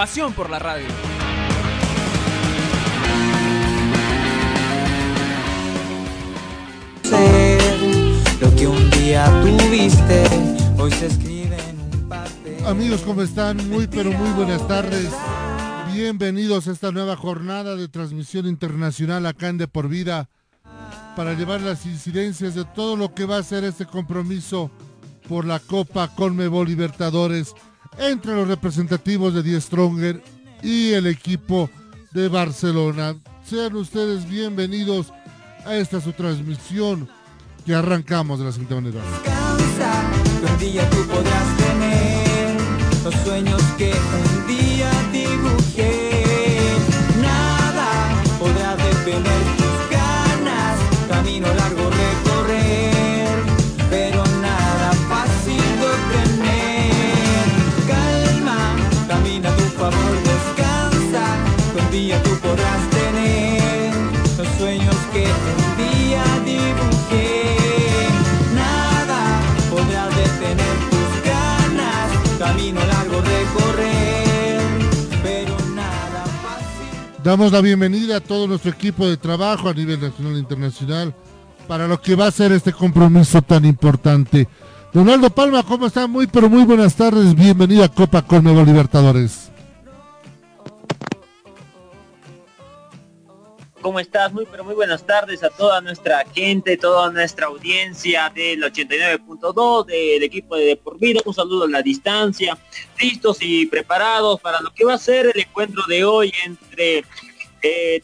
Pasión por la radio. Lo que un día tuviste, hoy se escribe en un papel. Amigos, ¿cómo están? Muy, pero muy buenas tardes. Bienvenidos a esta nueva jornada de transmisión internacional acá en De Por Vida para llevar las incidencias de todo lo que va a ser este compromiso por la Copa Conmebol Libertadores entre los representativos de Die Stronger y el equipo de Barcelona. Sean ustedes bienvenidos a esta su transmisión que arrancamos de la siguiente manera. Damos la bienvenida a todo nuestro equipo de trabajo a nivel nacional e internacional para lo que va a ser este compromiso tan importante. Donaldo Palma, ¿cómo está? Muy, pero muy buenas tardes. Bienvenido a Copa Conmebol Libertadores. ¿Cómo estás? Muy, pero muy buenas tardes a toda nuestra gente, toda nuestra audiencia del 89.2 del equipo de Por Vida. Un saludo a la distancia, listos y preparados para lo que va a ser el encuentro de hoy entre eh,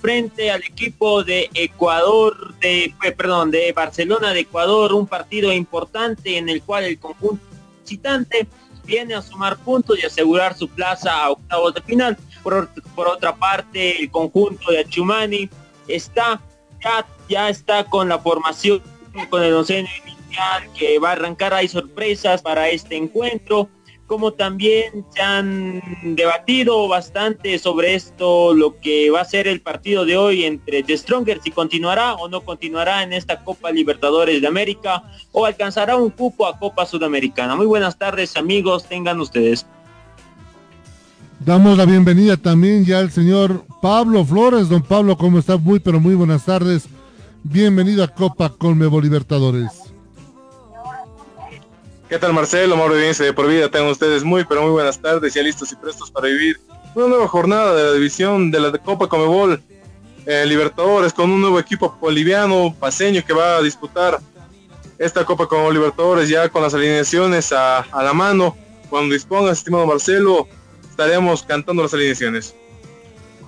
frente al equipo de Ecuador, de, eh, perdón, de Barcelona de Ecuador, un partido importante en el cual el conjunto visitante viene a sumar puntos y asegurar su plaza a octavos de final. Por, otra parte, el conjunto de Achumani está ya, ya está con la formación, con el once inicial que va a arrancar. Hay sorpresas para este encuentro, como también se han debatido bastante sobre esto, lo que va a ser el partido de hoy entre The Stronger, si continuará o no continuará en esta Copa Libertadores de América o alcanzará un cupo a Copa Sudamericana. Muy buenas tardes amigos, tengan ustedes. Damos la bienvenida también ya al señor Pablo Flores. Don Pablo, ¿cómo está? Muy, pero muy buenas tardes. Bienvenido a Copa Conmebol Libertadores. ¿Qué tal Marcelo, Mauro Audiencia de por vida? Tengan ustedes muy, pero muy buenas tardes, ya listos y prestos para vivir una nueva jornada de la división de la Copa Comebol eh, Libertadores con un nuevo equipo boliviano, paseño, que va a disputar esta Copa Comebol Libertadores ya con las alineaciones a, a la mano. Cuando dispongas, estimado Marcelo, estaremos cantando las alineaciones.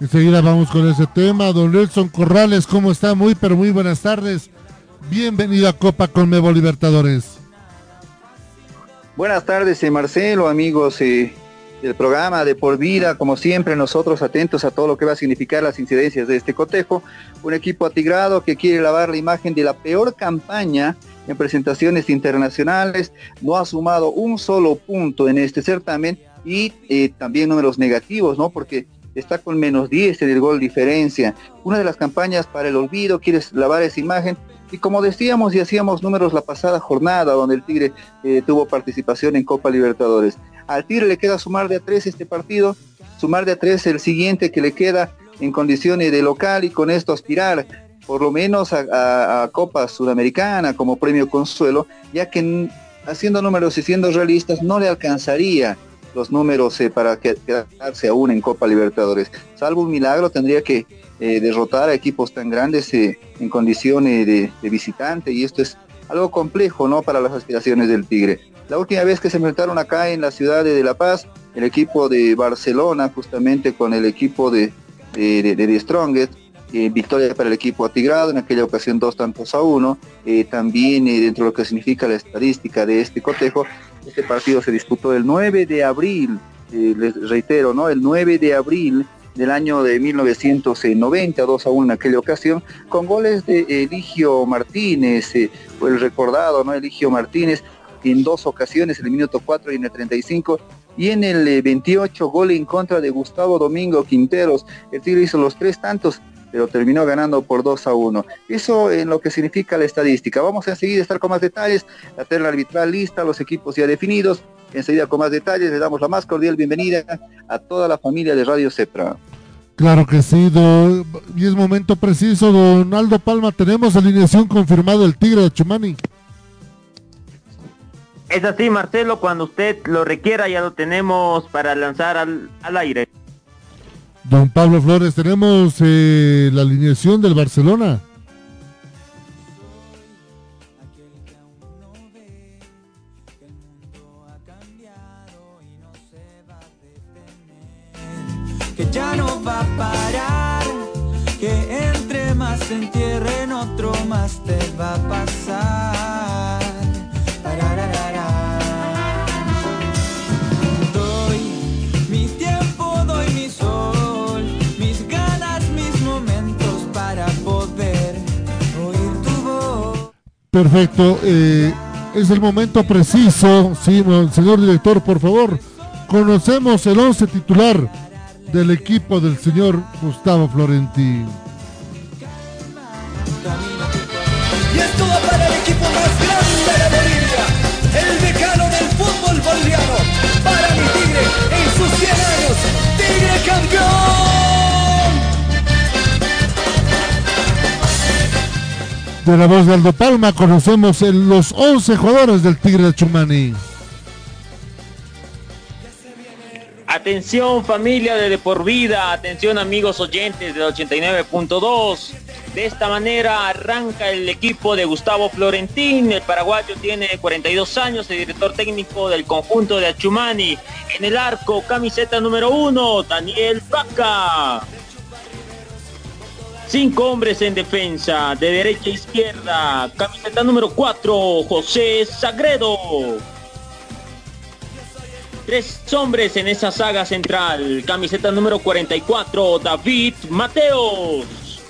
Enseguida vamos con ese tema. Don Nelson Corrales, ¿cómo está? Muy, pero muy buenas tardes. Bienvenido a Copa Conmebol Libertadores. Buenas tardes, eh, Marcelo, amigos eh, del programa de Por Vida. Como siempre, nosotros atentos a todo lo que va a significar las incidencias de este cotejo. Un equipo atigrado que quiere lavar la imagen de la peor campaña en presentaciones internacionales. No ha sumado un solo punto en este certamen y eh, también números negativos, ¿no? Porque está con menos 10 en el gol diferencia. Una de las campañas para el olvido, quiere lavar esa imagen. Y como decíamos y hacíamos números la pasada jornada, donde el Tigre eh, tuvo participación en Copa Libertadores. Al Tigre le queda sumar de a tres este partido, sumar de a tres el siguiente que le queda en condiciones de local y con esto aspirar por lo menos a Copa Sudamericana como premio consuelo, ya que haciendo números y siendo realistas no le alcanzaría los números eh, para quedarse aún en Copa Libertadores. Salvo un milagro, tendría que eh, derrotar a equipos tan grandes eh, en condiciones de, visitante y esto es algo complejo ¿no? para las aspiraciones del Tigre. La última vez que se enfrentaron acá en la ciudad de, La Paz, el equipo de Barcelona, justamente con el equipo de, de, de, Strongest, victoria para el equipo atigrado, en aquella ocasión dos tantos a uno, también dentro de lo que significa la estadística de este cotejo, este partido se disputó el 9 de abril eh, les reitero, ¿no? El 9 de abril del año de 1990, 2 a 1 en aquella ocasión, con goles de Eligio Martínez, eh, el recordado, ¿no? Eligio Martínez, en dos ocasiones, en el minuto 4 y en el 35, y en el 28 eh, gol en contra de Gustavo Domingo Quinteros. El Tigre hizo los tres tantos, pero terminó ganando por 2 a 1. Eso en lo que significa la estadística. Vamos a seguir a estar con más detalles, la terna arbitral lista, los equipos ya definidos. Enseguida con más detalles le damos la más cordial bienvenida a toda la familia de Radio Cepra. Claro que sí, y es momento preciso, don Aldo Palma, tenemos alineación confirmada del Tigre de Chumani. Es así, Marcelo, cuando usted lo requiera ya lo tenemos para lanzar al, aire. Don Pablo Flores, tenemos eh, la alineación del Barcelona. Que ya no va a parar, que entre más se entierre en otro más te va a pasar. Perfecto. Eh, es el momento preciso. Sí, señor director, por favor. Conocemos el once titular del equipo del señor Gustavo Florentín. De la voz de Aldo Palma conocemos los 11 jugadores del Tigre de Chumani. Atención familia de, de por vida, atención amigos oyentes del 89.2. De esta manera arranca el equipo de Gustavo Florentín. El paraguayo tiene 42 años, el director técnico del conjunto de Achumani. En el arco, camiseta número uno, Daniel Vaca. Cinco hombres en defensa, de derecha a izquierda. Camiseta número 4, José Sagredo. Tres hombres en esa saga central. Camiseta número 44, David Mateos.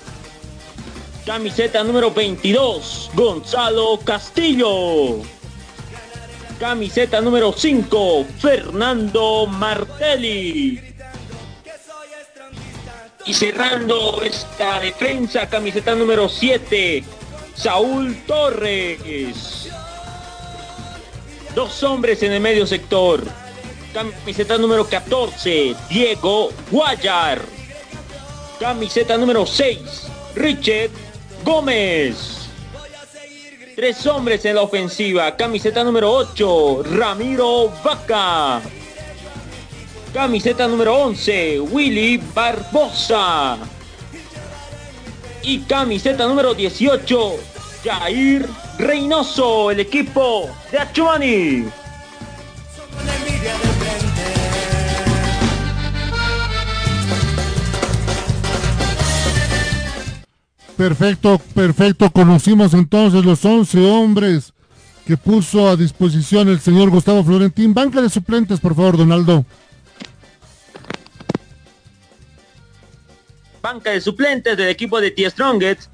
Camiseta número 22, Gonzalo Castillo. Camiseta número 5, Fernando Martelli. Y cerrando esta defensa, camiseta número 7, Saúl Torres. Dos hombres en el medio sector. Camiseta número 14, Diego Guayar. Camiseta número 6, Richard Gómez. Tres hombres en la ofensiva. Camiseta número 8, Ramiro Vaca. Camiseta número 11, Willy Barbosa. Y camiseta número 18, Jair Reynoso, el equipo de Achumani. Perfecto, perfecto. Conocimos entonces los 11 hombres que puso a disposición el señor Gustavo Florentín. Banca de suplentes, por favor, Donaldo. Banca de suplentes del equipo de T. Strongest.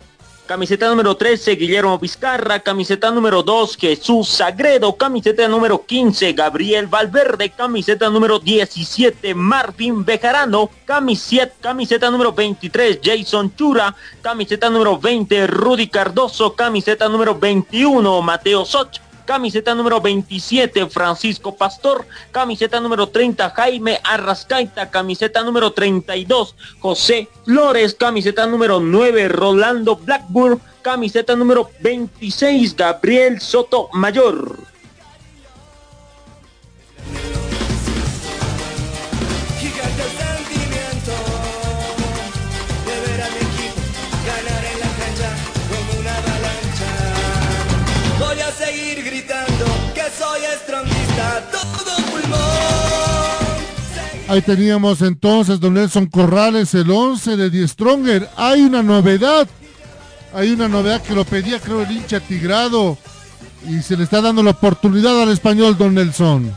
Camiseta número 13, Guillermo Vizcarra. Camiseta número 2, Jesús Sagredo. Camiseta número 15, Gabriel Valverde. Camiseta número 17, Marvin Bejarano. Camiseta, camiseta número 23, Jason Chura. Camiseta número 20, Rudy Cardoso. Camiseta número 21, Mateo Soch camiseta número 27 Francisco Pastor, camiseta número 30 Jaime Arrascaita, camiseta número 32 José Flores, camiseta número 9 Rolando Blackburn, camiseta número 26 Gabriel Soto Mayor. Ahí teníamos entonces don Nelson Corrales, el 11 de Die Stronger. Hay una novedad. Hay una novedad que lo pedía, creo, el hincha tigrado. Y se le está dando la oportunidad al español, don Nelson.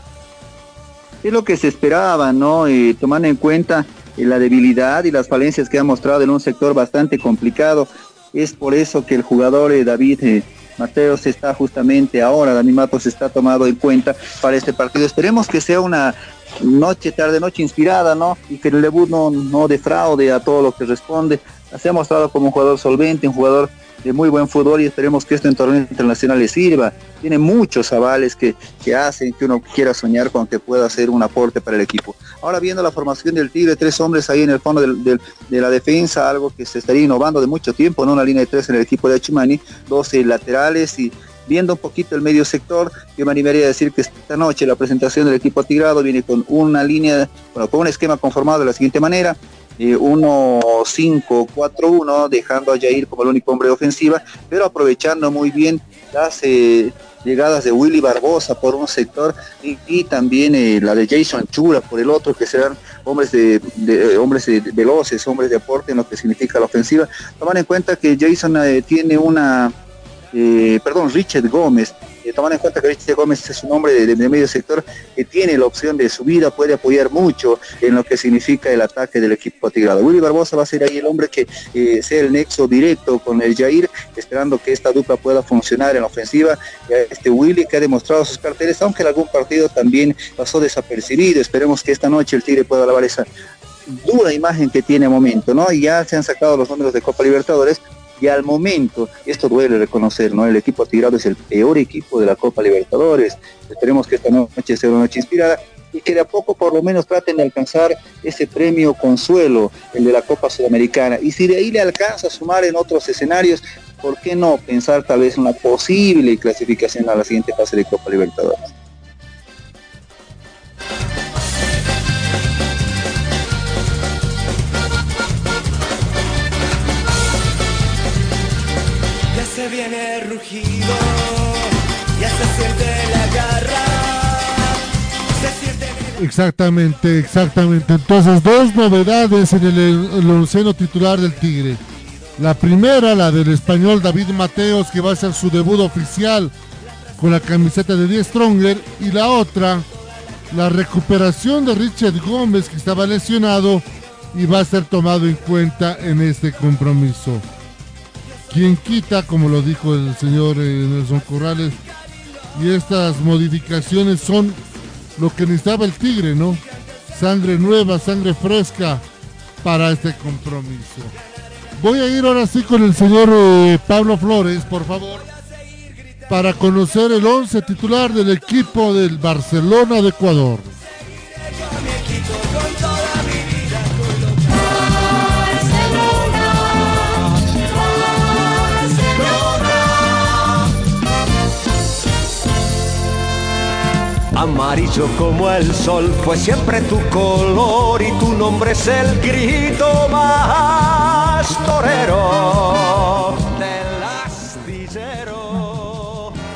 es lo que se esperaba, ¿no? Eh, tomando en cuenta eh, la debilidad y las falencias que ha mostrado en un sector bastante complicado. Es por eso que el jugador eh, David Mateos está justamente ahora, Dani Matos está tomado en cuenta para este partido. Esperemos que sea una noche, tarde, noche inspirada, ¿no? Y que el debut no, no defraude a todo lo que responde. Se ha mostrado como un jugador solvente, un jugador de muy buen fútbol y esperemos que esto en torneo internacional le sirva. Tiene muchos avales que, que hacen que uno quiera soñar con que pueda hacer un aporte para el equipo. Ahora viendo la formación del Tigre, tres hombres ahí en el fondo del, de la defensa, algo que se estaría innovando de mucho tiempo, ¿no? Una línea de tres en el equipo de Achimani, 12 laterales y viendo un poquito el medio sector, yo me animaría a decir que esta noche la presentación del equipo tigrado viene con una línea, bueno, con un esquema conformado de la siguiente manera, eh, 1-5-4-1, dejando a Jair como el único hombre de ofensiva, pero aprovechando muy bien las eh, llegadas de Willy Barbosa por un sector y, también eh, la de Jason Chura por el otro, que serán hombres de, de hombres de, veloces, hombres de aporte en lo que significa la ofensiva. Tomar en cuenta que Jason eh, tiene una eh, perdón, Richard Gómez, eh, tomando en cuenta que Richard Gómez es un hombre de, medio sector que tiene la opción de subida, puede apoyar mucho en lo que significa el ataque del equipo tigrado. Willy Barbosa va a ser ahí el hombre que eh, sea el nexo directo con el Jair, esperando que esta dupla pueda funcionar en la ofensiva. Este Willy que ha demostrado sus carteles, aunque en algún partido también pasó desapercibido. Esperemos que esta noche el Tigre pueda lavar esa dura imagen que tiene momento, ¿no? Y ya se han sacado los números de Copa Libertadores, y al momento, esto duele reconocer, ¿no? El equipo Tigrado es el peor equipo de la Copa Libertadores. Esperemos que esta noche sea una noche inspirada y que de a poco por lo menos traten de alcanzar ese premio consuelo, el de la Copa Sudamericana. Y si de ahí le alcanza a sumar en otros escenarios, ¿por qué no pensar tal vez una posible clasificación a la siguiente fase de Copa Libertadores? Se viene rugido, ya se siente la garra. Exactamente, exactamente. Entonces, dos novedades en el, el onceno titular del Tigre. La primera, la del español David Mateos, que va a hacer su debut oficial con la camiseta de Die Stronger. Y la otra, la recuperación de Richard Gómez, que estaba lesionado y va a ser tomado en cuenta en este compromiso quien quita, como lo dijo el señor eh, Nelson Corrales, y estas modificaciones son lo que necesitaba el Tigre, ¿no? Sangre nueva, sangre fresca para este compromiso. Voy a ir ahora sí con el señor eh, Pablo Flores, por favor, para conocer el 11 titular del equipo del Barcelona de Ecuador. Amarillo como el sol fue siempre tu color y tu nombre es el grito más torero del astillero.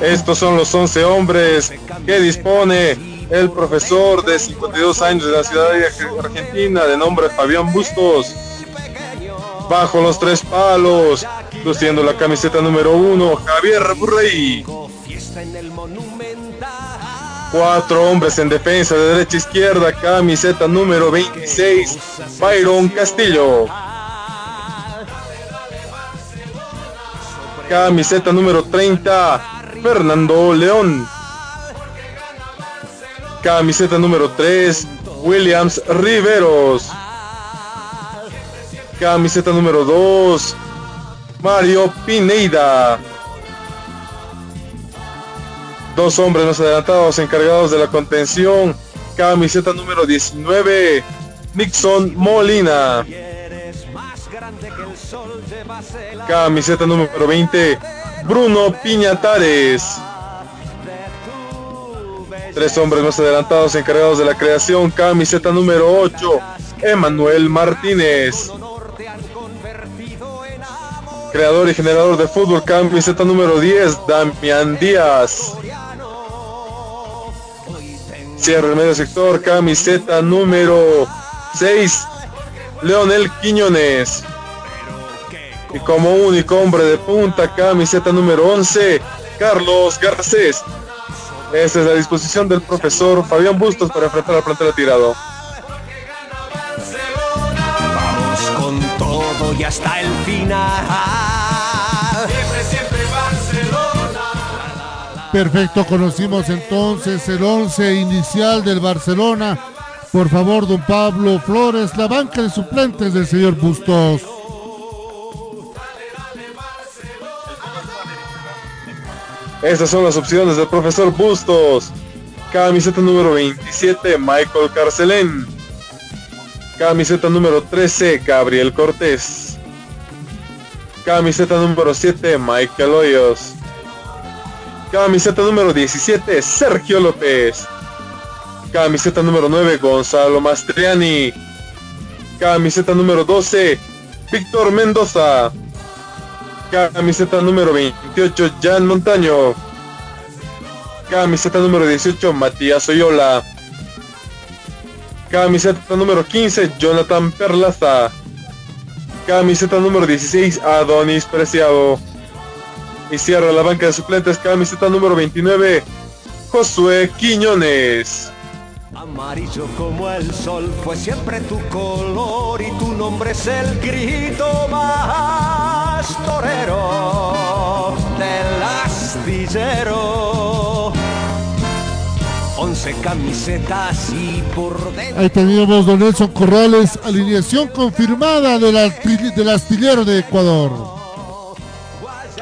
Estos son los 11 hombres que dispone el profesor de 52 años de la ciudad de Argentina de nombre Fabián Bustos. Bajo los tres palos, luciendo la camiseta número uno, Javier Burrey. Cuatro hombres en defensa de derecha a izquierda, camiseta número 26, Byron Castillo. Camiseta número 30, Fernando León. Camiseta número 3, Williams Riveros. Camiseta número 2, Mario Pineida. Dos hombres más adelantados encargados de la contención. Camiseta número 19, Nixon Molina. Camiseta número 20, Bruno Piñatares. Tres hombres más adelantados encargados de la creación. Camiseta número 8, Emanuel Martínez. Creador y generador de fútbol, camiseta número 10, Damián Díaz. Cierre el medio sector, camiseta número 6, Leonel Quiñones. Y como único hombre de punta, camiseta número 11, Carlos Garcés. Esta es la disposición del profesor Fabián Bustos para enfrentar al plantel tirado. Vamos con todo y hasta el final. Perfecto, conocimos entonces el 11 inicial del Barcelona. Por favor, don Pablo Flores, la banca de suplentes del señor Bustos. Estas son las opciones del profesor Bustos. Camiseta número 27, Michael Carcelén. Camiseta número 13, Gabriel Cortés. Camiseta número 7, Michael Hoyos. Camiseta número 17, Sergio López. Camiseta número 9, Gonzalo Mastriani. Camiseta número 12, Víctor Mendoza. Camiseta número 28, Jan Montaño. Camiseta número 18, Matías Oyola. Camiseta número 15, Jonathan Perlaza. Camiseta número 16, Adonis Preciado. Y cierra la banca de suplentes, camiseta número 29, Josué Quiñones. Amarillo como el sol fue siempre tu color y tu nombre es el grito más torero del astillero. Once camisetas y por dentro. Ahí teníamos don Nelson Corrales, alineación confirmada del, del astillero de Ecuador.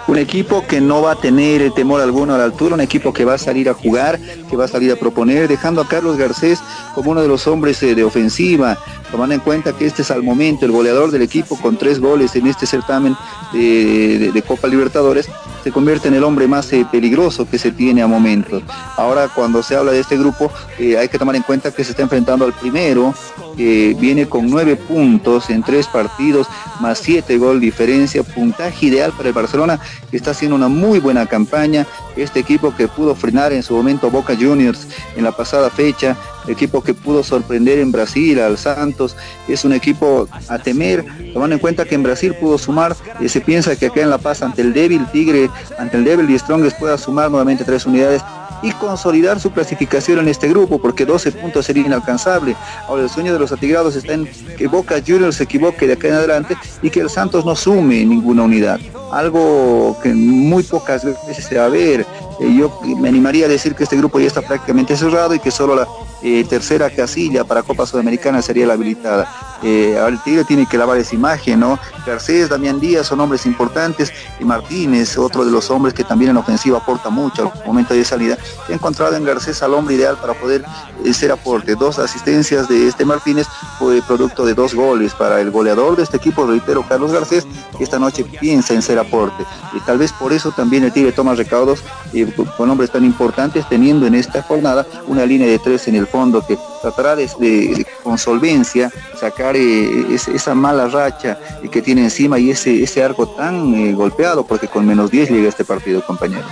Un equipo que no va a tener temor alguno a la altura, un equipo que va a salir a jugar, que va a salir a proponer, dejando a Carlos Garcés como uno de los hombres eh, de ofensiva, tomando en cuenta que este es al momento el goleador del equipo con tres goles en este certamen de, Copa Libertadores, se convierte en el hombre más eh, peligroso que se tiene a momentos. Ahora cuando se habla de este grupo eh, hay que tomar en cuenta que se está enfrentando al primero, que viene con nueve puntos en tres partidos, más siete gol diferencia, puntaje ideal para el Barcelona, que está haciendo una muy buena campaña. Este equipo que pudo frenar en su momento Boca Juniors en la pasada fecha, equipo que pudo sorprender en Brasil al Santos, es un equipo a temer, tomando en cuenta que en Brasil pudo sumar, eh, se piensa que acá en La Paz ante el débil Tigre, ante el débil y Strongest pueda sumar nuevamente tres unidades y consolidar su clasificación en este grupo, porque 12 puntos sería inalcanzable. Ahora el sueño de los atigrados está en que Boca Juniors se equivoque de acá en adelante y que el Santos no sume ninguna unidad. Algo que muy pocas veces se va a ver. Eh, yo me animaría a decir que este grupo ya está prácticamente cerrado y que solo la eh, tercera casilla para Copa Sudamericana sería la habilitada. Eh, el Tigre tiene que lavar esa imagen, ¿no? Garcés, Damián Díaz son hombres importantes y Martínez, otro de los hombres que también en ofensiva aporta mucho al momento de salida. He encontrado en Garcés al hombre ideal para poder eh, ser aporte. Dos asistencias de este Martínez fue producto de dos goles para el goleador de este equipo, reitero, Carlos Garcés, que esta noche piensa en ser aporte. Y tal vez por eso también el Tigre toma recaudos eh, con hombres tan importantes, teniendo en esta jornada una línea de tres en el fondo que tratará de, con solvencia sacar eh, es- esa mala racha que tiene encima y ese, ese arco tan eh, golpeado, porque con menos 10 llega este partido, compañeros.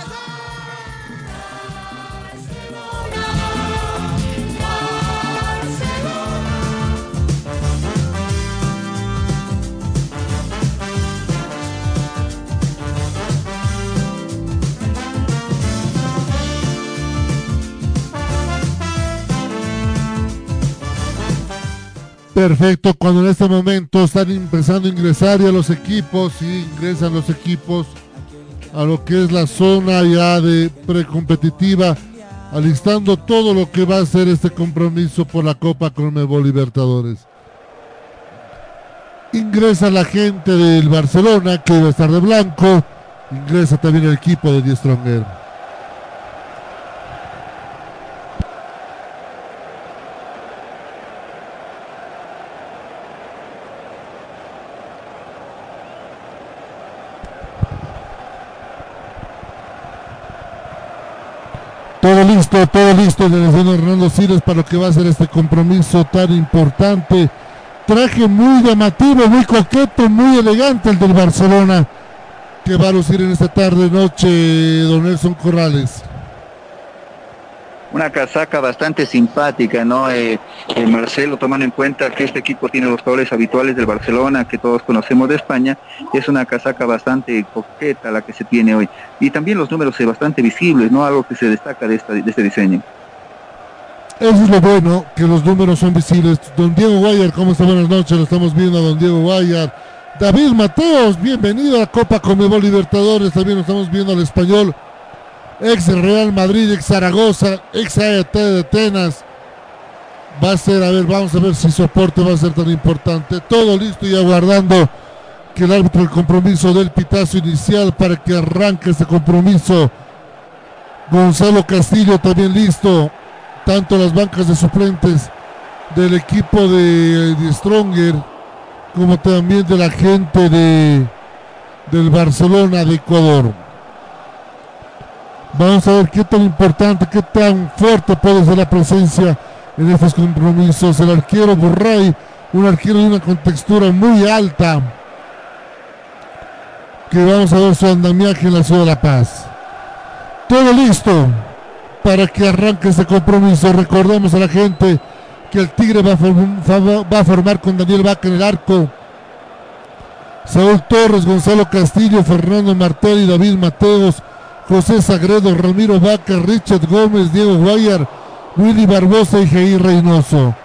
Perfecto, cuando en este momento están empezando a ingresar ya los equipos y ingresan los equipos a lo que es la zona ya de precompetitiva, alistando todo lo que va a ser este compromiso por la Copa Conmebol Libertadores. Ingresa la gente del Barcelona que va a estar de blanco, ingresa también el equipo de Die Todo listo, todo listo de Hernando Siles para lo que va a ser este compromiso tan importante. Traje muy llamativo, muy coqueto, muy elegante el del Barcelona que va a lucir en esta tarde noche Don Nelson Corrales. Una casaca bastante simpática, ¿no? Eh, eh, Marcelo, tomando en cuenta que este equipo tiene los colores habituales del Barcelona, que todos conocemos de España, es una casaca bastante coqueta la que se tiene hoy. Y también los números son bastante visibles, ¿no? Algo que se destaca de, este diseño. Eso es lo bueno, que los números son visibles. Don Diego Guayar, ¿cómo está? Buenas noches, lo estamos viendo a don Diego Guayar. David Mateos, bienvenido a Copa Comebol Libertadores, también lo estamos viendo al español ex Real Madrid, ex Zaragoza, ex AET de Atenas. Va a ser, a ver, vamos a ver si su aporte va a ser tan importante. Todo listo y aguardando que el árbitro el compromiso del pitazo inicial para que arranque este compromiso. Gonzalo Castillo también listo. Tanto las bancas de suplentes del equipo de, de Stronger como también de la gente de, del Barcelona de Ecuador. Vamos a ver qué tan importante, qué tan fuerte puede ser la presencia en estos compromisos. El arquero Burray, un arquero de una contextura muy alta. Que vamos a ver su andamiaje en la ciudad de La Paz. Todo listo para que arranque este compromiso. Recordemos a la gente que el Tigre va a, va a formar con Daniel Vaca en el arco. Saúl Torres, Gonzalo Castillo, Fernando Martel y David Mateos José Sagredo, Ramiro Vaca, Richard Gómez, Diego Guayar, Willy Barbosa y Jair Reynoso.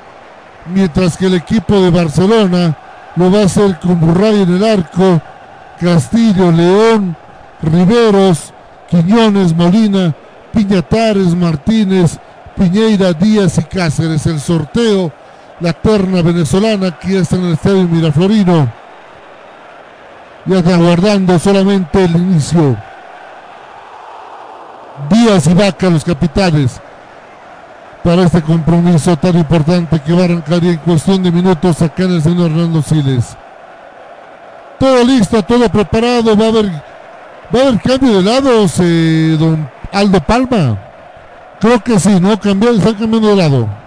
Mientras que el equipo de Barcelona lo va a hacer con Burray en el arco, Castillo, León, Riveros, Quiñones, Molina, Piñatares, Martínez, Piñeira, Díaz y Cáceres. El sorteo, la terna venezolana que está en el estadio Miraflorino. Ya está aguardando solamente el inicio. Díaz y Vaca, los capitanes, para este compromiso tan importante que va a arrancar en cuestión de minutos acá en el señor Hernando Siles. Todo listo, todo preparado, va a haber, va a haber cambio de lados, eh, don Aldo Palma. Creo que sí, ¿no? Cambió, están cambiando de lado.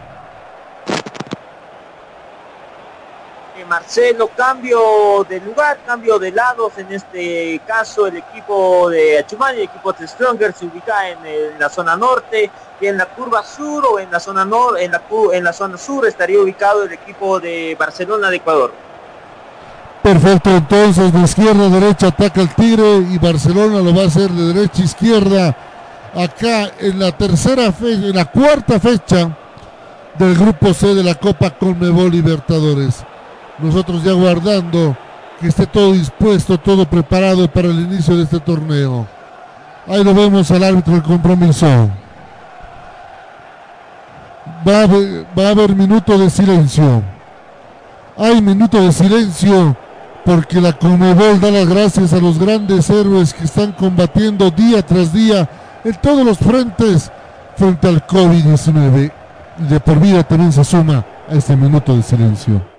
Marcelo, cambio de lugar, cambio de lados, en este caso el equipo de Achumani, el equipo de Stronger se ubica en, la zona norte y en la curva sur o en la zona norte, en la, en la zona sur estaría ubicado el equipo de Barcelona de Ecuador. Perfecto, entonces de izquierda a derecha ataca el Tigre y Barcelona lo va a hacer de derecha a izquierda acá en la tercera fecha, en la cuarta fecha del grupo C de la Copa Conmebol Libertadores nosotros ya guardando que esté todo dispuesto, todo preparado para el inicio de este torneo. Ahí lo vemos al árbitro del compromiso. Va a, haber, va minuto de silencio. Hay minuto de silencio porque la Conmebol da las gracias a los grandes héroes que están combatiendo día tras día en todos los frentes frente al COVID-19. Y de por vida también se suma a este minuto de silencio.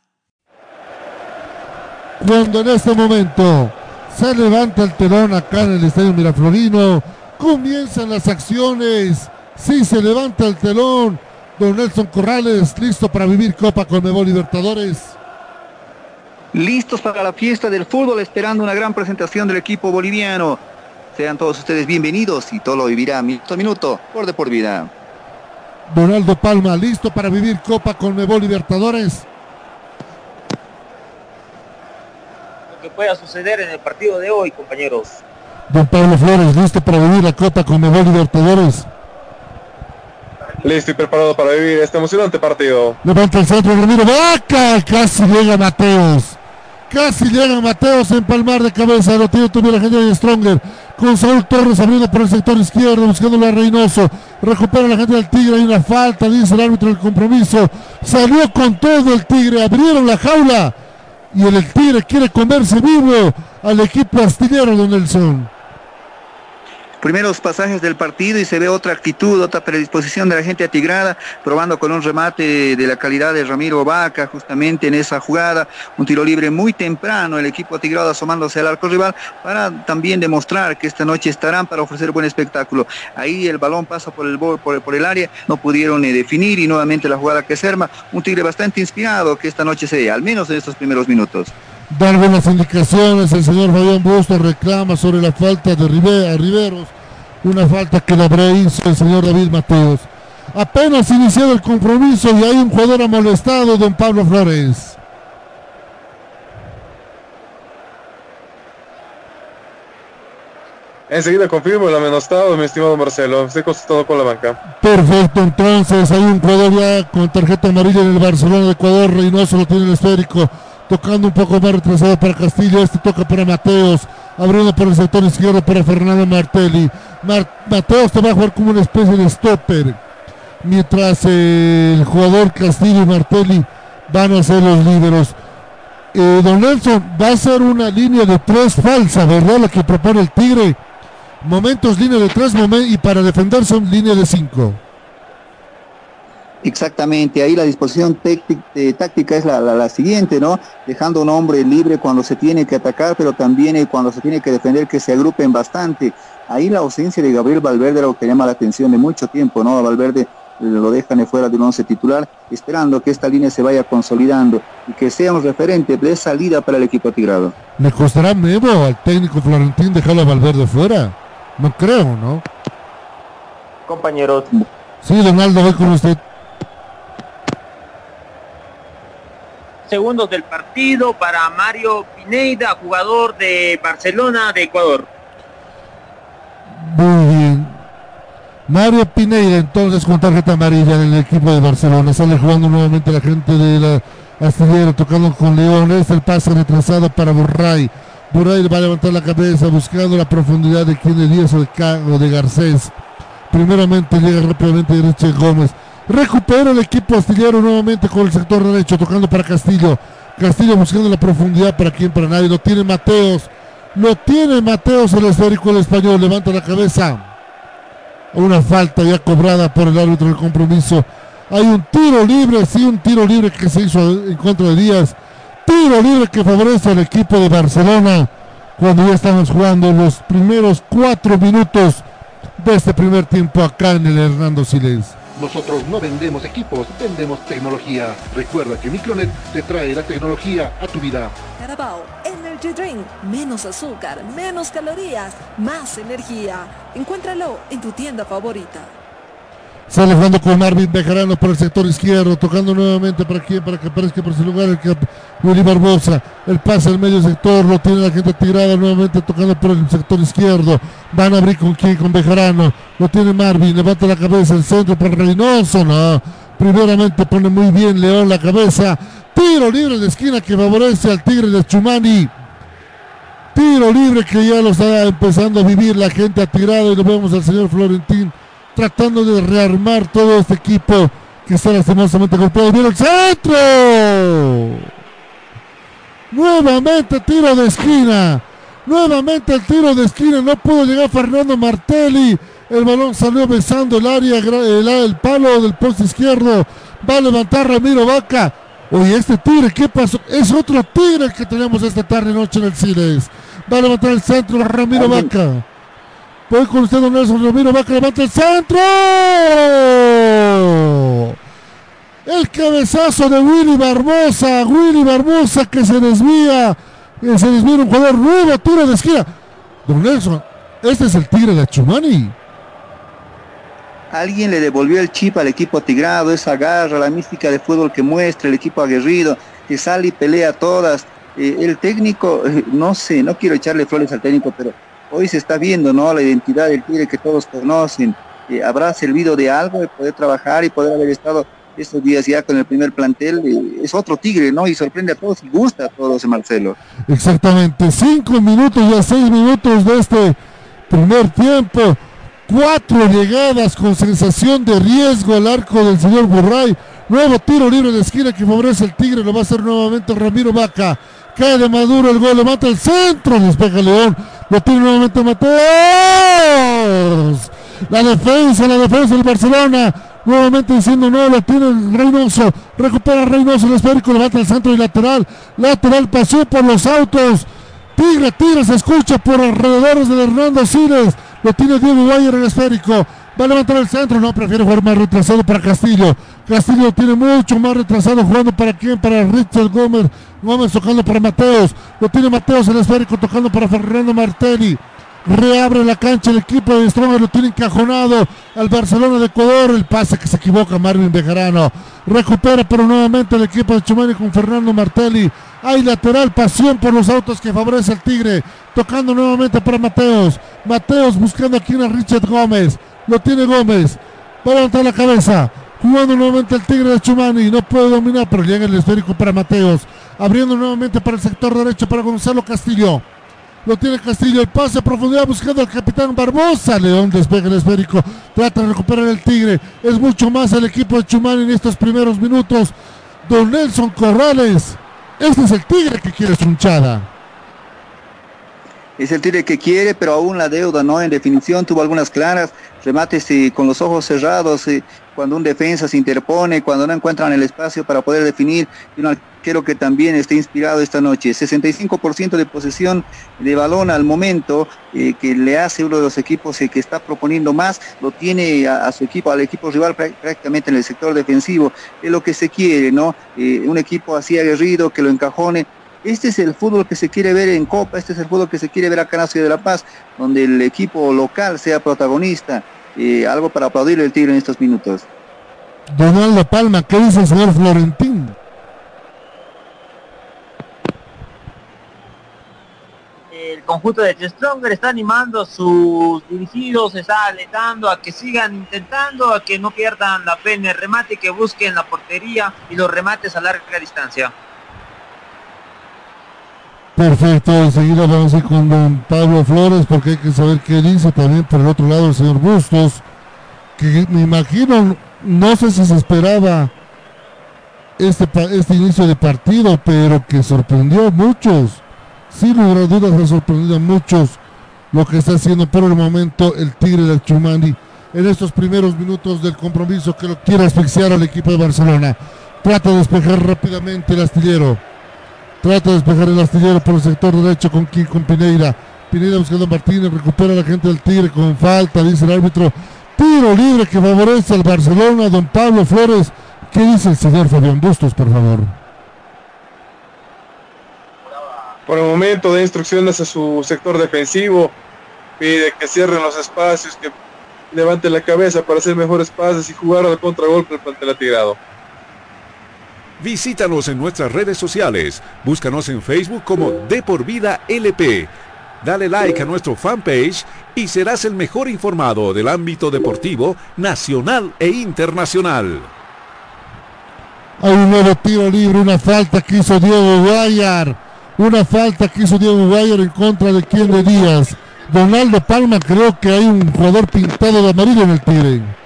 cuando en este momento se levanta el telón acá en el Estadio Miraflorino, comienzan las acciones, sí se levanta el telón, don Nelson Corrales, listo para vivir Copa Conmebol Libertadores. Listos para la fiesta del fútbol, esperando una gran presentación del equipo boliviano. Sean todos ustedes bienvenidos y todo lo vivirá minuto a minuto por de por vida. Donaldo Palma, listo para vivir Copa Conmebol Libertadores. Que pueda suceder en el partido de hoy, compañeros. Don Pablo Flores, listo para vivir la Copa con Mebol Libertadores. Listo y preparado para vivir este emocionante partido. Levanta el centro, Ramiro Vaca, casi llega Mateos. Casi llega Mateos en palmar de cabeza. Lo tiene tuviera la gente de Stronger. Con Saúl Torres abriendo por el sector izquierdo, buscando a Reynoso. Recupera la gente del Tigre. Hay una falta, dice el árbitro del compromiso. Salió con todo el Tigre. Abrieron la jaula. Y el, Tigre quiere comerse vivo al equipo astillero, don Nelson primeros pasajes del partido y se ve otra actitud, otra predisposición de la gente atigrada, probando con un remate de la calidad de Ramiro Vaca justamente en esa jugada, un tiro libre muy temprano, el equipo atigrado asomándose al arco rival para también demostrar que esta noche estarán para ofrecer buen espectáculo. Ahí el balón pasa por el, por, el área, no pudieron eh, definir y nuevamente la jugada que se arma, un tigre bastante inspirado que esta noche se ve, al menos en estos primeros minutos dar buenas indicaciones. El señor Fabián Bustos reclama sobre la falta de Riveros. Una falta que la hizo el señor David Mateos. Apenas iniciado el compromiso y hay un jugador amolestado, don Pablo Flores. Enseguida confirmo el amenostado, mi estimado Marcelo. Estoy consultado con la banca. Perfecto, entonces hay un jugador ya con tarjeta amarilla en el Barcelona de Ecuador. Reynoso lo tiene el esférico tocando un poco más retrasado para Castillo, este toca para Mateos, abriendo por el sector izquierdo para Fernando Martelli. Mateos te va a jugar como una especie de stopper, mientras el jugador Castillo y Martelli van a ser los líderos. Eh, don Nelson, va a ser una línea de tres falsa, ¿verdad? La que propone el Tigre. Momentos línea de tres y para defender son línea de cinco. Exactamente, ahí la disposición eh, táctica es la, siguiente, ¿no? Dejando un hombre libre cuando se tiene que atacar, pero también eh, cuando se tiene que defender, que se agrupen bastante. Ahí la ausencia de Gabriel Valverde era lo que llama la atención de mucho tiempo, ¿no? A Valverde lo dejan fuera de un once titular, esperando que esta línea se vaya consolidando y que sea un referente de salida para el equipo tigrado. ¿Le costará nuevo al técnico Florentín dejarlo a Valverde fuera? No creo, ¿no? Compañeros. Sí, Donaldo, voy con usted. Segundos del partido para Mario Pineida, jugador de Barcelona de Ecuador. Muy bien. Mario Pineida entonces con tarjeta amarilla en el equipo de Barcelona. Sale jugando nuevamente la gente de la Astillero, tocando con León. Es el pase retrasado para Burray. Burray va a levantar la cabeza buscando la profundidad de quien de Díaz o de, Garcés. Primeramente llega rápidamente Richard Gómez. Recupera el equipo astillero nuevamente con el sector derecho, tocando para Castillo. Castillo buscando la profundidad para quien, para nadie. Lo tiene Mateos. Lo tiene Mateos el esférico el español. Levanta la cabeza. Una falta ya cobrada por el árbitro del compromiso. Hay un tiro libre, sí, un tiro libre que se hizo en contra de Díaz. Tiro libre que favorece al equipo de Barcelona cuando ya estamos jugando los primeros cuatro minutos de este primer tiempo acá en el Hernando Siles. Nosotros no vendemos equipos, vendemos tecnología. Recuerda que Micronet te trae la tecnología a tu vida. Carabao Energy Drink. Menos azúcar, menos calorías, más energía. Encuéntralo en tu tienda favorita. Sale jugando con Marvin Bejarano por el sector izquierdo, tocando nuevamente para quien, para que aparezca por su lugar el que Willy Barbosa. El pase al medio sector, lo tiene la gente tirada nuevamente tocando por el sector izquierdo. Van a abrir con quién, con Bejarano. Lo tiene Marvin, levanta la cabeza, el centro para Reynoso, no. Primeramente pone muy bien León la cabeza. Tiro libre de esquina que favorece al Tigre de Chumani. Tiro libre que ya lo está empezando a vivir la gente atirada y lo vemos al señor Florentín tratando de rearmar todo este equipo que está lastimosamente golpeado. ¡Viene el centro! Nuevamente tiro de esquina. Nuevamente el tiro de esquina. No pudo llegar Fernando Martelli. El balón salió besando el área, el, palo del poste izquierdo. Va a levantar Ramiro Vaca. Oye, este tigre, ¿qué pasó? Es otro tigre que tenemos esta tarde noche en el Cines. Va a levantar el centro Ramiro Vaca. Voy con usted, don Nelson Ramiro. Va a levanta el centro. El cabezazo de Willy Barbosa. Willy Barbosa que se desvía. Que se desvía un jugador nuevo. Tiro de esquina. Don Nelson, este es el tigre de Chumani. Alguien le devolvió el chip al equipo tigrado, esa garra, la mística de fútbol que muestra el equipo aguerrido, que sale y pelea todas. Eh, el técnico, eh, no sé, no quiero echarle flores al técnico, pero hoy se está viendo, ¿no? La identidad del Tigre que todos conocen. habrá servido de algo de poder trabajar y poder haber estado estos días ya con el primer plantel, eh, es otro tigre, ¿no? Y sorprende a todos y gusta a todos, Marcelo. Exactamente, cinco minutos y a seis minutos de este primer tiempo. Cuatro llegadas con sensación de riesgo al arco del señor Burray. Nuevo tiro libre de esquina que favorece el Tigre. Lo va a hacer nuevamente Ramiro Vaca. Cae de Maduro el gol, levanta el centro, despeja León. Lo tiene nuevamente Mateos. La defensa, la defensa del Barcelona. Nuevamente diciendo no, lo tiene Reynoso. Recupera Reynoso el esférico, levanta el centro y lateral. Lateral pasó por los autos. Tigre, Tigre se escucha por alrededores de Hernando Siles. Lo tiene Diego Guayer el esférico. Va a levantar el centro. No, prefiere jugar más retrasado para Castillo. Castillo lo tiene mucho más retrasado. Jugando para quién? Para Richard Gómez. Gómez tocando para Mateos. Lo tiene Mateos el esférico tocando para Fernando Martelli. Reabre la cancha el equipo de Stronger, lo tiene encajonado al Barcelona de Ecuador. El pase que se equivoca Marvin Bejarano. Recupera pero nuevamente el equipo de Chumani con Fernando Martelli. Hay lateral, pasión por los autos que favorece al Tigre. Tocando nuevamente para Mateos. Mateos buscando aquí a Richard Gómez. Lo tiene Gómez. Va a levantar la cabeza. Jugando nuevamente el Tigre de Chumani. No puede dominar, pero llega el esférico para Mateos. Abriendo nuevamente para el sector derecho para Gonzalo Castillo. Lo tiene Castillo, el pase a profundidad buscando al capitán Barbosa. León despega el esférico, trata de recuperar el Tigre. Es mucho más el equipo de Chumani en estos primeros minutos. Don Nelson Corrales. Este es el Tigre que quiere Sunchada. Es el Tigre que quiere, pero aún la deuda, ¿no? En definición tuvo algunas claras, remates eh, con los ojos cerrados, eh, cuando un defensa se interpone, cuando no encuentran el espacio para poder definir, y que también esté inspirado esta noche. 65% de posesión de balón al momento, eh, que le hace uno de los equipos eh, que está proponiendo más, lo tiene a, su equipo, al equipo rival prácticamente en el sector defensivo. Es lo que se quiere, ¿no? Un equipo así aguerrido, que lo encajone, este es el fútbol que se quiere ver en Copa, este es el fútbol que se quiere ver acá en la Ciudad de La Paz, donde el equipo local sea protagonista. Eh, algo para aplaudir el Tigre en estos minutos. Donaldo Palma, ¿qué dice el señor Florentín? El conjunto de Stronger está animando a sus dirigidos, está alentando a que sigan intentando, a que no pierdan la en el remate, que busquen la portería y los remates a larga distancia. Perfecto, enseguida vamos a ir con don Pablo Flores porque hay que saber qué dice también por el otro lado el señor Bustos, que me imagino, no sé si se esperaba este, este inicio de partido, pero que sorprendió a muchos, sin lugar a dudas ha sorprendido a muchos lo que está haciendo por el momento el Tigre del Chumani en estos primeros minutos del compromiso que lo quiere asfixiar al equipo de Barcelona. Trata de despejar rápidamente el astillero. Trata de despejar el astillero por el sector derecho con, con Pineira. Pineira buscando a Martínez, recupera a la gente del Tigre con falta, dice el árbitro. Tiro libre que favorece al Barcelona, don Pablo Flores. ¿Qué dice el señor Fabián Bustos, por favor? Por el momento de instrucciones a su sector defensivo, pide que cierren los espacios, que levante la cabeza para hacer mejores pases y jugar al contragolpe del plantel atigrado. Visítanos en nuestras redes sociales. Búscanos en Facebook como De Por Vida LP. Dale like a nuestro fanpage y serás el mejor informado del ámbito deportivo nacional e internacional. Hay un nuevo tiro libre, una falta que hizo Diego Guayar. Una falta que hizo Diego Guayar en contra de quien de Díaz. Donaldo Palma creo que hay un jugador pintado de amarillo en el Tigre.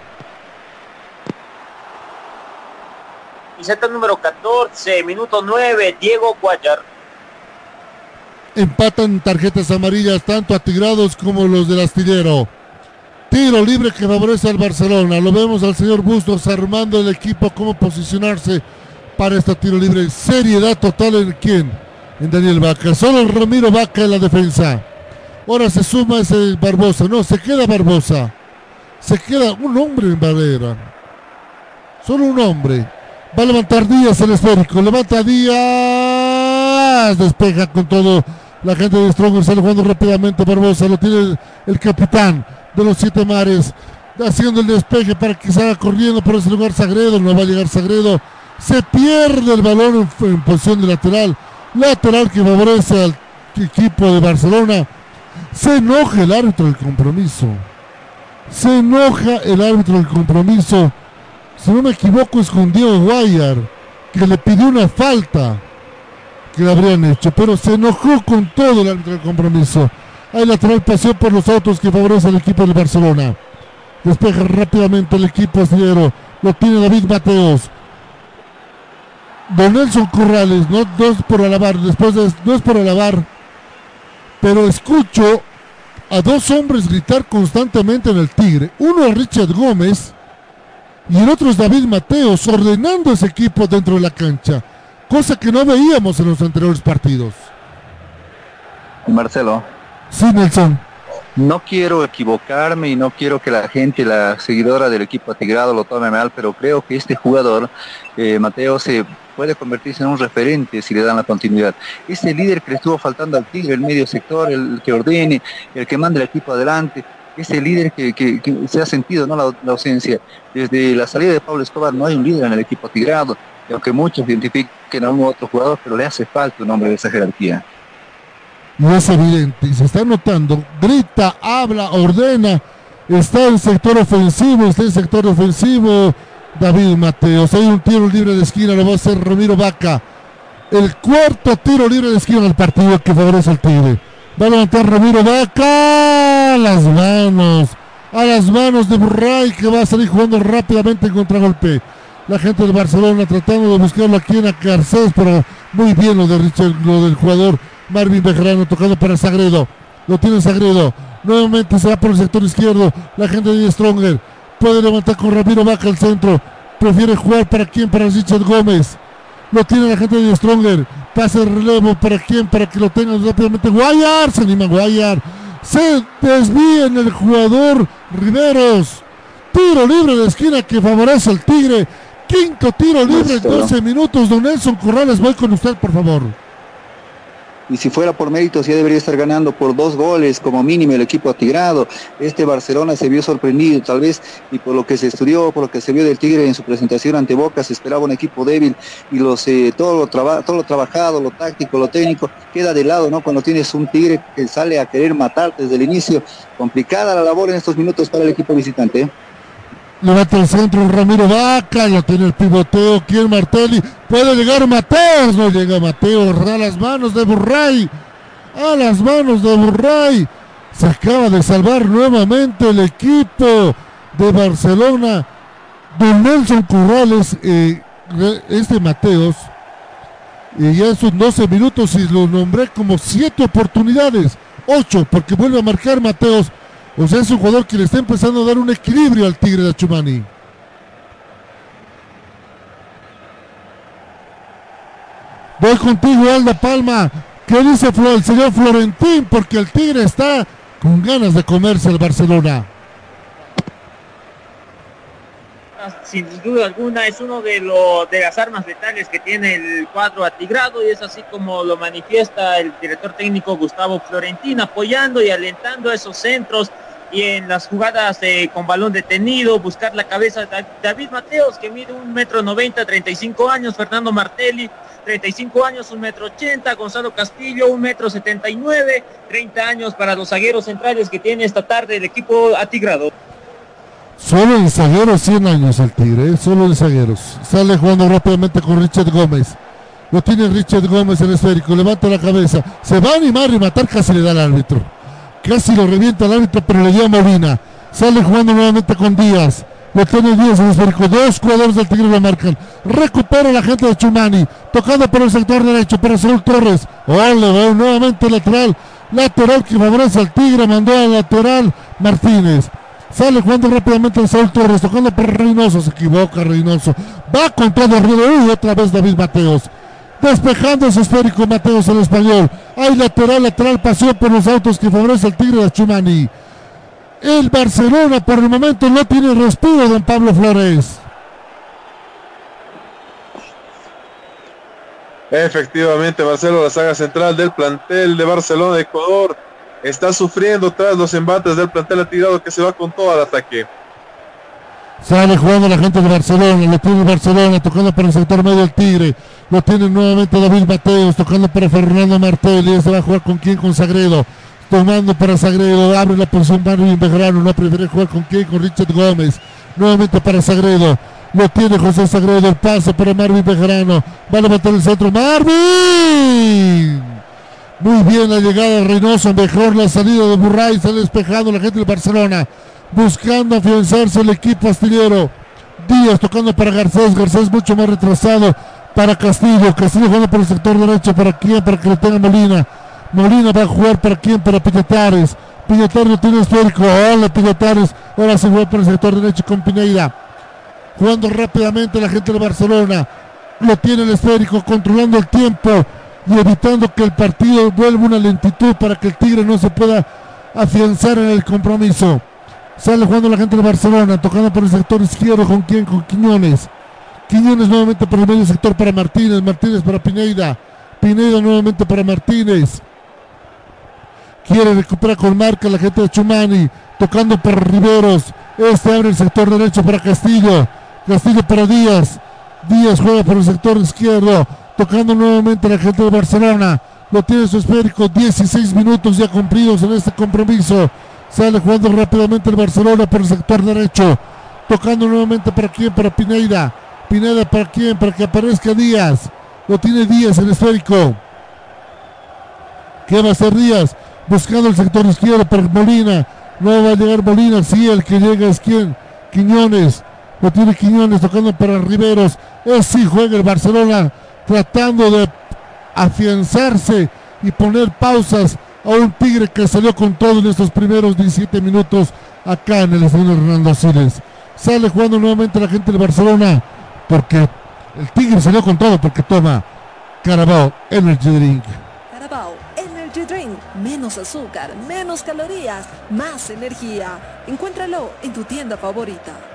Camiseta número 14, minuto 9, Diego Guayar. Empatan tarjetas amarillas tanto a Tigrados como los del astillero. Tiro libre que favorece al Barcelona. Lo vemos al señor Bustos armando el equipo, cómo posicionarse para este tiro libre. Seriedad total en quién? En Daniel Vaca. Solo el Ramiro Vaca en la defensa. Ahora se suma ese Barbosa. No, se queda Barbosa. Se queda un hombre en Valera. Solo un hombre. Va a levantar Díaz el esférico. Levanta Díaz. Despeja con todo. La gente de Stronger sale jugando rápidamente. Barbosa lo tiene el, capitán de los siete mares. Haciendo el despeje para que salga corriendo por ese lugar Sagredo. No va a llegar Sagredo. Se pierde el balón en posición de lateral. Lateral que favorece al equipo de Barcelona. Se enoja el árbitro del compromiso. Se enoja el árbitro del compromiso si no me equivoco, es con Diego Guayar, que le pidió una falta que le habrían hecho, pero se enojó con todo el árbitro compromiso. Hay lateral paseo por los autos que favorece al equipo del Barcelona. Despeja rápidamente el equipo astillero. Lo tiene David Mateos. Don Nelson Corrales, no, no es por alabar, después de, no es por alabar, pero escucho a dos hombres gritar constantemente en el Tigre. Uno es Richard Gómez y el otro es David Mateos ordenando ese equipo dentro de la cancha, cosa que no veíamos en los anteriores partidos. Marcelo. Sí, Nelson. No quiero equivocarme y no quiero que la gente, la seguidora del equipo atigrado lo tome mal, pero creo que este jugador, eh, Mateo, se puede convertirse en un referente si le dan la continuidad. Este líder que le estuvo faltando al Tigre, el medio sector, el que ordene, el que manda el equipo adelante, ese líder que, se ha sentido ¿no? La, ausencia. Desde la salida de Pablo Escobar no hay un líder en el equipo atigrado, y aunque muchos identifiquen a un otro jugador, pero le hace falta un hombre de esa jerarquía. No es evidente, y se está notando, grita, habla, ordena, está en sector ofensivo, está en sector ofensivo David Mateos. Hay un tiro libre de esquina, lo va a hacer Ramiro Vaca. El cuarto tiro libre de esquina del partido que favorece al Tigre. Va a levantar Ramiro Vaca a las manos, a las manos de Burray que va a salir jugando rápidamente en contragolpe. La gente del Barcelona tratando de buscarlo aquí en Garcés, pero muy bien lo de Richard, lo del jugador Marvin Bejarano tocando para Sagredo. Lo tiene Sagredo. Nuevamente se va por el sector izquierdo. La gente de Stronger puede levantar con Ramiro Vaca al centro. Prefiere jugar para quién? Para Richard Gómez. Lo tiene la gente de Stronger. Pasa el relevo para quién? Para que lo tengan rápidamente. Guayar. Se anima Guayar. Se desvía en el jugador Riveros. Tiro libre de esquina que favorece al Tigre. Quinto tiro libre en 12 minutos. Don Nelson Corrales, voy con usted, por favor y si fuera por méritos ya debería estar ganando por dos goles como mínimo el equipo atigrado. Este Barcelona se vio sorprendido tal vez y por lo que se estudió, por lo que se vio del Tigre en su presentación ante Boca, se esperaba un equipo débil y los, todo, lo traba, todo lo trabajado, lo táctico, lo técnico, queda de lado, ¿no? Cuando tienes un Tigre que sale a querer matar desde el inicio, complicada la labor en estos minutos para el equipo visitante. ¿eh? Levanta el centro Ramiro Vaca, lo tiene el pivoteo, ¿quién Martelli? Puede llegar Mateos, no llega Mateo, a las manos de Burray, a las manos de Burray. Se acaba de salvar nuevamente el equipo de Barcelona. Don Nelson Currales, eh, este Mateos, y ya en sus 12 minutos y lo nombré como 7 oportunidades, 8, porque vuelve a marcar Mateos o sea, es un jugador que le está empezando a dar un equilibrio al Tigre de Achumani. Voy contigo, Alda Palma. ¿Qué dice el señor Florentín? Porque el Tigre está con ganas de comerse al Barcelona. Sin duda alguna es uno de, de las armas letales que tiene el cuadro atigrado y es así como lo manifiesta el director técnico Gustavo Florentín, apoyando y alentando esos centros y en las jugadas eh, con balón detenido, buscar la cabeza de David Mateos, que mide un metro noventa, 35 años, Fernando Martelli, 35 años, un metro ochenta, Gonzalo Castillo, un metro 79, 30 años para los zagueros centrales que tiene esta tarde el equipo atigrado. Solo en zagueros 100 años el Tigre, ¿eh? solo en zagueros. Sale jugando rápidamente con Richard Gómez. Lo tiene Richard Gómez en esférico, levanta la cabeza. Se va a animar y matar, casi le da al árbitro. Casi lo revienta el árbitro, pero le dio a Molina. Sale jugando nuevamente con Díaz. Lo tiene Díaz en esférico. Dos jugadores del Tigre lo marcan. Recupera la gente de Chumani. Tocando por el sector derecho para Saúl Torres. Ole, nuevamente lateral. Lateral que favorece al Tigre. Mandó al lateral Martínez. Sale jugando rápidamente el Saúl Torres. Tocando por Reynoso. Se equivoca Reynoso. Va con todo Río. Y otra vez David Mateos despejando ese esférico Mateos el español. Hay lateral, lateral, pasión por los autos que favorece el Tigre de Chumani. El Barcelona por el momento no tiene respiro, don Pablo Flores. Efectivamente, Marcelo, la saga central del plantel de Barcelona Ecuador está sufriendo tras los embates del plantel atirado que se va con todo al ataque. Sale jugando la gente de Barcelona, lo tiene Barcelona, tocando para el sector medio del Tigre. Lo tiene nuevamente David Mateos, tocando para Fernando Martelli. Se va a jugar con quién, con Sagredo. Tomando para Sagredo, abre la posición Marvin Bejarano. No prefiere jugar con quién, con Richard Gómez. Nuevamente para Sagredo. Lo tiene José Sagredo, el pase para Marvin Bejarano. Va a levantar el centro. ¡Marvin! Muy bien la llegada de Reynoso, mejor la salida de Burray, está despejando la gente de Barcelona, buscando afianzarse el equipo astillero. Díaz tocando para Garcés, Garcés mucho más retrasado para Castillo, Castillo jugando por el sector derecho, ¿para quién? Para que lo tenga Molina. Molina va a jugar para quién? Para. Piñatares no tiene esférico, hola Piñatares, ahora se juega por el sector derecho con Pineida. Jugando rápidamente la gente de Barcelona, lo tiene el esférico, controlando el tiempo y evitando que el partido vuelva una lentitud para que el Tigre no se pueda afianzar en el compromiso. Sale jugando la gente de Barcelona, tocando por el sector izquierdo con quién, con Quiñones. Quiñones nuevamente por el medio sector para Martínez, Martínez para Pineida. Pineida nuevamente para Martínez. Quiere recuperar con marca la gente de Chumani, tocando por Riveros. Este abre el sector derecho para Castillo. Castillo para Díaz. Díaz juega por el sector izquierdo, tocando nuevamente la gente de Barcelona. Lo tiene su esférico, 16 minutos ya cumplidos en este compromiso. Sale jugando rápidamente el Barcelona por el sector derecho. Tocando nuevamente para quién, para Pineida. Pineda para quién, para que aparezca Díaz. Lo tiene Díaz el esférico. ¿Qué va a hacer Díaz? Buscando el sector izquierdo para Molina. No va a llegar Molina, sí, el que llega es quién. Quiñones. Lo tiene Quiñones tocando para Riveros. Es sí juega el Barcelona tratando de afianzarse y poner pausas a un Tigre que salió con todo en estos primeros 17 minutos acá en el estadio Hernando Siles. Sale jugando nuevamente la gente del Barcelona porque el Tigre salió con todo porque toma Carabao Energy Drink. Carabao Energy Drink. Menos azúcar, menos calorías, más energía. Encuéntralo en tu tienda favorita.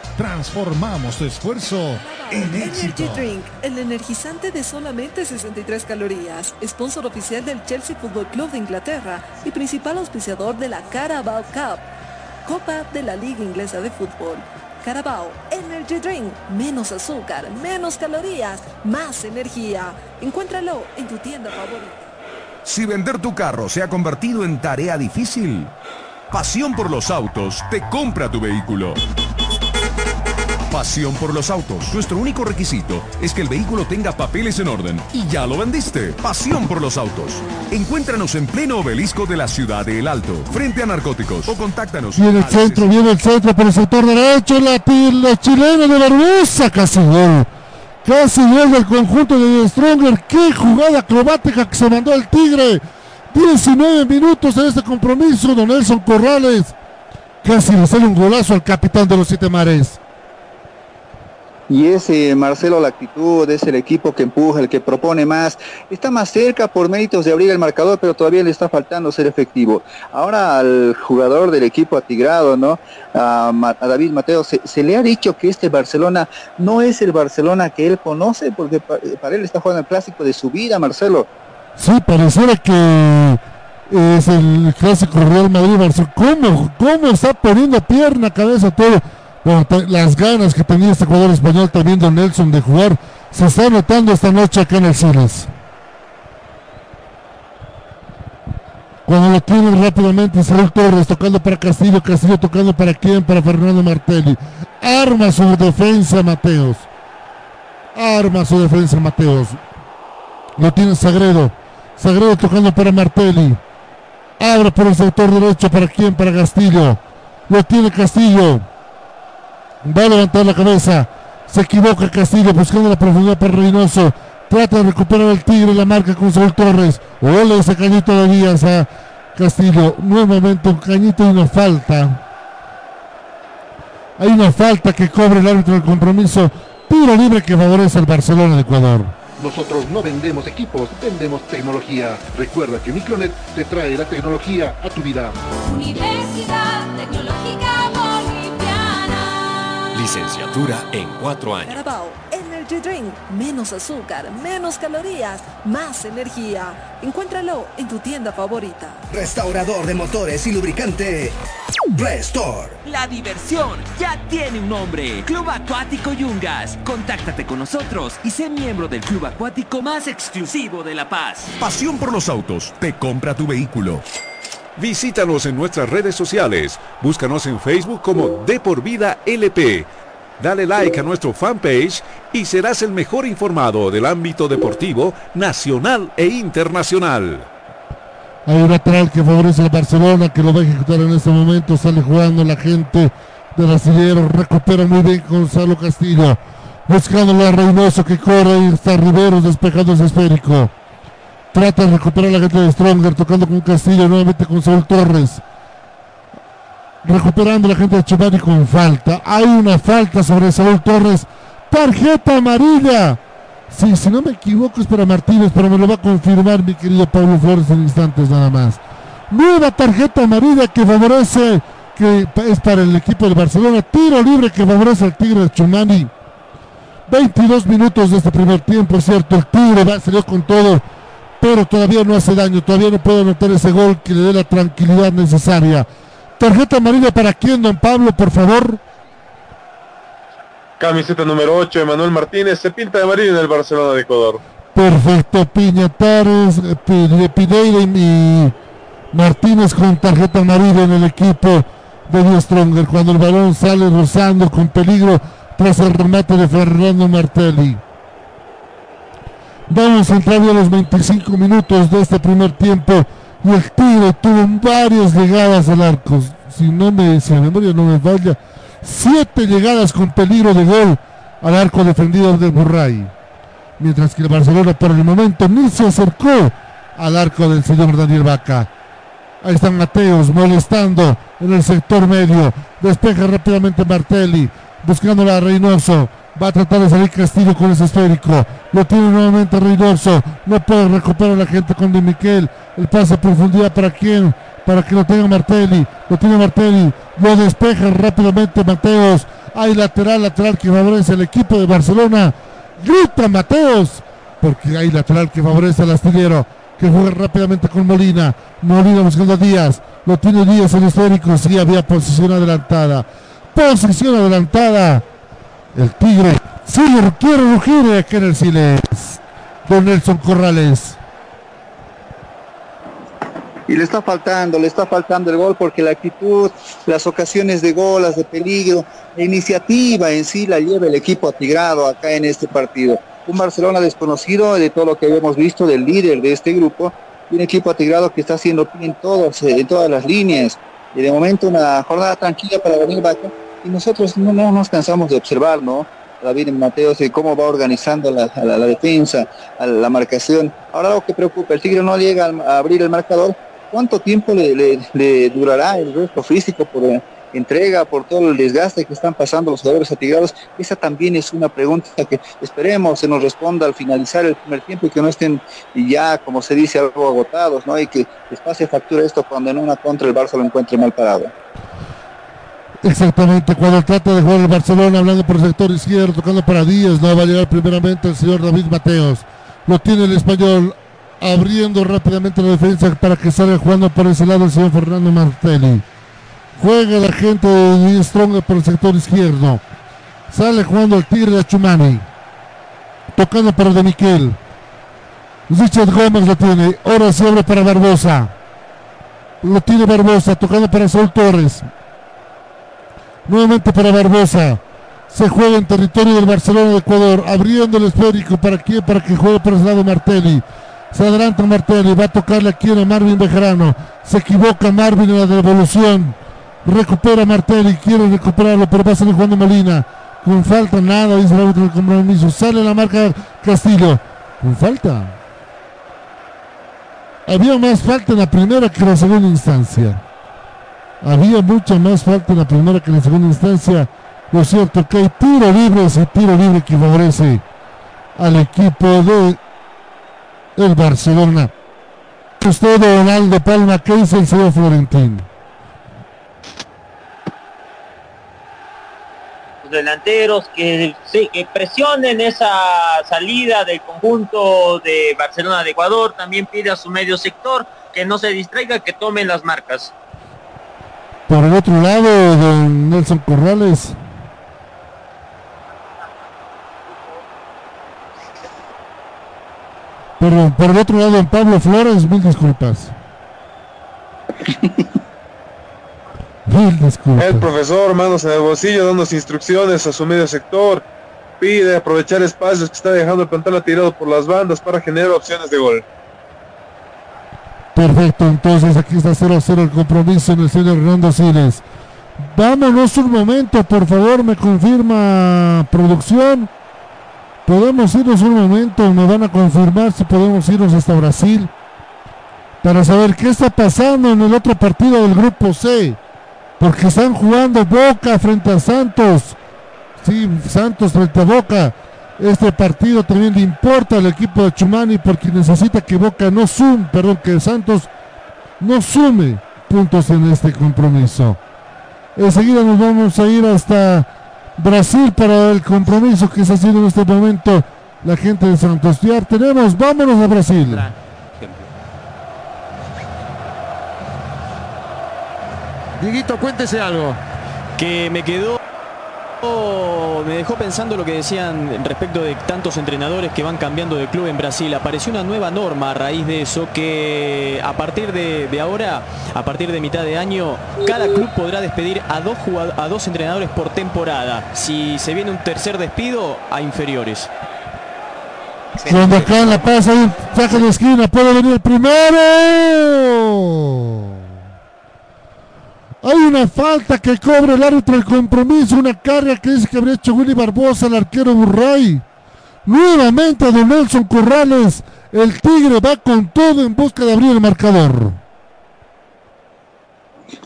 Transformamos tu esfuerzo en éxito. Energy Drink, el energizante de solamente 63 calorías, sponsor oficial del Chelsea Football Club de Inglaterra y principal auspiciador de la Carabao Cup, Copa de la Liga Inglesa de Fútbol. Carabao Energy Drink, menos azúcar, menos calorías, más energía. Encuéntralo en tu tienda favorita. Si vender tu carro se ha convertido en tarea difícil, Pasión por los autos te compra tu vehículo. Pasión por los autos. Nuestro único requisito es que el vehículo tenga papeles en orden. Y ya lo vendiste. Pasión por los autos. Encuéntranos en pleno obelisco de la ciudad de El Alto, frente a narcóticos. O contáctanos. Viene el centro, viene el centro por el sector derecho. La, la chilena de Barbosa. Casi gol. Casi gol del conjunto de Stronger. Qué jugada acrobática que se mandó el Tigre. 19 minutos en este compromiso. Don Nelson Corrales. Casi le sale un golazo al capitán de los Siete Mares. Y ese Marcelo la actitud, es el equipo que empuja, el que propone más, está más cerca por méritos de abrir el marcador, pero todavía le está faltando ser efectivo. Ahora al jugador del equipo atigrado, ¿no? A, David Mateo, se, le ha dicho que este Barcelona no es el Barcelona que él conoce, porque pa- para él está jugando el clásico de su vida, Marcelo. Sí, pareciera que es el clásico Real Madrid Barcelona. ¿Cómo, ¿Cómo está poniendo pierna, cabeza, todo? Ta- las ganas que tenía este jugador español también Don Nelson de jugar se está notando esta noche acá en el Siles. Cuando lo tiene rápidamente Israel Torres tocando para Castillo, Castillo tocando para quién, para Fernando Martelli. Arma su defensa Mateos. Arma su defensa Mateos. Lo tiene Sagredo. Sagredo tocando para Martelli. Abre por el sector derecho para quién, para Castillo. Lo tiene Castillo. Va a levantar la cabeza. Se equivoca Castillo buscando la profundidad para Reynoso. Trata de recuperar el Tigre, la marca con Saúl Torres. Ole ese cañito de Díaz a Castillo. Nuevamente un cañito y una falta. Hay una falta que cobra el árbitro del compromiso. Tiro libre que favorece al Barcelona de Ecuador. Nosotros no vendemos equipos, vendemos tecnología. Recuerda que Micronet te trae la tecnología a tu vida. Universidad Licenciatura en cuatro años. Carabao Energy Drink. Menos azúcar, menos calorías, más energía. Encuéntralo en tu tienda favorita. Restaurador de motores y lubricante. Restore. La diversión ya tiene un nombre. Club Acuático Yungas. Contáctate con nosotros y sé miembro del club acuático más exclusivo de La Paz. Pasión por los autos. Te compra tu vehículo. Visítanos en nuestras redes sociales. Búscanos en Facebook como De por Vida LP. Dale like a nuestro fanpage y serás el mejor informado del ámbito deportivo nacional e internacional. Hay un lateral que favorece a Barcelona, que lo va a ejecutar en este momento. Sale jugando la gente del arcillero. Recupera muy bien Gonzalo Castillo. Buscando a Reynoso que corre y está Riveros despejando ese esférico. Trata de recuperar la gente de Stronger, tocando con Castillo, nuevamente con Saúl Torres. Recuperando la gente de Chumani con falta. Hay una falta sobre Saúl Torres. Tarjeta amarilla. Sí, si no me equivoco es para Martínez, pero me lo va a confirmar mi querido Pablo Flores en instantes nada más. Nueva tarjeta amarilla que favorece, que es para el equipo de Barcelona. Tiro libre que favorece al Tigre de Chumani. 22 minutos de este primer tiempo, es cierto. El Tigre va, salió con todo, pero todavía no hace daño. Todavía no puede anotar ese gol que le dé la tranquilidad necesaria. Tarjeta amarilla para quién, don Pablo, por favor. Camiseta número 8, Emanuel Martínez, se pinta de amarillo en el Barcelona de Ecuador. Perfecto, Piñatares, eh, Pineira y Martínez con tarjeta amarilla en el equipo de Dios Stronger. Cuando el balón sale rozando con peligro tras el remate de Fernando Martelli. Vamos a entrar a los 25 minutos de este primer tiempo y el Tigre tuvo varias llegadas al arco. Si no me, si la memoria no me falla, siete llegadas con peligro de gol al arco defendido de Burray. Mientras que el Barcelona por el momento ni se acercó al arco del señor Daniel Vaca. Ahí están Mateos molestando en el sector medio. Despeja rápidamente Martelli, buscándola a Reynoso. Va a tratar de salir Castillo con ese esférico. Lo tiene nuevamente Reynoso. No puede recuperar la gente con De Miquel. El pase a profundidad para quién? Para que lo tenga Martelli. Lo tiene Martelli. Lo despeja rápidamente Mateos. Hay lateral, lateral que favorece al equipo de Barcelona. Grita Mateos. Porque hay lateral que favorece al astillero. Que juega rápidamente con Molina. Molina buscando a Díaz. Lo tiene Díaz en esférico. Sí, había posición adelantada. Posición adelantada. El Tigre sigue, quiere rugir aquí en el Siles. Don Nelson Corrales. Y le está faltando, le está faltando el gol porque la actitud, las ocasiones de gol, las de peligro, la iniciativa en sí la lleva el equipo atigrado acá en este partido. Un Barcelona desconocido de todo lo que habíamos visto del líder de este grupo, y un equipo atigrado que está haciendo en, todos, en todas las líneas. Y de momento una jornada tranquila para venir Vaca y nosotros no, no, nos cansamos de observar, ¿no? David Mateos y cómo va organizando la, defensa, la marcación. Ahora lo que preocupa, el Tigre no llega a abrir el marcador. ¿Cuánto tiempo le, durará el resto físico por entrega, por todo el desgaste que están pasando los jugadores atigrados? Esa también es una pregunta que esperemos se nos responda al finalizar el primer tiempo y que no estén ya, como se dice, algo agotados, ¿no? Y que les factura esto cuando en una contra el Barça lo encuentre mal parado. Exactamente, cuando trata de jugar el Barcelona, hablando por el sector izquierdo, tocando para Díaz, no va a llegar primeramente el señor David Mateos. Lo tiene el español, abriendo rápidamente la defensa para que salga jugando por ese lado el señor Fernando Martelli. Juega la gente de Strong por el sector izquierdo. Sale jugando el Tigre de Chumani. Tocando para De Miquel. Richard Gómez lo tiene. Ahora se abre para Barbosa. Lo tiene Barbosa. Tocando para Saúl Torres. Nuevamente para Barbosa. Se juega en territorio del Barcelona de Ecuador. Abriendo el esférico. ¿Para quién? Para que juegue por ese lado Martelli. Se adelanta Martelli. Va a tocarle aquí a Marvin Bejarano. Se equivoca Marvin en la devolución. Recupera Martelli. Quiere recuperarlo. Pero va a salir jugando Molina. Con falta nada. Dice el árbitro del compromiso. Sale la marca Castillo. Con falta. Había más falta en la primera que en la segunda instancia. Había mucha más falta en la primera que en la segunda instancia. Lo cierto que hay tiro libre, ese tiro libre que favorece al equipo de el Barcelona. Usted, Donaldo Palma, ¿qué dice el señor Florentín? delanteros, que, que presionen esa salida del conjunto de Barcelona de Ecuador, también pide a su medio sector que no se distraiga, que tomen las marcas. Por el otro lado, don Nelson Corrales. Perdón, por el otro lado, don Pablo Flores, mil disculpas. mil disculpas. El profesor, manos en el bolsillo, dando instrucciones a su medio sector. Pide aprovechar espacios que está dejando el pantano tirado por las bandas para generar opciones de gol. Perfecto, entonces aquí está 0-0 el compromiso en el señor Hernando Siles. Vámonos un momento, por favor, me confirma producción. Podemos irnos un momento, me van a confirmar si podemos irnos hasta Brasil para saber qué está pasando en el otro partido del grupo C. Porque están jugando Boca frente a Santos. Sí, Santos frente a Boca. Este partido también le importa al equipo de Chumani porque necesita que Boca no sume, perdón, que Santos no sume puntos en este compromiso. Enseguida nos vamos a ir hasta Brasil para el compromiso que está haciendo en este momento la gente de Santos. Ya tenemos, vámonos a Brasil. Dieguito, cuéntese algo. Que me quedó me dejó pensando lo que decían respecto de tantos entrenadores que van cambiando de club en Brasil. Apareció una nueva norma a raíz de eso que a partir de, ahora, a partir de mitad de año, cada club podrá despedir a dos, a dos entrenadores por temporada. Si se viene un tercer despido, a inferiores. Hay una falta que cobra el árbitro del compromiso, una carga que dice que habría hecho Willy Barbosa, el arquero Burray. Nuevamente Don Nelson Corrales, el Tigre va con todo en busca de abrir el marcador.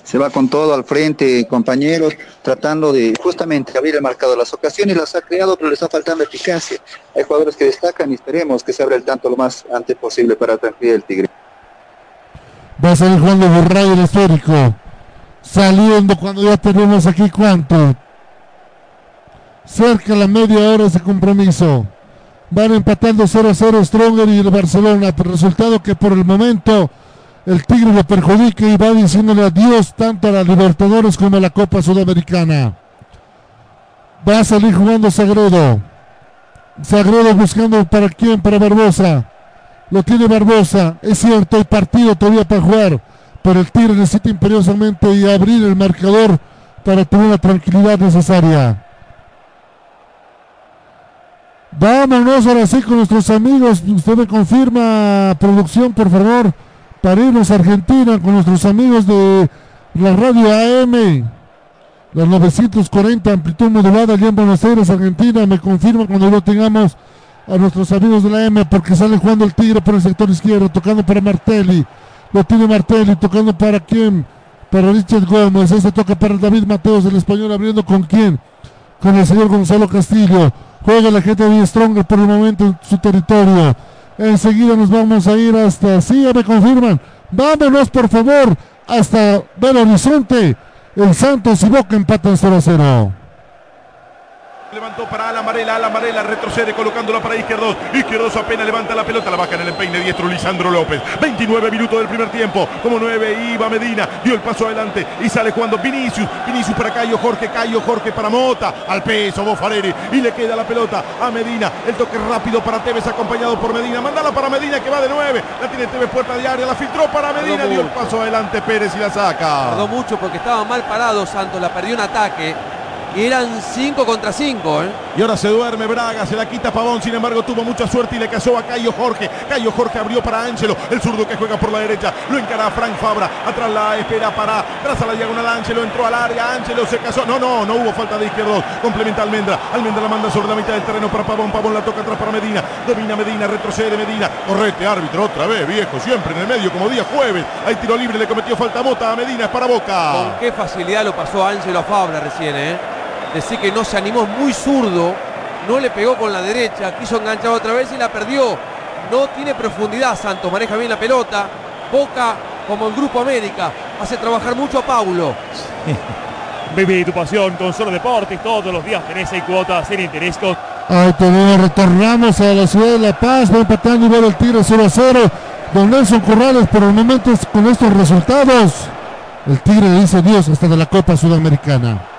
se va con todo al frente, compañeros, tratando de justamente abrir el marcador. Las ocasiones las ha creado, pero le está faltando eficacia. Hay jugadores que destacan y esperemos que se abra el tanto lo más antes posible para tranquilizar el Tigre. Va a salir jugando Burray el esférico. Saliendo cuando ya tenemos aquí cuánto. Cerca la media hora ese compromiso. Van empatando 0-0 Stronger y el Barcelona. Resultado que por el momento el Tigre lo perjudica y va diciéndole adiós tanto a la Libertadores como a la Copa Sudamericana. Va a salir jugando Sagredo. Sagredo buscando para quién, para Barbosa. Lo tiene Barbosa. Es cierto, hay partido todavía para jugar. Pero el Tigre necesita imperiosamente y abrir el marcador para tener la tranquilidad necesaria. Vámonos ahora sí con nuestros amigos. Usted me confirma, producción, por favor, para irnos a Argentina con nuestros amigos de la radio AM. Las 940 amplitud modulada allá en Buenos Aires, Argentina. Me confirma cuando lo tengamos a nuestros amigos de la M porque sale jugando el Tigre por el sector izquierdo, tocando para Martelli. Lo tiene Martelli, tocando para quién? Para Richard Gómez. Ese toca para David Mateos, el español, abriendo con quién? Con el señor Gonzalo Castillo. Juega la gente de Stronger por el momento en su territorio. Enseguida nos vamos a ir hasta, sí, ya me confirman. Vámonos por favor hasta Belo Horizonte. El Santos y Boca empatan 0 a 0. Levantó para Alan Varela, Alan Varela retrocede colocándola para Izquierdos. Izquierdos apenas levanta la pelota, la baja en el empeine diestro Lisandro López. 29 minutos del primer tiempo. Como 9 iba Medina, dio el paso adelante y sale jugando Vinicius. Vinicius para Cayo Jorge, Cayo Jorge para Mota. Al peso Bofareri y le queda la pelota a Medina. El toque rápido para Tevez acompañado por Medina. Mandala para Medina que va de 9. La tiene Tevez puerta de área, la filtró para Medina, dio el paso adelante Pérez y la saca. Tardó mucho porque estaba mal parado Santos, la perdió en ataque. Y eran 5 contra 5, ¿eh? Y ahora se duerme Braga, se la quita Pavón, sin embargo tuvo mucha suerte y le cayó a Cayo Jorge. Cayo Jorge abrió para Ángelo, el zurdo que juega por la derecha. Lo encara a Frank Fabra, atrás la espera para, tras a la diagonal Ángelo, entró al área, Ángelo se casó. No, no, no hubo falta de izquierdo. Complementa Almendra, Almendra la manda sobre la mitad del terreno para Pavón, Pavón la toca atrás para Medina. Domina Medina, retrocede Medina. Correcte, árbitro, otra vez, viejo, siempre en el medio como día jueves. Hay tiro libre, le cometió falta Mota a Medina, es para Boca. Con qué facilidad lo pasó Ángelo a Fabra recién, ¿eh? Decir que no se animó muy zurdo, no le pegó con la derecha, quiso enganchar otra vez y la perdió. No tiene profundidad Santos, maneja bien la pelota. Boca, como el Grupo América, hace trabajar mucho a Paulo. Viví tu pasión con Solo Deportes. Todos los días tenés seis cuotas sin interés. Con... Ahí tenemos, retornamos a la ciudad de La Paz, va empatando y va el tiro 0 a 0. Don Nelson Corrales, por el momento con estos resultados, el Tigre le dice Dios hasta de la Copa Sudamericana.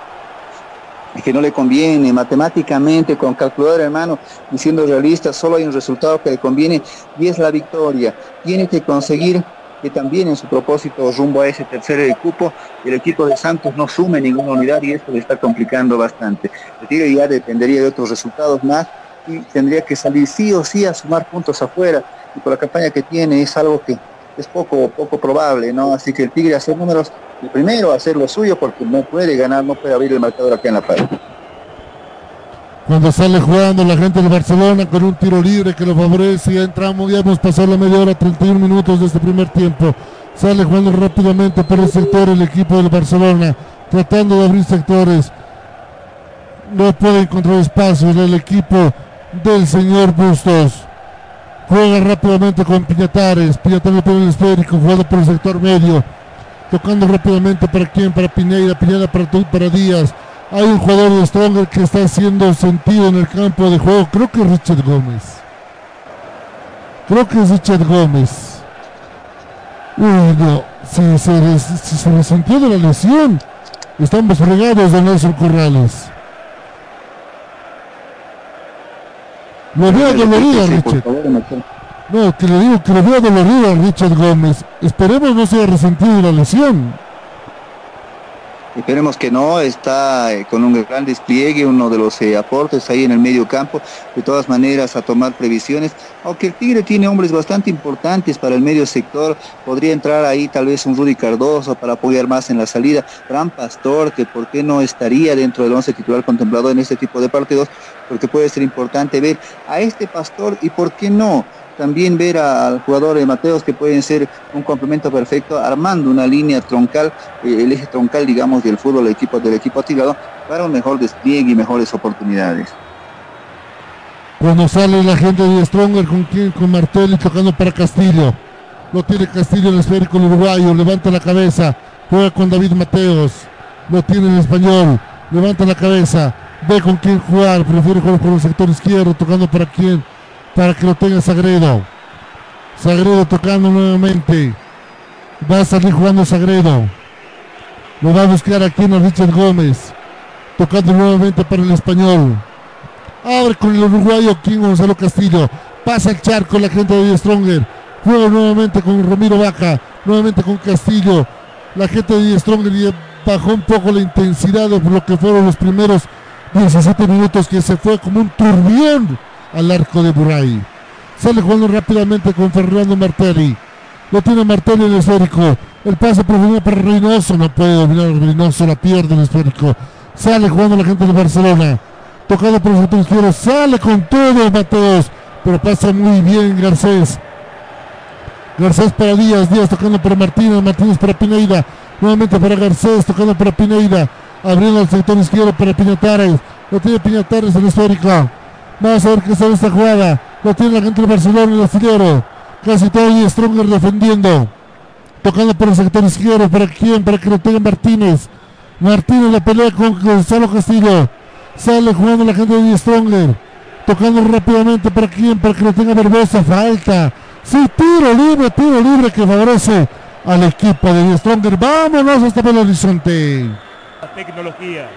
Que no le conviene, matemáticamente, con calculadora hermano, y siendo realista, solo hay un resultado que le conviene y es la victoria. Tiene que conseguir que también en su propósito rumbo a ese tercer cupo, el equipo de Santos no sume ninguna unidad y esto le está complicando bastante. El Tigre ya dependería de otros resultados más y tendría que salir sí o sí a sumar puntos afuera y por la campaña que tiene es algo que es poco, poco probable, ¿no? Así que el Tigre hacer números, el primero hacer lo suyo porque no puede ganar, no puede abrir el marcador aquí en La Paz. Cuando sale jugando la gente de Barcelona con un tiro libre que lo favorece, ya entramos, ya hemos pasado la media hora, 31 minutos de este primer tiempo. Sale jugando rápidamente por el sector el equipo del Barcelona, tratando de abrir sectores. No puede encontrar espacio en el equipo del señor Bustos. Juega rápidamente con Piñatares. Piñatares por el esférico, jugando por el sector medio. Tocando rápidamente para quién, para Pineida, Piñada para, para Díaz. Hay un jugador de Stronger que está haciendo sentido en el campo de juego. Creo que es Richard Gómez. Creo que es Richard Gómez. Uy, no. Si se, si se resintió de la lesión, estamos fregados de Nelson Corrales. Lo veo dolorido a Richard. No, que le digo que lo veo dolorido a Richard Gómez. Esperemos no sea resentido de la lesión. Esperemos que no, está eh, con un gran despliegue, uno de los eh, aportes ahí en el medio campo, de todas maneras a tomar previsiones, aunque el Tigre tiene hombres bastante importantes para el medio sector, podría entrar ahí tal vez un Rudy Cardoso para apoyar más en la salida, Gran Pastor, que por qué no estaría dentro del once titular contemplado en este tipo de partidos, porque puede ser importante ver a este Pastor y por qué no también ver al jugador de Mateos que pueden ser un complemento perfecto, armando una línea troncal, eh, el eje troncal, digamos, del fútbol del equipo, del equipo para un mejor despliegue y mejores oportunidades. Cuando sale la gente de Stronger con quien, con Martelli tocando para Castillo. Lo tiene Castillo en el esférico uruguayo, levanta la cabeza, juega con David Mateos, lo tiene en español, levanta la cabeza, ve con quién jugar, prefiere jugar por el sector izquierdo, tocando para quién, para que lo tenga Sagredo. Sagredo tocando nuevamente. Va a salir jugando Sagredo. Lo va a buscar aquí en Richard Gómez. Tocando nuevamente para el español. Abre con el uruguayo King Gonzalo Castillo. Pasa el charco la gente de Stronger. Juega nuevamente con Ramiro Vaca. Nuevamente con Castillo. La gente de Stronger bajó un poco la intensidad de lo que fueron los primeros 17 minutos que se fue como un turbión al arco de Buray. Sale jugando rápidamente con Fernando Martelli. Lo tiene Martelli en el esférico. El pase profundo para Reynoso. No puede dominar Reynoso. La pierde el esférico. Sale jugando la gente de Barcelona. Tocado por el sector izquierdo. Sale con todo Mateos. Pero pasa muy bien Garcés. Garcés para Díaz. Díaz tocando para Martínez. Martínez para Pineida. Nuevamente para Garcés. Tocando para Pineida. Abriendo el sector izquierdo para Piñatares. Lo tiene Piñatares en el esférico. Vamos a ver qué sale esta jugada. Lo tiene la gente de Barcelona el astillero. Casi todo y Stronger defendiendo. Tocando por el sector izquierdo. ¿Para quién? Para que lo tenga Martínez. Martínez la pelea con Gonzalo Castillo. Sale jugando la gente de Stronger. Tocando rápidamente. ¿Para quién? Para que lo tenga Barbosa. Falta. Sí, tiro libre, tiro libre que favorece al equipo de Stronger. Vámonos hasta el horizonte. La tecnología.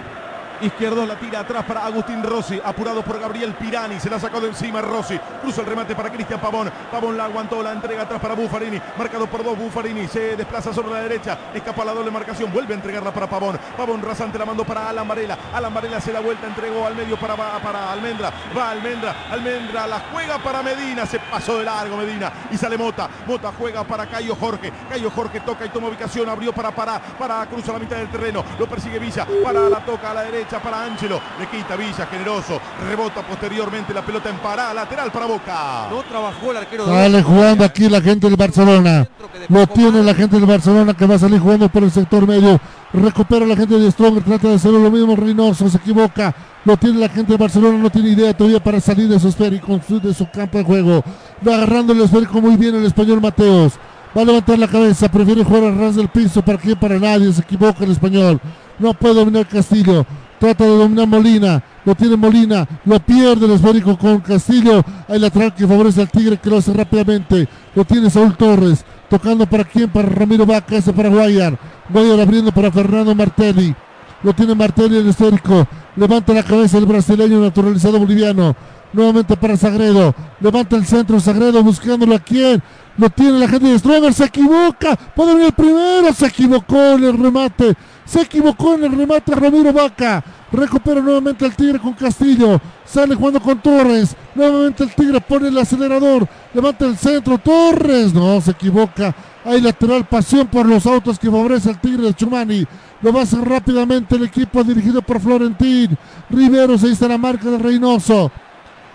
Izquierdo la tira atrás para Agustín Rossi. Apurado por Gabriel Pirani. Se la sacó de encima Rossi. Cruza el remate para Cristian Pavón. Pavón la aguantó. La entrega atrás para Buffarini. Marcado por dos Buffarini. Se desplaza sobre la derecha. Escapa la doble marcación. Vuelve a entregarla para Pavón. Pavón rasante la mandó para Alan Varela. Alan Varela se da vuelta. Entregó al medio para, para Almendra. Va Almendra. Almendra la juega para Medina. Se pasó de largo Medina. Y sale Mota. Mota juega para Cayo Jorge. Cayo Jorge toca y toma ubicación. Abrió para para. Para cruza la mitad del terreno. Lo persigue Villa. Para la toca a la derecha para Ángelo. Le quita Villa, generoso. Rebota posteriormente la pelota en parada. Lateral para Boca. No trabajó el arquero de Sale jugando aquí la gente del Barcelona. Lo tiene la gente del Barcelona que va a salir jugando por el sector medio. Recupera la gente de Strong. Trata de hacer lo mismo. Reynoso se equivoca. Lo tiene la gente de Barcelona. No tiene idea todavía para salir de su esférico, de su campo de juego. Va agarrando el esférico muy bien el español Mateos. Va a levantar la cabeza, prefiere jugar al ras del piso para que para nadie, se equivoca el español. No puede dominar Castillo. Trata de dominar Molina. Lo tiene Molina. Lo pierde el esférico con Castillo. Hay lateral que favorece al Tigre que lo hace rápidamente. Lo tiene Saúl Torres. Tocando para quién? Para Ramiro Vaca. Ese para Guayar. Guayar abriendo para Fernando Martelli. Lo tiene Martelli el esférico. Levanta la cabeza el brasileño naturalizado boliviano. Nuevamente para Sagredo. Levanta el centro Sagredo buscándolo a quién. Lo tiene la gente de Stronger. Se equivoca. Puede venir el primero. Se equivocó en el remate. Se equivocó en el remate Ramiro Vaca. Recupera nuevamente el Tigre con Castillo. Sale jugando con Torres. Nuevamente el Tigre pone el acelerador. Levanta el centro. Torres. No, se equivoca. Hay lateral pasión por los autos que favorece al Tigre de Chumani. Lo va a hacer rápidamente el equipo dirigido por Florentín. Riveros, ahí está la marca de Reynoso.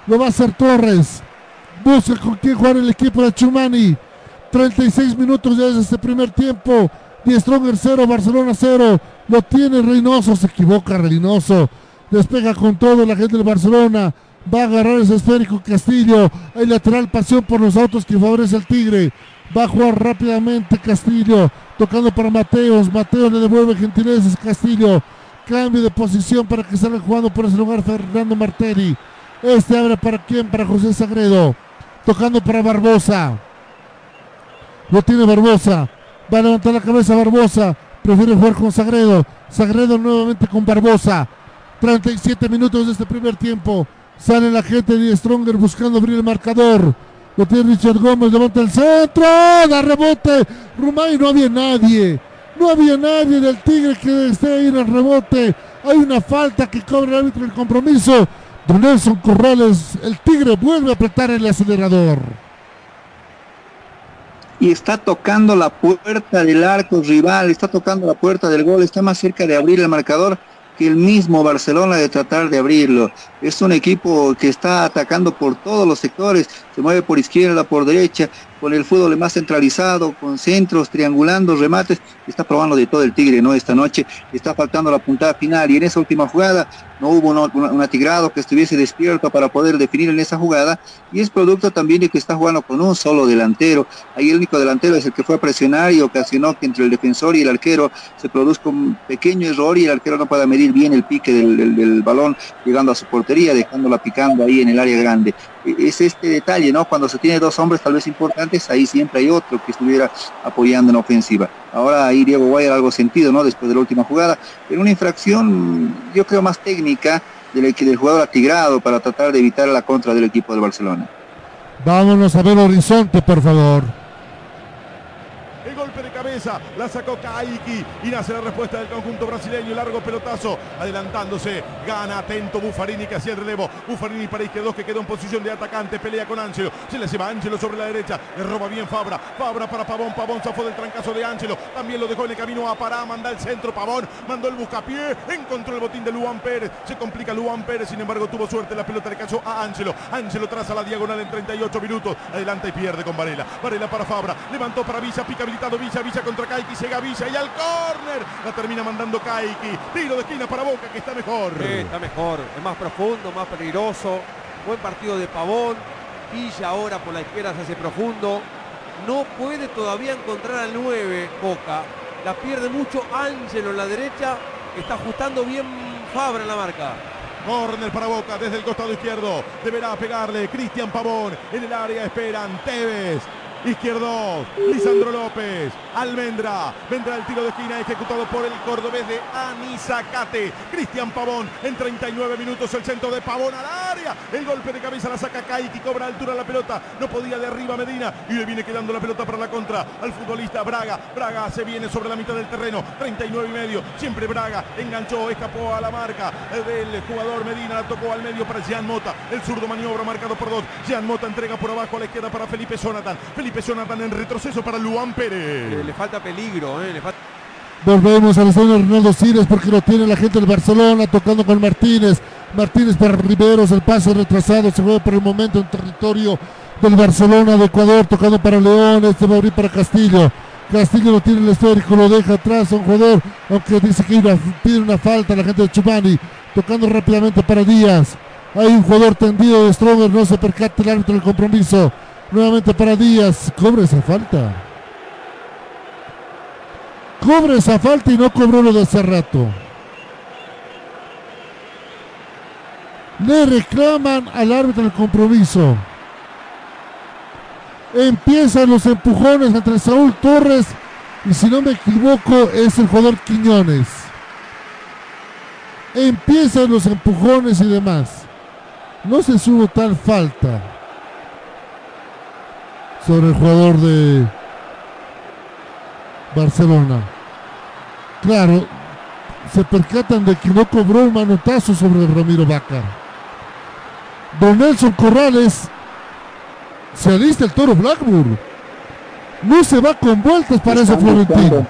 Lo va a hacer Torres. Busca con quién jugar el equipo de Chumani. 36 minutos ya desde este primer tiempo. Die Stronger 0, Barcelona 0. Lo tiene Reynoso, se equivoca Reynoso. Despega con todo la gente de Barcelona. Va a agarrar ese esférico Castillo. Hay lateral pasión por los autos que favorece al Tigre. Va a jugar rápidamente Castillo. Tocando para Mateos. Mateos le devuelve gentilezas Castillo. Cambio de posición para que salga jugando por ese lugar Fernando Martelli. Este abre para quién? Para José Sagredo. Tocando para Barbosa. Lo tiene Barbosa. Va a levantar la cabeza Barbosa. Prefiere jugar con Sagredo. Sagredo nuevamente con Barbosa. 37 minutos de este primer tiempo. Sale la gente de Stronger buscando abrir el marcador. Lo tiene Richard Gómez. Levanta el centro. Da rebote. Rumay no había nadie. No había nadie del Tigre que esté ahí en el rebote. Hay una falta que cobra el árbitro el compromiso. Don Nelson Corrales, el Tigre vuelve a apretar el acelerador. Y está tocando la puerta del arco rival, está tocando la puerta del gol, está más cerca de abrir el marcador que el mismo Barcelona de tratar de abrirlo. Es un equipo que está atacando por todos los sectores, se mueve por izquierda, por derecha, con el fútbol más centralizado, con centros, triangulando, remates, está probando de todo el Tigre, ¿no? Esta noche está faltando la puntada final y en esa última jugada no hubo un atigrado que estuviese despierto para poder definir en esa jugada y es producto también de que está jugando con un solo delantero. Ahí el único delantero es el que fue a presionar y ocasionó que entre el defensor y el arquero se produzca un pequeño error y el arquero no pueda medir bien el pique del balón llegando a su portería, dejándola picando ahí en el área grande. Es este detalle, ¿no? Cuando se tiene dos hombres tal vez importantes, ahí siempre hay otro que estuviera apoyando en ofensiva. Ahora ahí Diego Guayar algo sentido, ¿no? Después de la última jugada. En una infracción, yo creo más técnica del, del jugador atigrado para tratar de evitar la contra del equipo de Barcelona. Vámonos a ver Horizonte, por favor. La sacó Kaiki y nace la respuesta del conjunto brasileño. Largo pelotazo, adelantándose, gana atento Buffarini que hacía el relevo. Buffarini para izquierdo que quedó en posición de atacante, pelea con Ángelo. Se le lleva Ángelo sobre la derecha, le roba bien Fabra. Fabra para Pavón, Pavón zafó del trancazo de Ángelo. También lo dejó en el camino a Pará, manda el centro Pavón, mandó el buscapié, encontró el botín de Luan Pérez. Se complica Luan Pérez, sin embargo tuvo suerte, la pelota le cayó a Ángelo. Ángelo traza la diagonal en 38 minutos, adelanta y pierde con Varela. Varela para Fabra, levantó para Villa, pica habilitado Villa, Villa contra Kaiki, llega Villa y al córner. La termina mandando Kaiki. Tiro de esquina para Boca que está mejor. Sí, está mejor, es más profundo, más peligroso. Buen partido de Pavón. Villa ahora por la izquierda se hace profundo. No puede todavía encontrar al 9 Boca. La pierde mucho Ángelo en la derecha. Está ajustando bien Fabra en la marca. Corner para Boca desde el costado izquierdo. Deberá pegarle Cristian Pavón. En el área esperan Tevez. Izquierdo, Lisandro López, Almendra, vendrá el tiro de esquina ejecutado por el cordobés de Anizacate. Cristian Pavón en 39 minutos el centro de Pavón al área. El golpe de cabeza la saca Kaiki, cobra altura la pelota. No podía de arriba Medina y le viene quedando la pelota para la contra al futbolista Braga. Braga se viene sobre la mitad del terreno, 39 y medio. Siempre Braga enganchó, escapó a la marca del jugador Medina, la tocó al medio para Jean Mota. El zurdo maniobra marcado por dos. Jean Mota entrega por abajo a la izquierda para Felipe Jonathan. Felipe Jonathan en retroceso para Luan Pérez. Le, le falta peligro, ¿eh? le falta... Volvemos al estadio Ronaldo Cires porque lo tiene la gente del Barcelona tocando con Martínez. Martínez para Riveros, el paso retrasado, se mueve por el momento en territorio del Barcelona de Ecuador, tocando para León, este va a abrir para Castillo. Castillo lo tiene el esférico, lo deja atrás a un jugador, aunque dice que una, pide una falta la gente de Chumani, tocando rápidamente para Díaz. Hay un jugador tendido de Stronger, no se percata el árbitro del compromiso. Nuevamente para Díaz, cobra esa falta. cobra esa falta y no cobró lo de hace rato. Le reclaman al árbitro el compromiso. Empiezan los empujones entre Saúl Torres y si no me equivoco es el jugador Quiñones. Empiezan los empujones y demás. No se subo tal falta sobre el jugador de Barcelona. Claro, se percatan de que no cobró un manotazo sobre Ramiro Vaca. Don Nelson Corrales se alista el toro Blackburn. No se va con vueltas para ese Florentino.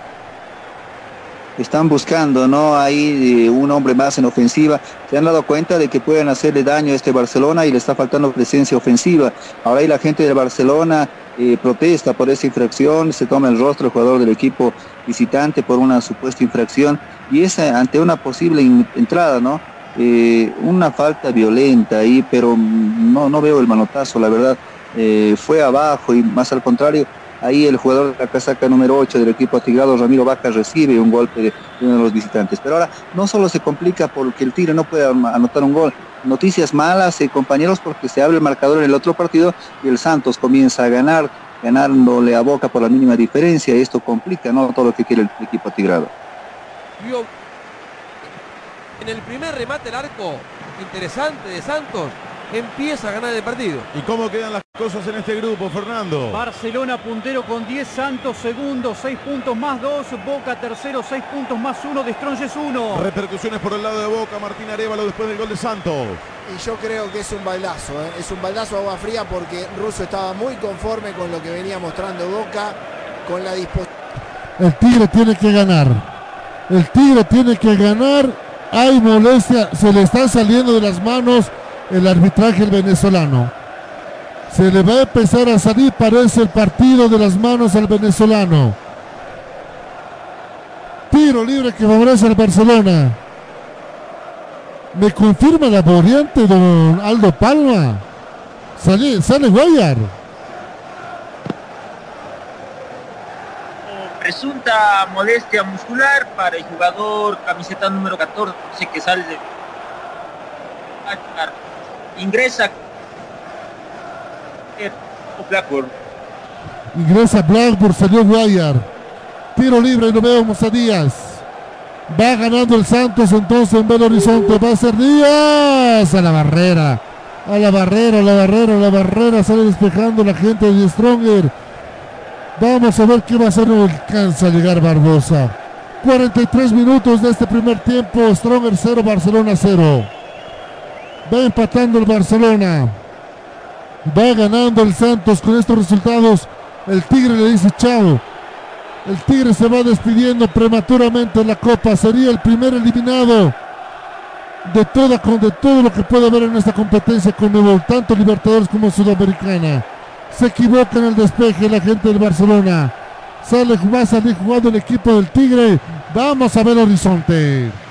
Están buscando, ¿no? Ahí eh, un hombre más en ofensiva. Se han dado cuenta de que pueden hacerle daño a este Barcelona y le está faltando presencia ofensiva. Ahora ahí la gente de Barcelona eh, protesta por esa infracción, se toma el rostro el jugador del equipo visitante por una supuesta infracción y es ante una posible entrada, ¿no? Eh, una falta violenta ahí, pero no, no veo el manotazo, la verdad. Eh, fue abajo y más al contrario, ahí el jugador de la casaca número 8 del equipo atigrado, Ramiro Vaca, recibe un golpe de, uno de los visitantes. Pero ahora no solo se complica porque el Tigre no puede anotar un gol, noticias malas, eh, compañeros, porque se abre el marcador en el otro partido y el Santos comienza a ganar, ganándole a Boca por la mínima diferencia, y esto complica ¿no? todo lo que quiere el equipo atigrado. En el primer remate al arco interesante de Santos, empieza a ganar el partido. ¿Y cómo quedan las cosas en este grupo, Fernando? Barcelona puntero con 10, Santos segundo, 6 puntos más 2, Boca tercero, 6 puntos más 1, de Strongest 1. Repercusiones por el lado de Boca, Martín Arevalo después del gol de Santos. Y yo creo que es un baldazo, ¿eh? es un baldazo agua fría porque Russo estaba muy conforme con lo que venía mostrando Boca, con la disposición. El Tigre tiene que ganar. El Tigre tiene que ganar. Hay molestia. Se le está saliendo de las manos el arbitraje el venezolano. Se le va a empezar a salir, parece el partido de las manos al venezolano. Tiro libre que favorece al Barcelona. Me confirma la variante don Aldo Palma. Sale, sale Guayar. Presunta molestia muscular para el jugador camiseta número 14 que sale de... Ingresa Blackburn. Ingresa Blackburn, salió Guayar. Tiro libre y lo vemos a Díaz. Va ganando el Santos entonces en Belo Horizonte. Va a ser Díaz a la barrera. A la barrera, a la barrera, a la barrera. Sale despejando la gente de Stronger. Vamos a ver qué va a hacer. No alcanza a llegar Barbosa. 43 minutos de este primer tiempo. Stronger 0, Barcelona 0. Va empatando el Barcelona. Va ganando el Santos con estos resultados. El Tigre le dice chao. El Tigre se va despidiendo prematuramente en la Copa. Sería el primer eliminado de, toda, de todo lo que puede haber en esta competencia con Nuevo, tanto Libertadores como Sudamericana. Se equivoca en el despeje la gente del Barcelona. Sale, va salir jugando el equipo del Tigre. Vamos a ver Horizonte.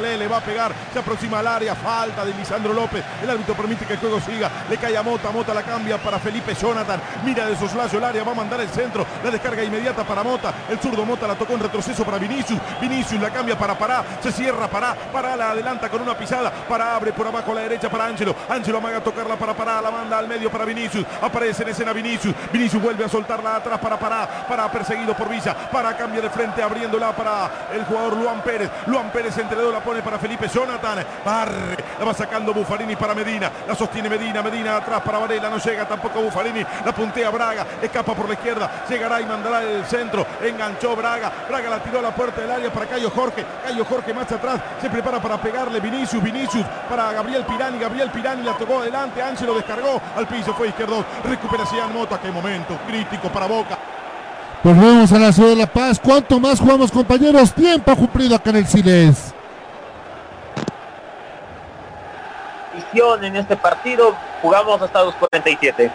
Le, le va a pegar, se aproxima al área, falta de Lisandro López. El árbitro permite que el juego siga. Le cae a Mota, Mota la cambia para Felipe Jonathan. Mira de soslayo el área, va a mandar el centro. La descarga inmediata para Mota. El zurdo Mota la tocó en retroceso para Vinicius. Vinicius la cambia para Pará. Se cierra Pará. Pará la adelanta con una pisada. Pará abre por abajo a la derecha para Ángelo. Ángelo amaga tocarla para Pará. La manda al medio para Vinicius. Aparece en escena Vinicius. Vinicius vuelve a soltarla atrás para Pará. Pará perseguido por Villa. Pará cambia de frente abriéndola para el jugador Luan Pérez. Luan Pérez entre dos la pone para Felipe Jonathan. Barre. La va sacando Buffarini para Medina. La sostiene Medina. Medina atrás para Varela. No llega tampoco Buffarini. La puntea Braga. Escapa por la izquierda. Llegará y mandará el centro. Enganchó Braga. Braga la tiró a la puerta del área para Cayo Jorge. Cayo Jorge más atrás. Se prepara para pegarle Vinicius. Vinicius para Gabriel Pirani. Gabriel Pirani la tocó adelante. Ángelo descargó al piso. Fue izquierdo. Recuperación Mota. Qué momento crítico para Boca. Volvemos a la ciudad de La Paz. ¿Cuánto más jugamos, compañeros? Tiempo cumplido acá en el Siles. En este partido, jugamos hasta los 47.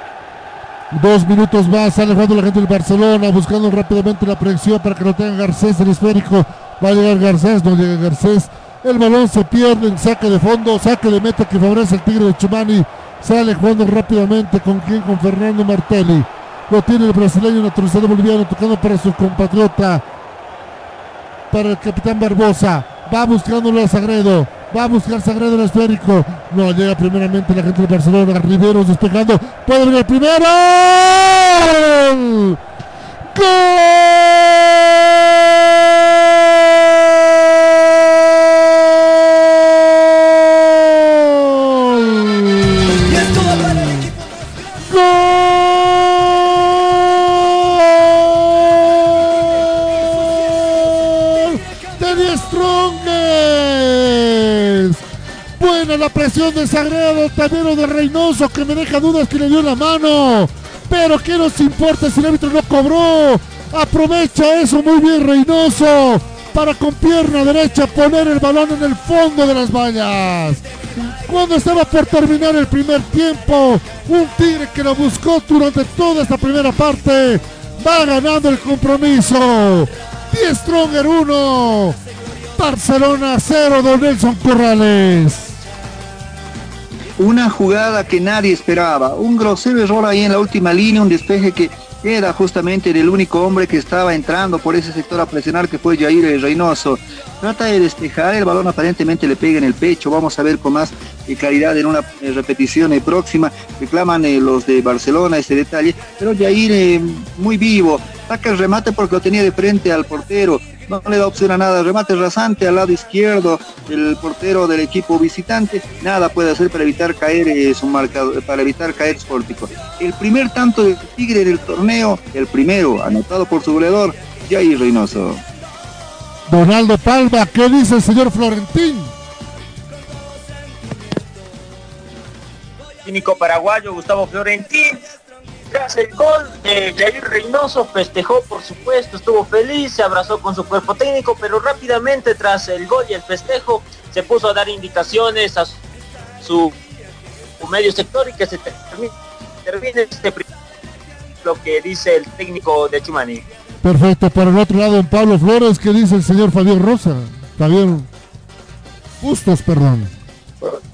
Dos minutos más, sale jugando la gente del Barcelona, buscando rápidamente la proyección para que lo tenga Garcés el esférico. Va a llegar Garcés, no llega Garcés. El balón se pierde en saque de fondo, saque de meta que favorece al Tigre de Chumani. Sale jugando rápidamente con quien, con Fernando Martelli. Lo tiene el brasileño naturalizado boliviano tocando para su compatriota. Para el capitán Barbosa. Va buscándolo a Sagredo. Va a buscar Sagredo el esférico. No llega primeramente la gente de Barcelona. Riveros despejando. Puede venir el primero. Y Presión de Sagredo, lo de Reynoso, que me deja dudas que le dio la mano. Pero ¿qué nos importa si el árbitro no cobró? Aprovecha eso muy bien Reynoso para con pierna derecha poner el balón en el fondo de las vallas. Cuando estaba por terminar el primer tiempo, un Tigre que lo buscó durante toda esta primera parte va ganando el compromiso. 10 Stronger 1, Barcelona 0, Don Nelson Corrales. Una jugada que nadie esperaba, un grosero error ahí en la última línea, un despeje que era justamente del único hombre que estaba entrando por ese sector a presionar que fue Jair Reynoso. Trata de despejar, el balón aparentemente le pega en el pecho, vamos a ver con más eh, claridad en una eh, repetición eh, próxima, reclaman los de Barcelona ese detalle, pero Jair muy vivo, saca el remate porque lo tenía de frente al portero, no le da opción a nada, remate rasante al lado izquierdo del portero del equipo visitante, nada puede hacer para evitar caer eh, su marcador, para evitar caer su pórtico. El primer tanto del Tigre del torneo, el primero, anotado por su goleador, Jair Reynoso. Donaldo Palma, ¿qué dice el señor Florentín? técnico paraguayo Gustavo Florentín. Tras el gol, eh, Jair Reynoso festejó, por supuesto, estuvo feliz, se abrazó con su cuerpo técnico, pero rápidamente tras el gol y el festejo se puso a dar indicaciones a su, su medio sector y que se termine, termine este lo que dice el técnico de Chumani. Perfecto, para el otro lado, don Pablo Flores, ¿qué dice el señor Fabián Rosa? Fabián Bustos, perdón.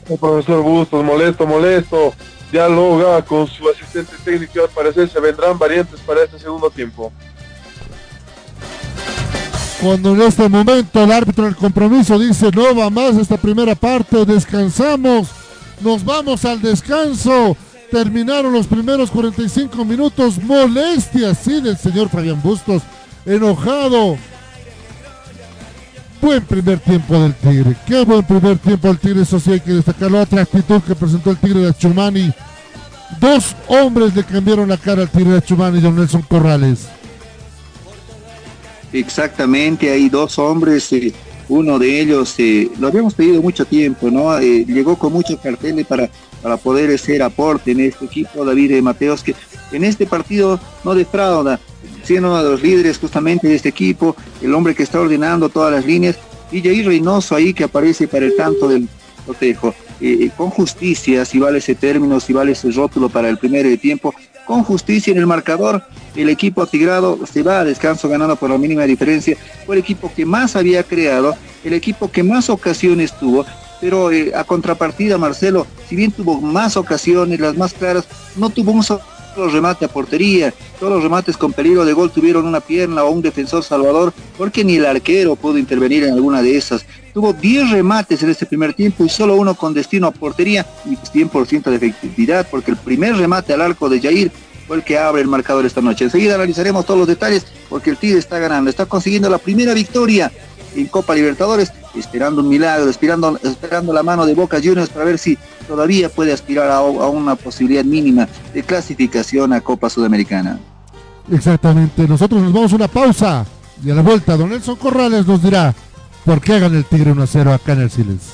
El profesor Bustos, molesto, molesto. Dialoga con su asistente técnico y al parecer se vendrán variantes para este segundo tiempo. Cuando en este momento el árbitro del compromiso dice no va más esta primera parte, descansamos, nos vamos al descanso. Terminaron los primeros 45 minutos, molestia, sí, del señor Fabián Bustos, enojado. Buen primer tiempo del Tigre, qué buen primer tiempo del Tigre, eso sí hay que destacar la otra actitud que presentó el Tigre de Chumani. Dos hombres le cambiaron la cara al Tigre de Chumani, don Nelson Corrales. Exactamente, hay dos hombres, eh, uno de ellos eh, lo habíamos pedido mucho tiempo, ¿no? Eh, llegó con muchos carteles para, para poder hacer aporte en este equipo, David eh, Mateos, que en este partido no defrauda, siendo uno de los líderes justamente de este equipo, el hombre que está ordenando todas las líneas, y Jair Reynoso ahí que aparece para el tanto del cotejo. Eh, con justicia, si vale ese término, si vale ese rótulo para el primer eh, tiempo, con justicia en el marcador, el equipo atigrado se va a descanso ganando por la mínima diferencia, fue el equipo que más había creado, el equipo que más ocasiones tuvo, pero eh, a contrapartida Marcelo, si bien tuvo más ocasiones, las más claras, no tuvo un solo remate a portería, todos los remates con peligro de gol tuvieron una pierna o un defensor salvador, porque ni el arquero pudo intervenir en alguna de esas. Tuvo 10 remates en este primer tiempo y solo uno con destino a portería y 100% de efectividad, porque el primer remate al arco de Jair fue el que abre el marcador esta noche. Enseguida analizaremos todos los detalles porque el Tigre está ganando, está consiguiendo la primera victoria en Copa Libertadores, esperando un milagro, esperando, esperando la mano de Boca Juniors para ver si todavía puede aspirar a, a una posibilidad mínima de clasificación a Copa Sudamericana. Exactamente, nosotros nos vamos a una pausa y a la vuelta don Nelson Corrales nos dirá por qué hagan el Tigre 1 0 acá en el Siles.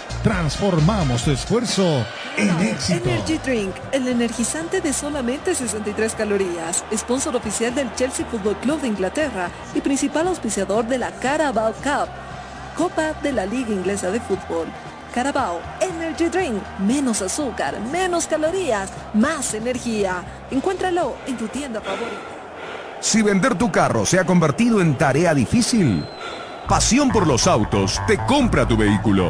Transformamos tu esfuerzo en éxito. Energy Drink, el energizante de solamente 63 calorías, sponsor oficial del Chelsea Football Club de Inglaterra y principal auspiciador de la Carabao Cup, Copa de la Liga Inglesa de Fútbol. Carabao Energy Drink, menos azúcar, menos calorías, más energía. Encuéntralo en tu tienda favorita. Si vender tu carro se ha convertido en tarea difícil, Pasión por los autos te compra tu vehículo.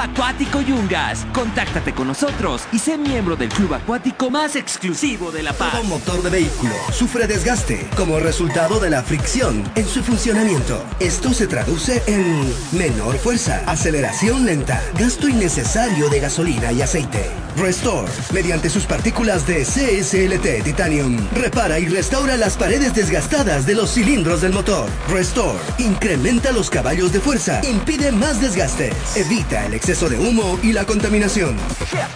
Acuático Yungas. Contáctate con nosotros y sé miembro del club acuático más exclusivo de La Paz. Todo motor de vehículo sufre desgaste como resultado de la fricción en su funcionamiento. Esto se traduce en menor fuerza, aceleración lenta, gasto innecesario de gasolina y aceite. Restore, mediante sus partículas de CSLT Titanium, repara y restaura las paredes desgastadas de los cilindros del motor. Restore, incrementa los caballos de fuerza, impide más desgastes, evita el exceso de humo y la contaminación.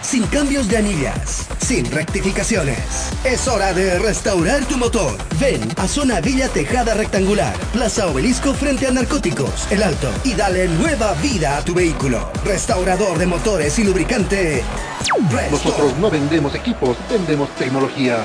Sin cambios de anillas, sin rectificaciones. Es hora de restaurar tu motor. Ven a Zona Villa Tejada Rectangular, Plaza Obelisco frente a Narcóticos, El Alto, y dale nueva vida a tu vehículo. Restaurador de motores y lubricante. Nosotros no vendemos equipos, vendemos tecnología.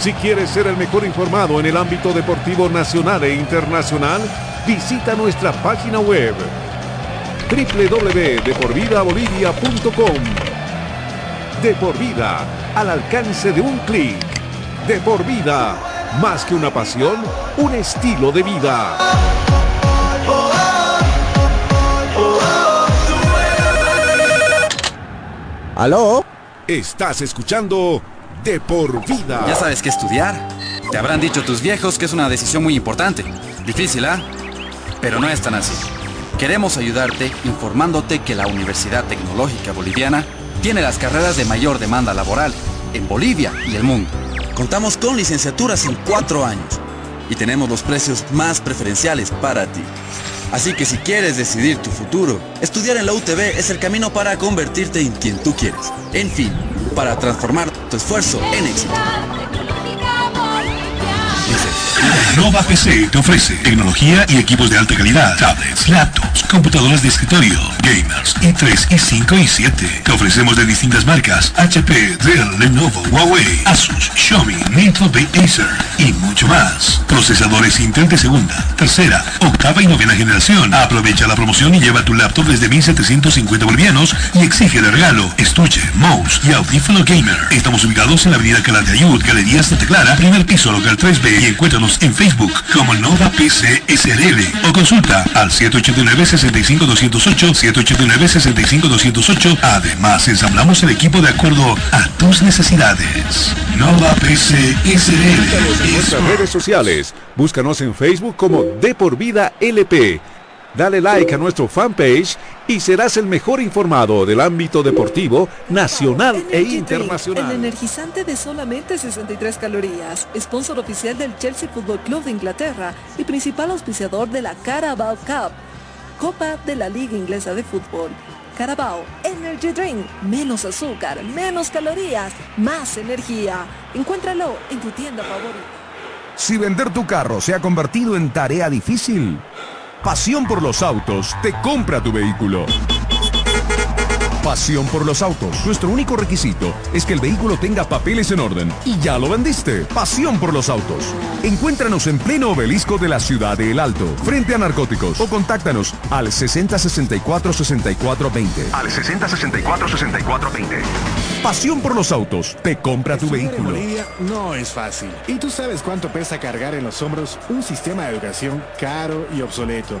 Si quieres ser el mejor informado en el ámbito deportivo nacional e internacional, visita nuestra página web www.deporvidabolivia.com De por vida, al alcance de un clic. De por vida, más que una pasión, un estilo de vida. ¿Aló? Estás escuchando Por vida. ¿Ya sabes qué estudiar? Te habrán dicho tus viejos que es una decisión muy importante. Difícil, ¿ah? Pero no es tan así. Queremos ayudarte informándote que la Universidad Tecnológica Boliviana tiene las carreras de mayor demanda laboral en Bolivia y el mundo. Contamos con licenciaturas en cuatro años y tenemos los precios más preferenciales para ti. Así que si quieres decidir tu futuro, estudiar en la UTB es el camino para convertirte en quien tú quieres. En fin, para transformar tu esfuerzo en éxito. Nova PC te ofrece tecnología y equipos de alta calidad, tablets, laptops, computadoras de escritorio, gamers, i3, i5 y 7. Te ofrecemos de distintas marcas, HP, Dell, Lenovo, Huawei, Asus, Xiaomi, Nitro de Acer y mucho más. Procesadores Intel de segunda, tercera, octava y novena generación. Aprovecha la promoción y lleva tu laptop desde 1750 bolivianos y exige de regalo estuche, mouse y audífono gamer. Estamos ubicados en la avenida Cala de Ayud, Galería Santa Clara, primer piso local 3B y encuéntranos en Facebook como Nova PC SRL o consulta al 789-65208, 789-65208. Además, ensamblamos el equipo de acuerdo a tus necesidades. Nova PC SRL. Nuestras redes sociales. Búscanos en Facebook como De por Vida LP. Dale like a nuestro fanpage y serás el mejor informado del ámbito deportivo nacional e Drink, internacional. El energizante de solamente 63 calorías, sponsor oficial del Chelsea Football Club de Inglaterra y principal auspiciador de la Carabao Cup, Copa de la Liga Inglesa de Fútbol. Carabao Energy Drink. Menos azúcar, menos calorías, más energía. Encuéntralo en tu tienda favorita. Si vender tu carro se ha convertido en tarea difícil, Pasión por los autos te compra tu vehículo. Pasión por los autos. Nuestro único requisito es que el vehículo tenga papeles en orden. Y ya lo vendiste. Pasión por los autos. Encuéntranos en pleno obelisco de la ciudad de El Alto, frente a narcóticos. O contáctanos al 6064-6420. Al 6064-6420. Pasión por los autos. Te compra tu Estudiar en vehículo. Bolivia no es fácil. Y tú sabes cuánto pesa cargar en los hombros un sistema de educación caro y obsoleto.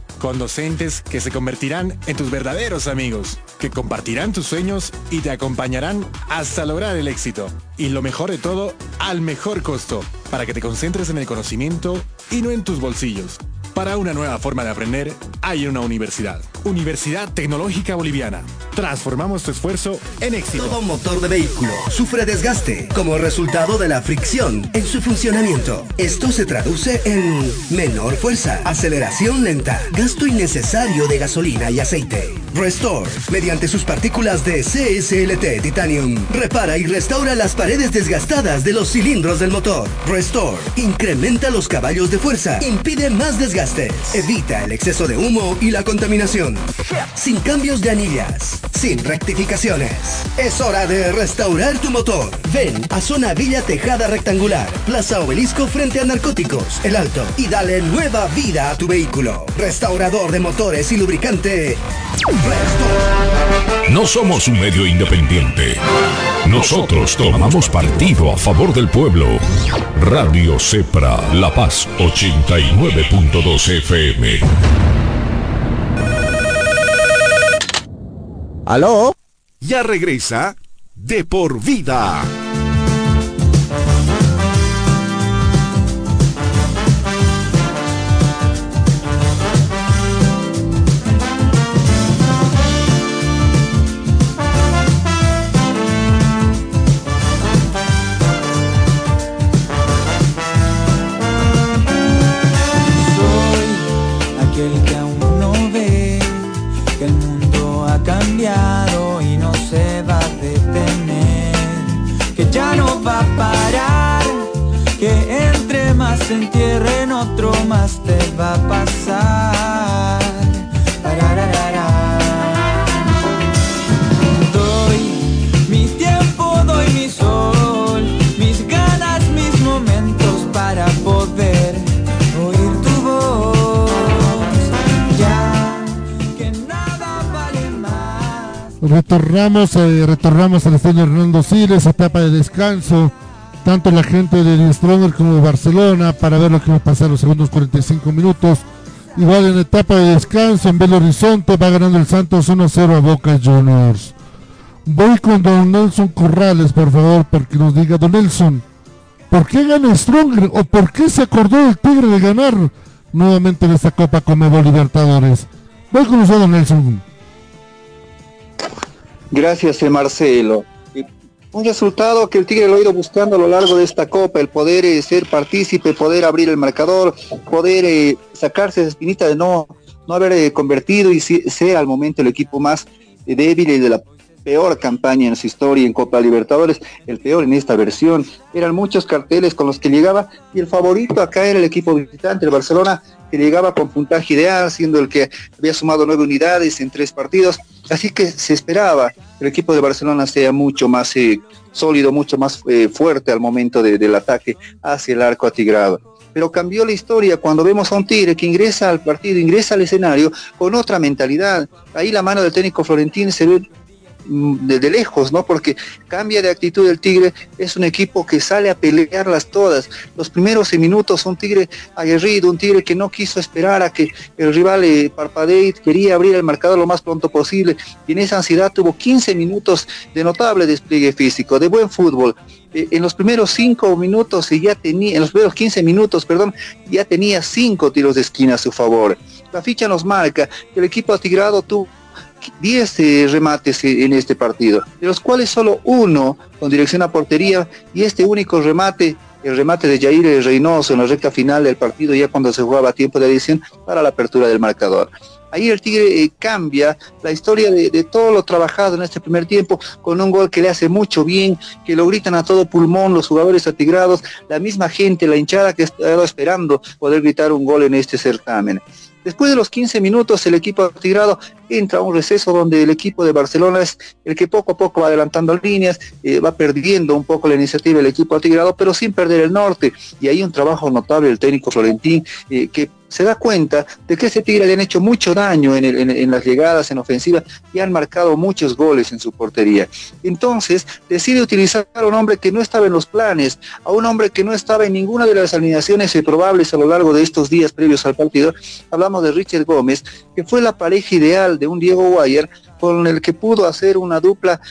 Con docentes que se convertirán en tus verdaderos amigos, que compartirán tus sueños y te acompañarán hasta lograr el éxito. Y lo mejor de todo, al mejor costo, para que te concentres en el conocimiento y no en tus bolsillos. Para una nueva forma de aprender, hay una universidad. Universidad Tecnológica Boliviana. Transformamos tu esfuerzo en éxito. Todo motor de vehículo sufre desgaste como resultado de la fricción en su funcionamiento. Esto se traduce en menor fuerza, aceleración lenta, gasto innecesario de gasolina y aceite. Restore, mediante sus partículas de CSLT Titanium, repara y restaura las paredes desgastadas de los cilindros del motor. Restore, incrementa los caballos de fuerza, impide más evita el exceso de humo y la contaminación. Sin cambios de anillas, sin rectificaciones. Es hora de restaurar tu motor. Ven a Zona Villa Tejada Rectangular, Plaza Obelisco frente a Narcóticos, El Alto, y dale nueva vida a tu vehículo. Restaurador de motores y lubricante. No somos un medio independiente. Nosotros tomamos partido a favor del pueblo. Radio Cepra, La Paz 89.2 FM. ¿Aló? Ya regresa de por vida. Va a pasar. Doy mi tiempo, doy mi sol, mis ganas, mis momentos para poder oír tu voz. Ya que nada vale más. Retornamos, eh, retornamos al estadio Hernando Siles, etapa de descanso. Tanto la gente de Stronger como de Barcelona para ver lo que va a pasar los segundos 45 minutos. Igual en etapa de descanso en Belo Horizonte va ganando el Santos 1-0 a Boca Juniors. Voy con Don Nelson Corrales, por favor, para que nos diga, Don Nelson, ¿por qué gana Stronger o por qué se acordó el Tigre de ganar nuevamente en esta Copa Comebol Libertadores? Voy con usted, Don Nelson. Gracias, eh, Marcelo. Un resultado que el Tigre lo ha ido buscando a lo largo de esta Copa, el poder eh, ser partícipe, poder abrir el marcador, poder eh, sacarse esa espinita de no, no haber eh, convertido y si- ser al momento el equipo más débil y de la peor campaña en su historia en Copa Libertadores, el peor en esta versión. Eran muchos carteles con los que llegaba y el favorito acá era el equipo visitante, el Barcelona, que llegaba con puntaje ideal, siendo el que había sumado nueve unidades en tres partidos. Así que se esperaba el equipo de Barcelona sea mucho más eh, sólido, mucho más eh, fuerte al momento de- del ataque hacia el arco atigrado. Pero cambió la historia cuando vemos a un Tigre que ingresa al partido, ingresa al escenario con otra mentalidad. Ahí la mano del técnico Florentino se ve mm, de, lejos, ¿no? Porque cambia de actitud el Tigre, es un equipo que sale a pelearlas todas. Los primeros minutos, un Tigre aguerrido, un Tigre que no quiso esperar a que el rival eh, parpadee, quería abrir el marcador lo más pronto posible, y en esa ansiedad tuvo 15 minutos de notable despliegue físico, de buen fútbol. Eh, en los primeros 5 minutos ya tenía, en los primeros 15 minutos, perdón, ya tenía 5 tiros de esquina a su favor. La ficha nos marca que el equipo atigrado tuvo 10 eh, remates en este partido, de los cuales solo uno con dirección a portería y este único remate, el remate de Jair Reynoso en la recta final del partido, ya cuando se jugaba tiempo de adición para la apertura del marcador. Ahí el Tigre eh, cambia la historia de, todo lo trabajado en este primer tiempo con un gol que le hace mucho bien, que lo gritan a todo pulmón los jugadores atigrados, la misma gente, la hinchada que estaba esperando poder gritar un gol en este certamen. Después de los 15 minutos, el equipo atigrado entra a un receso donde el equipo de Barcelona es el que poco a poco va adelantando líneas, eh, va perdiendo un poco la iniciativa el equipo atigrado, pero sin perder el norte. Y hay un trabajo notable del técnico Florentín eh, que se da cuenta de que ese Tigre le han hecho mucho daño en, las llegadas, en ofensiva, y han marcado muchos goles en su portería. Entonces, decide utilizar a un hombre que no estaba en los planes, a un hombre que no estaba en ninguna de las alineaciones probables a lo largo de estos días previos al partido. Hablamos de Richard Gómez, que fue la pareja ideal de un Diego Guayer con el que pudo hacer una dupla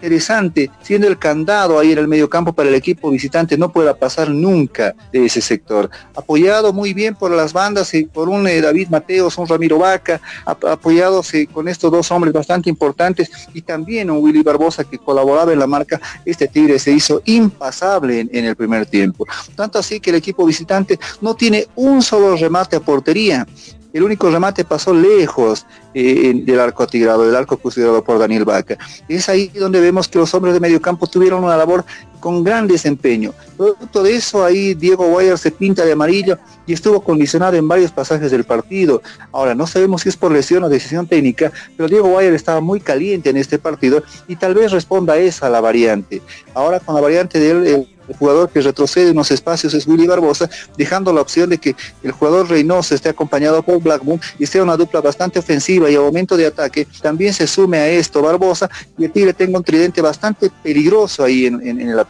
interesante, siendo el candado ahí en el medio campo para el equipo visitante, no pueda pasar nunca de ese sector. Apoyado muy bien por las bandas y por un eh, David Mateos, un Ramiro Vaca, apoyados eh, con estos dos hombres bastante importantes y también un Willy Barbosa que colaboraba en la marca, este Tigre se hizo impasable en el primer tiempo. Tanto así que el equipo visitante no tiene un solo remate a portería el único remate pasó lejos eh, del arco atigrado, del arco custodiado por Daniel Vaca. Es ahí donde vemos que los hombres de medio campo tuvieron una labor con gran desempeño. Producto de eso, ahí Diego Guayar se pinta de amarillo y estuvo condicionado en varios pasajes del partido. Ahora, no sabemos si es por lesión o decisión técnica, pero Diego Guayar estaba muy caliente en este partido y tal vez responda a esa la variante. Ahora con la variante de él, el jugador que retrocede unos espacios es Willy Barbosa, dejando la opción de que el jugador Reynoso esté acompañado por Blackburn y sea una dupla bastante ofensiva y a momento de ataque también se sume a esto Barbosa y el Tigre tenga un tridente bastante peligroso ahí en, el ataque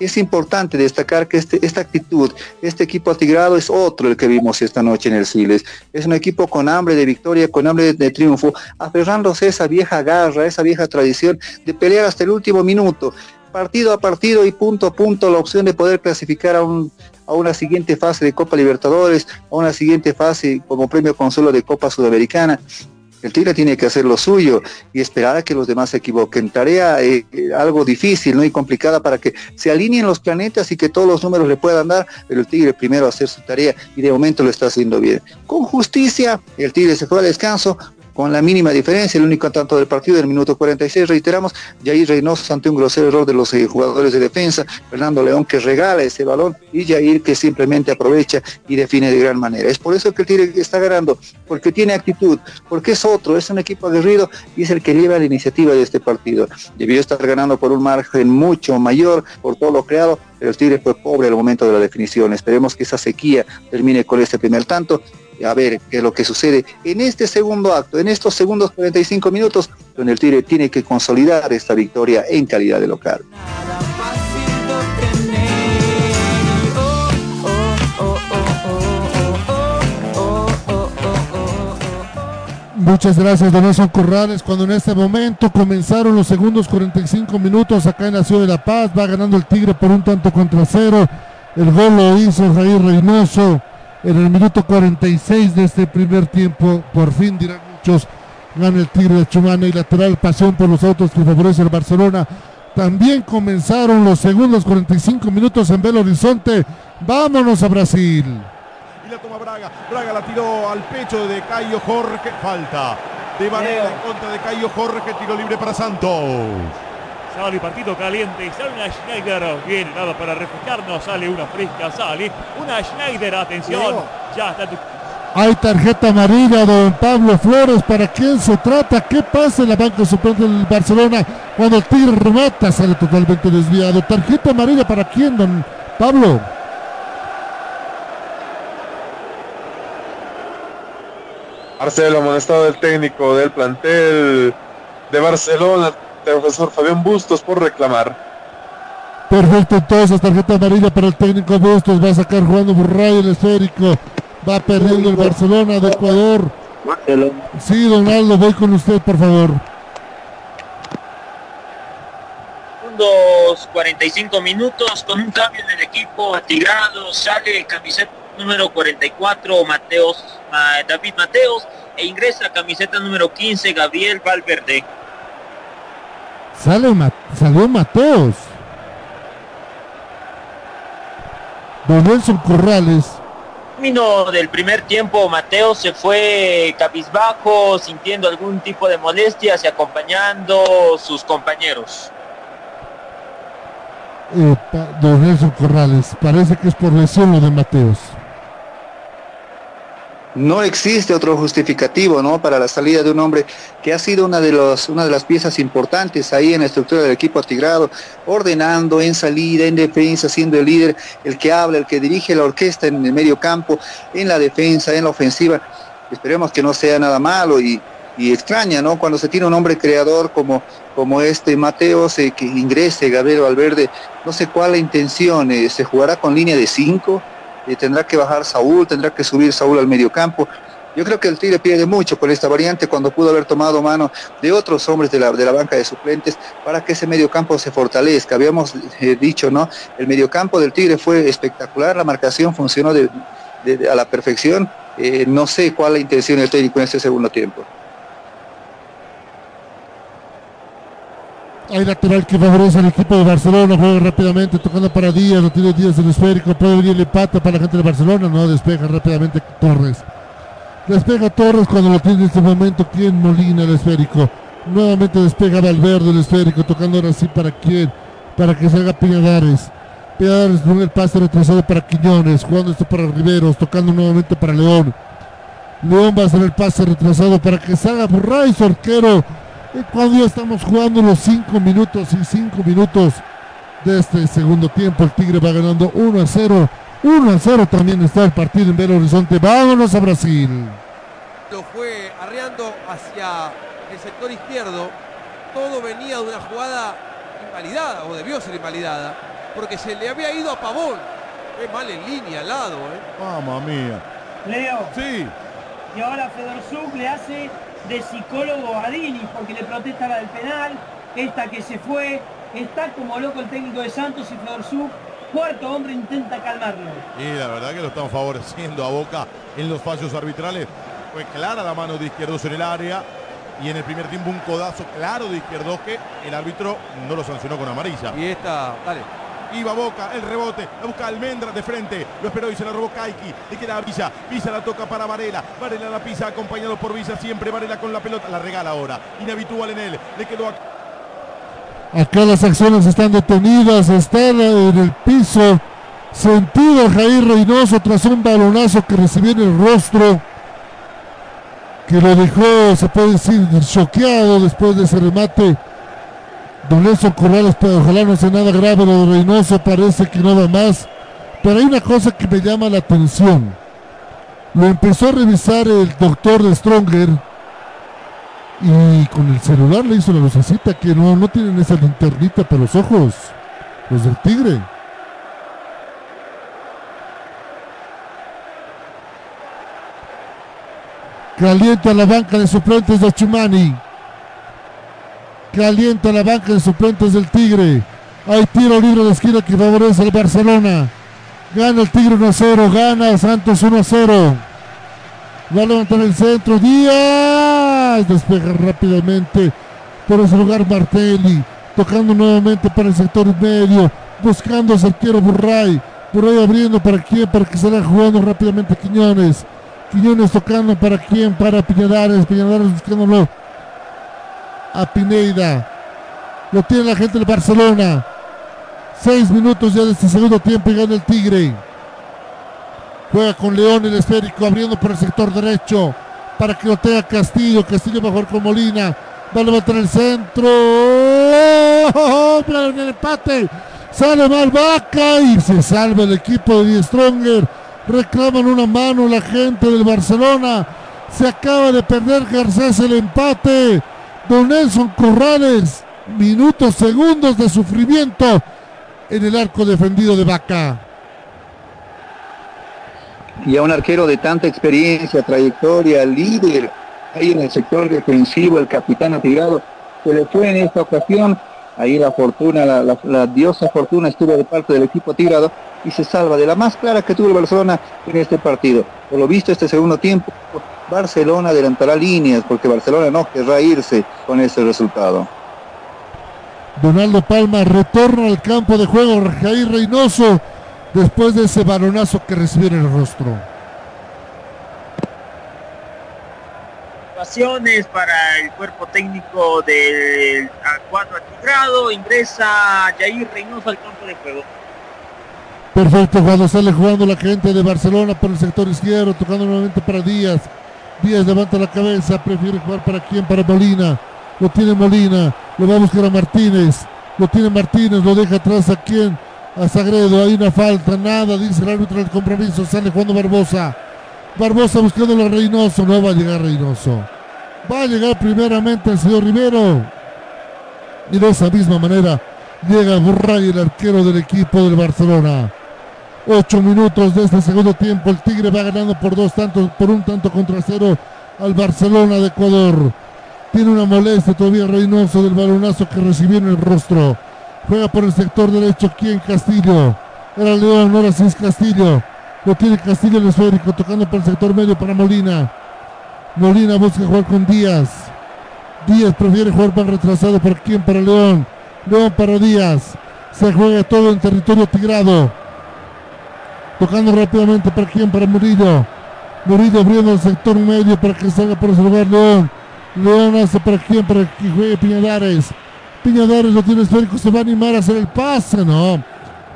es importante destacar que este, esta actitud, este equipo atigrado es otro el que vimos esta noche en el Siles. Es un equipo con hambre de victoria, con hambre de, triunfo, aferrándose a esa vieja garra, esa vieja tradición de pelear hasta el último minuto partido a partido y punto a punto la opción de poder clasificar a, a una siguiente fase de Copa Libertadores, a una siguiente fase como premio consuelo de Copa Sudamericana. El Tigre tiene que hacer lo suyo y esperar a que los demás se equivoquen. Tarea eh, algo difícil ¿no? y complicada para que se alineen los planetas y que todos los números le puedan dar, pero el Tigre primero hacer su tarea y de momento lo está haciendo bien. Con justicia, el Tigre se fue al descanso, con la mínima diferencia, el único tanto del partido del minuto 46, reiteramos, Jair Reynoso ante un grosero error de los eh, jugadores de defensa, Fernando León que regala ese balón y Jair que simplemente aprovecha y define de gran manera. Es por eso que el Tigre está ganando, porque tiene actitud, porque es otro, es un equipo aguerrido y es el que lleva la iniciativa de este partido. Debió estar ganando por un margen mucho mayor por todo lo creado, pero el Tigre fue pobre al momento de la definición. Esperemos que esa sequía termine con este primer tanto a ver qué es lo que sucede en este segundo acto, en estos segundos 45 minutos, donde el Tigre tiene que consolidar esta victoria en calidad de local. Muchas gracias, Don Nelson Corrales. Cuando en este momento comenzaron los segundos 45 minutos acá en la ciudad de La Paz, va ganando el Tigre por un tanto contra cero. El gol lo hizo Jair Reynoso en el minuto 46 de este primer tiempo. Por fin, dirán muchos, gana el Tigre de Chumana y lateral pasión por los autos que favorece el Barcelona. También comenzaron los segundos 45 minutos en Belo Horizonte. Vámonos a Brasil. Y la toma Braga. Braga la tiró al pecho de Cayo Jorge. Falta. De Varela en contra de Cayo Jorge. Tiro libre para Santos. Sale partido caliente. Sale una Schneider. Bien dado para refrescarnos. Sale una fresca. Sale una Schneider. Atención. Ya está. Hay tarjeta amarilla, don Pablo Flores. ¿Para quién se trata? ¿Qué pasa en la banca suplente del Barcelona cuando el Tigre remata? Sale totalmente desviado. ¿Tarjeta amarilla para quién, don Pablo? Marcelo, amonestado del técnico del plantel de Barcelona, profesor Fabián Bustos, por reclamar. Perfecto, entonces tarjeta amarilla para el técnico Bustos. Va a sacar jugando Burray el esférico. Va perdiendo el Barcelona de Ecuador. Sí, Donaldo, voy con usted, por favor. Segundos 45 minutos con un cambio en el equipo atigrado. Sale camiseta número 44 Mateos, David Mateos e ingresa camiseta número 15 Gabriel Valverde. Sale salió Mateos. Don Nelson Corrales. Término del primer tiempo, Mateo se fue cabizbajo, sintiendo algún tipo de molestias y acompañando sus compañeros. Eh, don Nelson Corrales, parece que es por lesión lo de Mateos no existe otro justificativo ¿no? para la salida de un hombre que ha sido una de, una de las piezas importantes ahí en la estructura del equipo atigrado, ordenando en salida, en defensa, siendo el líder, el que habla, el que dirige la orquesta en el medio campo, en la defensa, en la ofensiva. Esperemos que no sea nada malo y, extraña, ¿no? Cuando se tiene un hombre creador como, como este Mateo, se, que ingrese Gabriel Valverde, no sé cuál la intención, eh, se jugará con línea de cinco eh, tendrá que bajar Saúl, tendrá que subir Saúl al medio campo. Yo creo que el Tigre pierde mucho por esta variante cuando pudo haber tomado mano de otros hombres de la, de la banca de suplentes para que ese mediocampo se fortalezca. Habíamos eh, dicho, ¿no? El mediocampo del Tigre fue espectacular, la marcación funcionó de, a la perfección. Eh, no sé cuál la intención del técnico en este segundo tiempo. Hay lateral que favorece al equipo de Barcelona. Juega rápidamente, tocando para Díaz. Lo tiene Díaz el esférico. Puede venir el empate para la gente de Barcelona. No, despeja rápidamente Torres. Despega Torres cuando lo tiene en este momento. ¿Quién? Molina el esférico. Nuevamente despega Valverde el esférico. Tocando ahora sí para quién. Para que salga Piñadares. Piñadares con el pase retrasado para Quiñones. Jugando esto para Riveros. Tocando nuevamente para León. León va a hacer el pase retrasado para que salga Burray, su arquero cuando ya estamos jugando los 5 minutos y 5 minutos de este segundo tiempo, el Tigre va ganando 1 a 0. 1 a 0 también está el partido en Belo Horizonte. Vámonos a Brasil. Lo fue arreando hacia el sector izquierdo. Todo venía de una jugada invalidada, o debió ser invalidada, porque se le había ido a Pavón. Qué mal en línea al lado, ¿eh? Mamma mía. Leo. Sí. Y ahora Fedor Zug le hace de psicólogo a Dini porque le protesta la del penal, esta que se fue, está como loco el técnico de Santos y Flor cuarto hombre intenta calmarlo. Y la verdad que lo están favoreciendo a Boca en los fallos arbitrales. Fue clara la mano de Izquierdos en el área y en el primer tiempo un codazo claro de Izquierdos que el árbitro no lo sancionó con amarilla. Y esta, dale. Iba Boca, el rebote, la busca Almendra de frente, lo esperó y se la robó Kaiki, le queda a Villa, Villa la toca para Varela, Varela la pisa acompañado por Villa, siempre Varela con la pelota, la regala ahora, inhabitual en él, le quedó a... Acá las acciones están detenidas, están en el piso, sentido Jair Reynoso tras un balonazo que recibió en el rostro, que lo dejó, se puede decir, choqueado después de ese remate Don Nelson Corrales, pero ojalá no sea nada grave lo de Reynoso, parece que no va más. Pero hay una cosa que me llama la atención. Lo empezó a revisar el doctor de Stronger y con el celular le hizo la lucecita que no, no tienen esa linternita para los ojos, los del tigre. Calienta la banca de suplentes de Chumani. Calienta la banca de suplentes del Tigre. Hay tiro libre de esquina que favorece al Barcelona. Gana el Tigre 1-0. Gana Santos 1-0. Va a levantar el centro. Díaz. Despeja rápidamente. Por ese lugar Martelli. Tocando nuevamente para el sector medio. Buscando a arquero Burray. Burray abriendo para quién. Para que salga jugando rápidamente Quiñones. Quiñones tocando para quién. Para Piñadares. Piñadares buscándolo a Pineida. Lo tiene la gente del Barcelona. Seis minutos ya de este segundo tiempo y gana el Tigre. Juega con León el esférico abriendo por el sector derecho para que lo tenga Castillo. Castillo mejor con Molina. Va a levantar el centro. ¡Oh! El empate. Sale mal y se salva el equipo de Die Stronger. Reclaman una mano la gente del Barcelona. Se acaba de perder Garcés el empate. Don Nelson Corrales, minutos, segundos de sufrimiento en el arco defendido de Vaca. Y a un arquero de tanta experiencia, trayectoria, líder, ahí en el sector defensivo, el capitán atirado, se le fue en esta ocasión ahí la fortuna, la, diosa fortuna estuvo de parte del equipo tirado y se salva de la más clara que tuvo el Barcelona en este partido. Por lo visto este segundo tiempo, Barcelona adelantará líneas porque Barcelona no querrá irse con ese resultado. Donaldo Palma retorna al campo de juego, Jair Reynoso, después de ese balonazo que recibió en el rostro. para el cuerpo técnico del cuadro atigrado. Ingresa Jair Reynoso al campo de juego. Perfecto, cuando sale jugando la gente de Barcelona por el sector izquierdo, tocando nuevamente para Díaz. Díaz levanta la cabeza, prefiere jugar para quién, para Molina. Lo tiene Molina, lo va a buscar a Martínez. Lo tiene Martínez, lo deja atrás a quién, a Sagredo. Hay una falta, nada, dice el árbitro del compromiso. Sale jugando Barbosa. Barbosa buscando a Reynoso, no va a llegar Reynoso. Va a llegar primeramente el señor Rivero. Y de esa misma manera llega Burray, el arquero del equipo del Barcelona. Ocho minutos de este segundo tiempo. El Tigre va ganando por dos tantos, por un tanto contra cero al Barcelona de Ecuador. Tiene una molestia todavía Reynoso del balonazo que recibió en el rostro. Juega por el sector derecho. ¿Quién? Castillo. Era León, ahora sí es Castillo. Lo tiene Castillo el esférico, tocando por el sector medio para Molina. Molina busca jugar con Díaz. Díaz prefiere jugar más retrasado. ¿Para quién? Para León. León para Díaz. Se juega todo en territorio tigrado. Tocando rápidamente para quién? Para Murillo. Murillo abriendo el sector medio para que salga por ese lugar León. León hace para quién? Para que juegue Piñadares. Piñadares lo tiene esférico. Se va a animar a hacer el pase. No.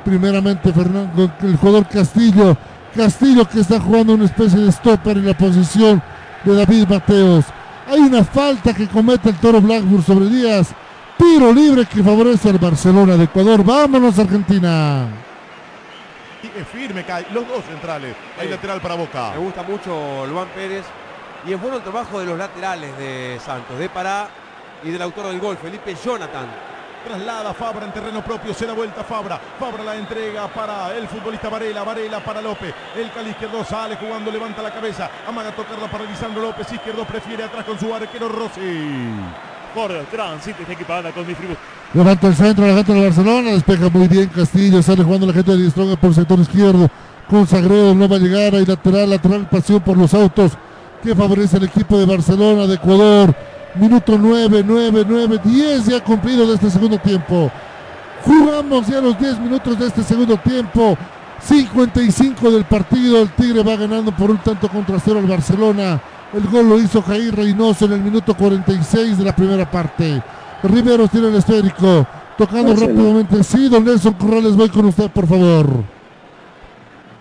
Primeramente Fernando, el jugador Castillo Castillo que está jugando una especie de stopper en la posición de David Mateos. Hay una falta que comete el Toro Blackburn sobre Díaz. Tiro libre que favorece al Barcelona de Ecuador. Vámonos Argentina. Y firme cae. Los dos centrales. Hay lateral para Boca. Me gusta mucho Luan Pérez. Y es bueno el trabajo de los laterales de Santos. De Pará y del autor del gol, Felipe Jonathan. Traslada Fabra en terreno propio, se da vuelta Fabra. Fabra la entrega para el futbolista Varela. Varela para López. El cali izquierdo sale jugando, levanta la cabeza. Amaga tocarla para Lisandro López. Izquierdo prefiere atrás con su arquero Rossi. Por tránsito está equipada con distribución. Levanta el centro, la gente de Barcelona, despeja muy bien Castillo, sale jugando la gente de Stronga por el sector izquierdo, con Sagredo, no va a llegar, hay lateral, lateral, pasión por los autos, que favorece el equipo de Barcelona, de Ecuador, Minuto 9, 9, 9, 10 ya cumplido de este segundo tiempo. Jugamos ya los 10 minutos de este segundo tiempo. 55 del partido. El Tigre va ganando por un tanto contra cero al Barcelona. El gol lo hizo Jair Reynoso en el minuto 46 de la primera parte. Riveros tiene el esférico. Tocando rápidamente. Sí, don Nelson Corrales, voy con usted, por favor.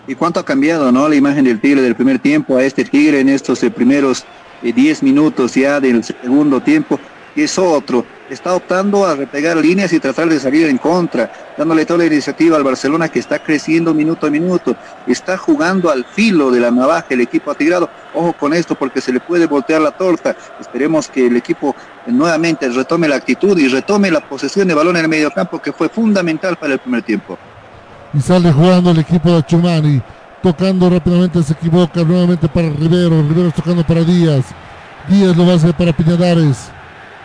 ¿Y cuánto ha cambiado, no? La imagen del Tigre del primer tiempo a este Tigre en estos eh, primeros 10 minutos ya del segundo tiempo, y es otro. Está optando a repegar líneas y tratar de salir en contra, dándole toda la iniciativa al Barcelona que está creciendo minuto a minuto. Está jugando al filo de la navaja el equipo atigrado. Ojo con esto porque se le puede voltear la torta. Esperemos que el equipo nuevamente retome la actitud y retome la posesión de balón en el medio campo que fue fundamental para el primer tiempo. Y sale jugando el equipo de Chumani tocando rápidamente, se equivoca nuevamente para Rivero, Rivero tocando para Díaz, Díaz lo va a hacer para Piñadares,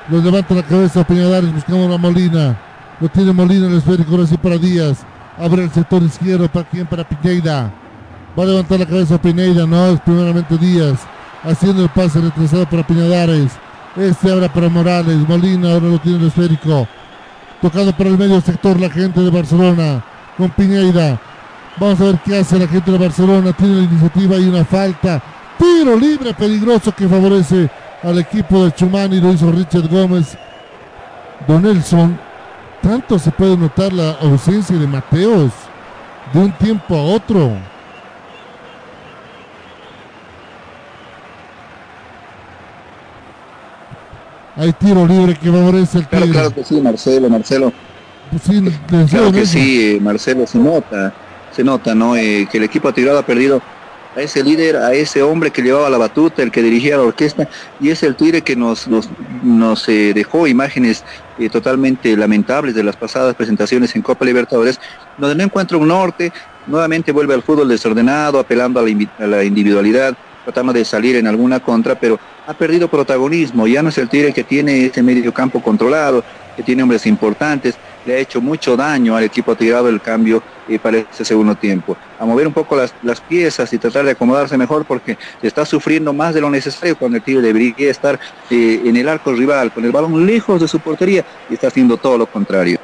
lo levanta la cabeza a Piñadares buscando la Molina, lo tiene Molina el esférico, ahora sí para Díaz, abre el sector izquierdo, para quién, para Piñeida, va a levantar la cabeza a Piñeida, no, es primeramente Díaz, haciendo el pase retrasado para Piñadares, este ahora para Morales, Molina ahora lo tiene el esférico, tocando para el medio sector la gente de Barcelona, con Piñeida, Vamos a ver qué hace la gente de Barcelona. Tiene la iniciativa y una falta. Tiro libre peligroso que favorece al equipo de Chumani. Lo hizo Richard Gómez. Don Nelson. Tanto se puede notar la ausencia de Mateos de un tiempo a otro. Hay tiro libre que favorece el Claro, claro que sí, Marcelo, Marcelo. Pues sí, claro que sí, Marcelo se nota se nota, ¿no? Eh, que el equipo tirado ha perdido a ese líder, a ese hombre que llevaba la batuta, el que dirigía la orquesta, y es el Tigre que nos, nos, eh, dejó imágenes eh, totalmente lamentables de las pasadas presentaciones en Copa Libertadores, donde no encuentra un norte, nuevamente vuelve al fútbol desordenado, apelando a la, a la individualidad, tratando de salir en alguna contra, pero ha perdido protagonismo, ya no es el Tigre que tiene este medio campo controlado, que tiene hombres importantes, le ha hecho mucho daño al equipo tirado el cambio eh, para este segundo tiempo. A mover un poco las, las, piezas y tratar de acomodarse mejor porque está sufriendo más de lo necesario cuando el Tigre debería estar eh, en el arco rival, con el balón lejos de su portería y está haciendo todo lo contrario.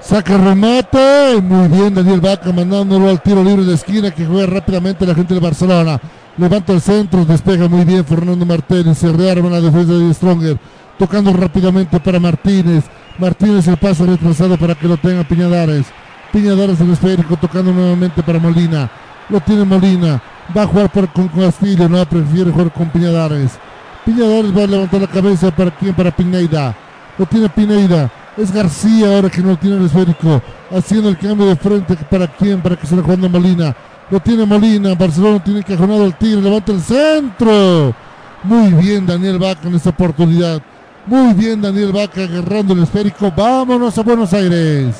Saca remate, muy bien Daniel Vaca mandándolo al tiro libre de esquina que juega rápidamente la gente de Barcelona. Levanta el centro, despega muy bien Fernando Martínez, se rearma la defensa de Stronger, tocando rápidamente para Martínez. Martínez el paso retrasado para que lo tenga Piñadares. Piñadares el esférico tocando nuevamente para Molina. Lo tiene Molina. Va a jugar por, con Castillo, no prefiere jugar con Piñadares. Piñadares va a levantar la cabeza para quién, para Pineida. Lo tiene Pineida. Es García ahora que no tiene el esférico. Haciendo el cambio de frente para quién, para que se lo juegue Molina. Lo tiene Molina. Barcelona tiene que cajonado el Tigre. Levanta el centro. Muy bien Daniel Vaca en esta oportunidad. Muy bien Daniel Vaca agarrando el esférico. Vámonos a Buenos Aires.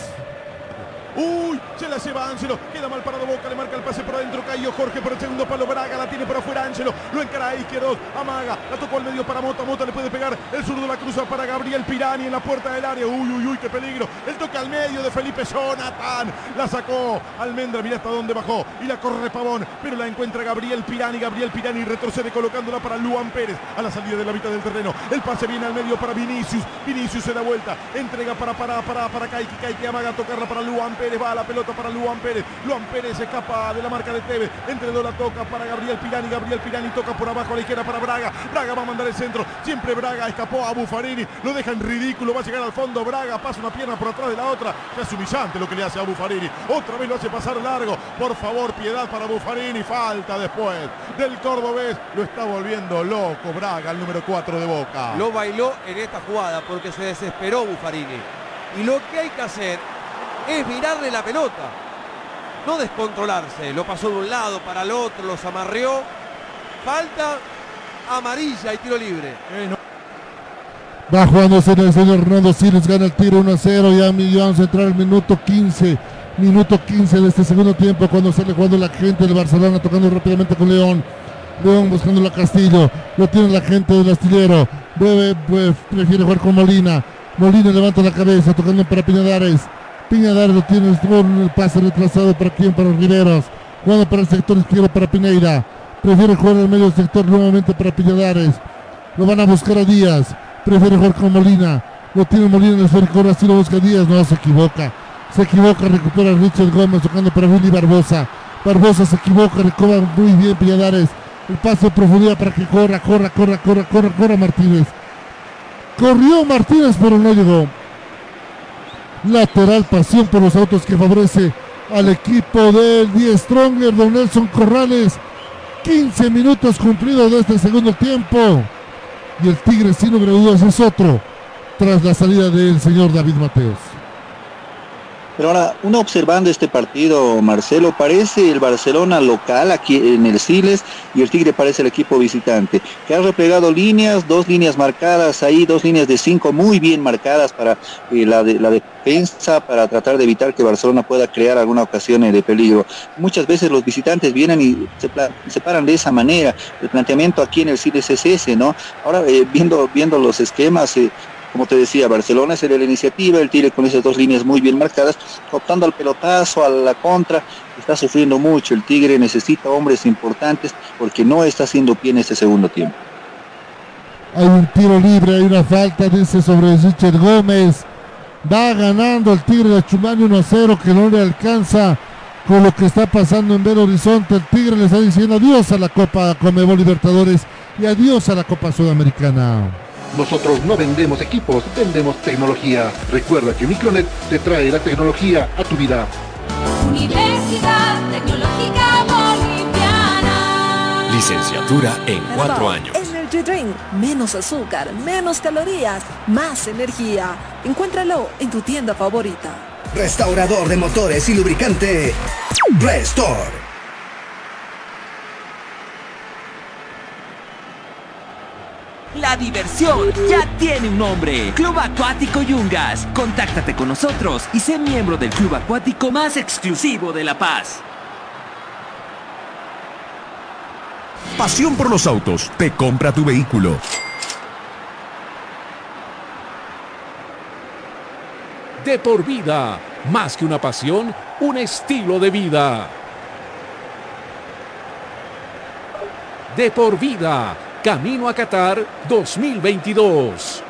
Uy, se la lleva Ángelo. Queda mal parado Boca. Le marca el pase por adentro. Cayo Jorge por el segundo palo. Braga la tiene por afuera. Lo encara a izquierdo. Amaga. La tocó al medio para Mota. Mota le puede pegar. El zurdo la cruza para Gabriel Pirani en la puerta del área. Uy, uy, uy, qué peligro. El toque al medio de Felipe Jonathan. La sacó. Almendra, mira hasta dónde bajó. Y la corre Pavón. Pero la encuentra Gabriel Pirani. Gabriel Pirani retrocede colocándola para Luan Pérez. A la salida de la mitad del terreno. El pase viene al medio para Vinicius. Vinicius se da vuelta. Entrega para para para para Kaiki. Kaiki amaga tocarla para Luan Pérez. Va la pelota para Luan Pérez. Luan Pérez escapa de la marca de Tevez. Entre dos la toca para Gabriel Pirani. Gabriel Pirani toca por abajo a la izquierda para Braga. Braga va a mandar el centro. Siempre Braga escapó a Buffarini. Lo deja en ridículo. Va a llegar al fondo. Braga pasa una pierna por atrás de la otra. Ya es humillante lo que le hace a Buffarini. Otra vez lo hace pasar largo. Por favor, piedad para Buffarini. Falta después del cordobés. Lo está volviendo loco Braga, el número 4 de Boca. Lo bailó en esta jugada porque se desesperó Buffarini. Y lo que hay que hacer es mirarle la pelota. No descontrolarse. Lo pasó de un lado para el otro, los amarreó. Falta amarilla y tiro libre. Va jugándose en el señor Hernando Siles, gana el tiro 1 a 0. Ya vamos a entrar al minuto 15. Minuto 15 de este segundo tiempo cuando sale jugando la gente del Barcelona tocando rápidamente con León. León buscando la Castillo. Lo tiene la gente del astillero. Debe, pues, prefiere jugar con Molina. Molina levanta la cabeza tocando para Piñadares. Piñadares lo tiene en el pase retrasado para quién, para Riveros. Jugando para el sector izquierdo para Pineira. Prefiere jugar el medio sector nuevamente para Piñadares. Lo van a buscar a Díaz. Prefiere jugar con Molina. Lo tiene Molina en el esférico. Ahora sí lo busca Díaz. No, se equivoca. Se equivoca. Recupera Richard Gómez tocando para Willy Barbosa. Barbosa se equivoca. Recobra muy bien Piñadares. El paso de profundidad para que corra, corra, corra, corra, corra, corra Martínez. Corrió Martínez, pero no llegó. Lateral pasión por los autos que favorece al equipo del Die Stronger, don Nelson Corrales. 15 minutos cumplidos de este segundo tiempo. Y el Tigre, sin es otro tras la salida del señor David Mateos. Pero ahora, uno observando este partido, Marcelo, parece el Barcelona local aquí en el Siles y el Tigre parece el equipo visitante, que ha replegado líneas, dos líneas marcadas ahí, dos líneas de cinco muy bien marcadas para eh, la, de, la defensa, para tratar de evitar que Barcelona pueda crear alguna ocasión de peligro. Muchas veces los visitantes vienen y se, se paran de esa manera. El planteamiento aquí en el Siles es ese, ¿no? Ahora, eh, viendo, viendo los esquemas, eh, como te decía, Barcelona sería la iniciativa, el Tigre con esas dos líneas muy bien marcadas, optando al pelotazo, a la contra, está sufriendo mucho, el Tigre necesita hombres importantes porque no está haciendo pie en este segundo tiempo. Hay un tiro libre, hay una falta, dice sobre Richard Gómez, va ganando el Tigre de Chumani 1 a 0 que no le alcanza con lo que está pasando en Belo Horizonte, el Tigre le está diciendo adiós a la Copa Comebol Libertadores y adiós a la Copa Sudamericana. Nosotros no vendemos equipos, vendemos tecnología. Recuerda que Micronet te trae la tecnología a tu vida. Universidad Tecnológica Boliviana. Licenciatura en cuatro años. Energy Drink, menos azúcar, menos calorías, más energía. Encuéntralo en tu tienda favorita. Restaurador de motores y lubricante. Restore. La diversión ya tiene un nombre. Club Acuático Yungas. Contáctate con nosotros y sé miembro del club acuático más exclusivo de La Paz. Pasión por los autos. Te compra tu vehículo. De por vida. Más que una pasión, un estilo de vida. De por vida. Camino a Qatar 2022.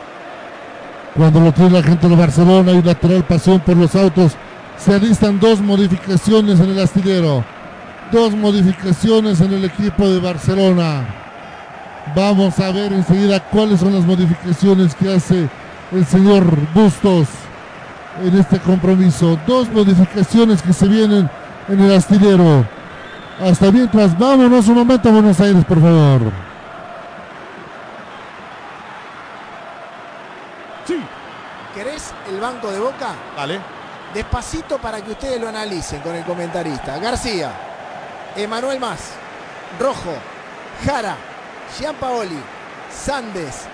Cuando lo tiene la gente de Barcelona y lateral pasión por los autos, se alistan dos modificaciones en el astillero. Dos modificaciones en el equipo de Barcelona. Vamos a ver enseguida cuáles son las modificaciones que hace el señor Bustos en este compromiso. Dos modificaciones que se vienen en el astillero. Hasta mientras, vámonos un momento a Buenos Aires, por favor. Sí. ¿Querés el banco de Boca? Dale. Despacito para que ustedes lo analicen con el comentarista. García, Emanuel Más, Rojo, Jara, Gianpaoli, Sandes,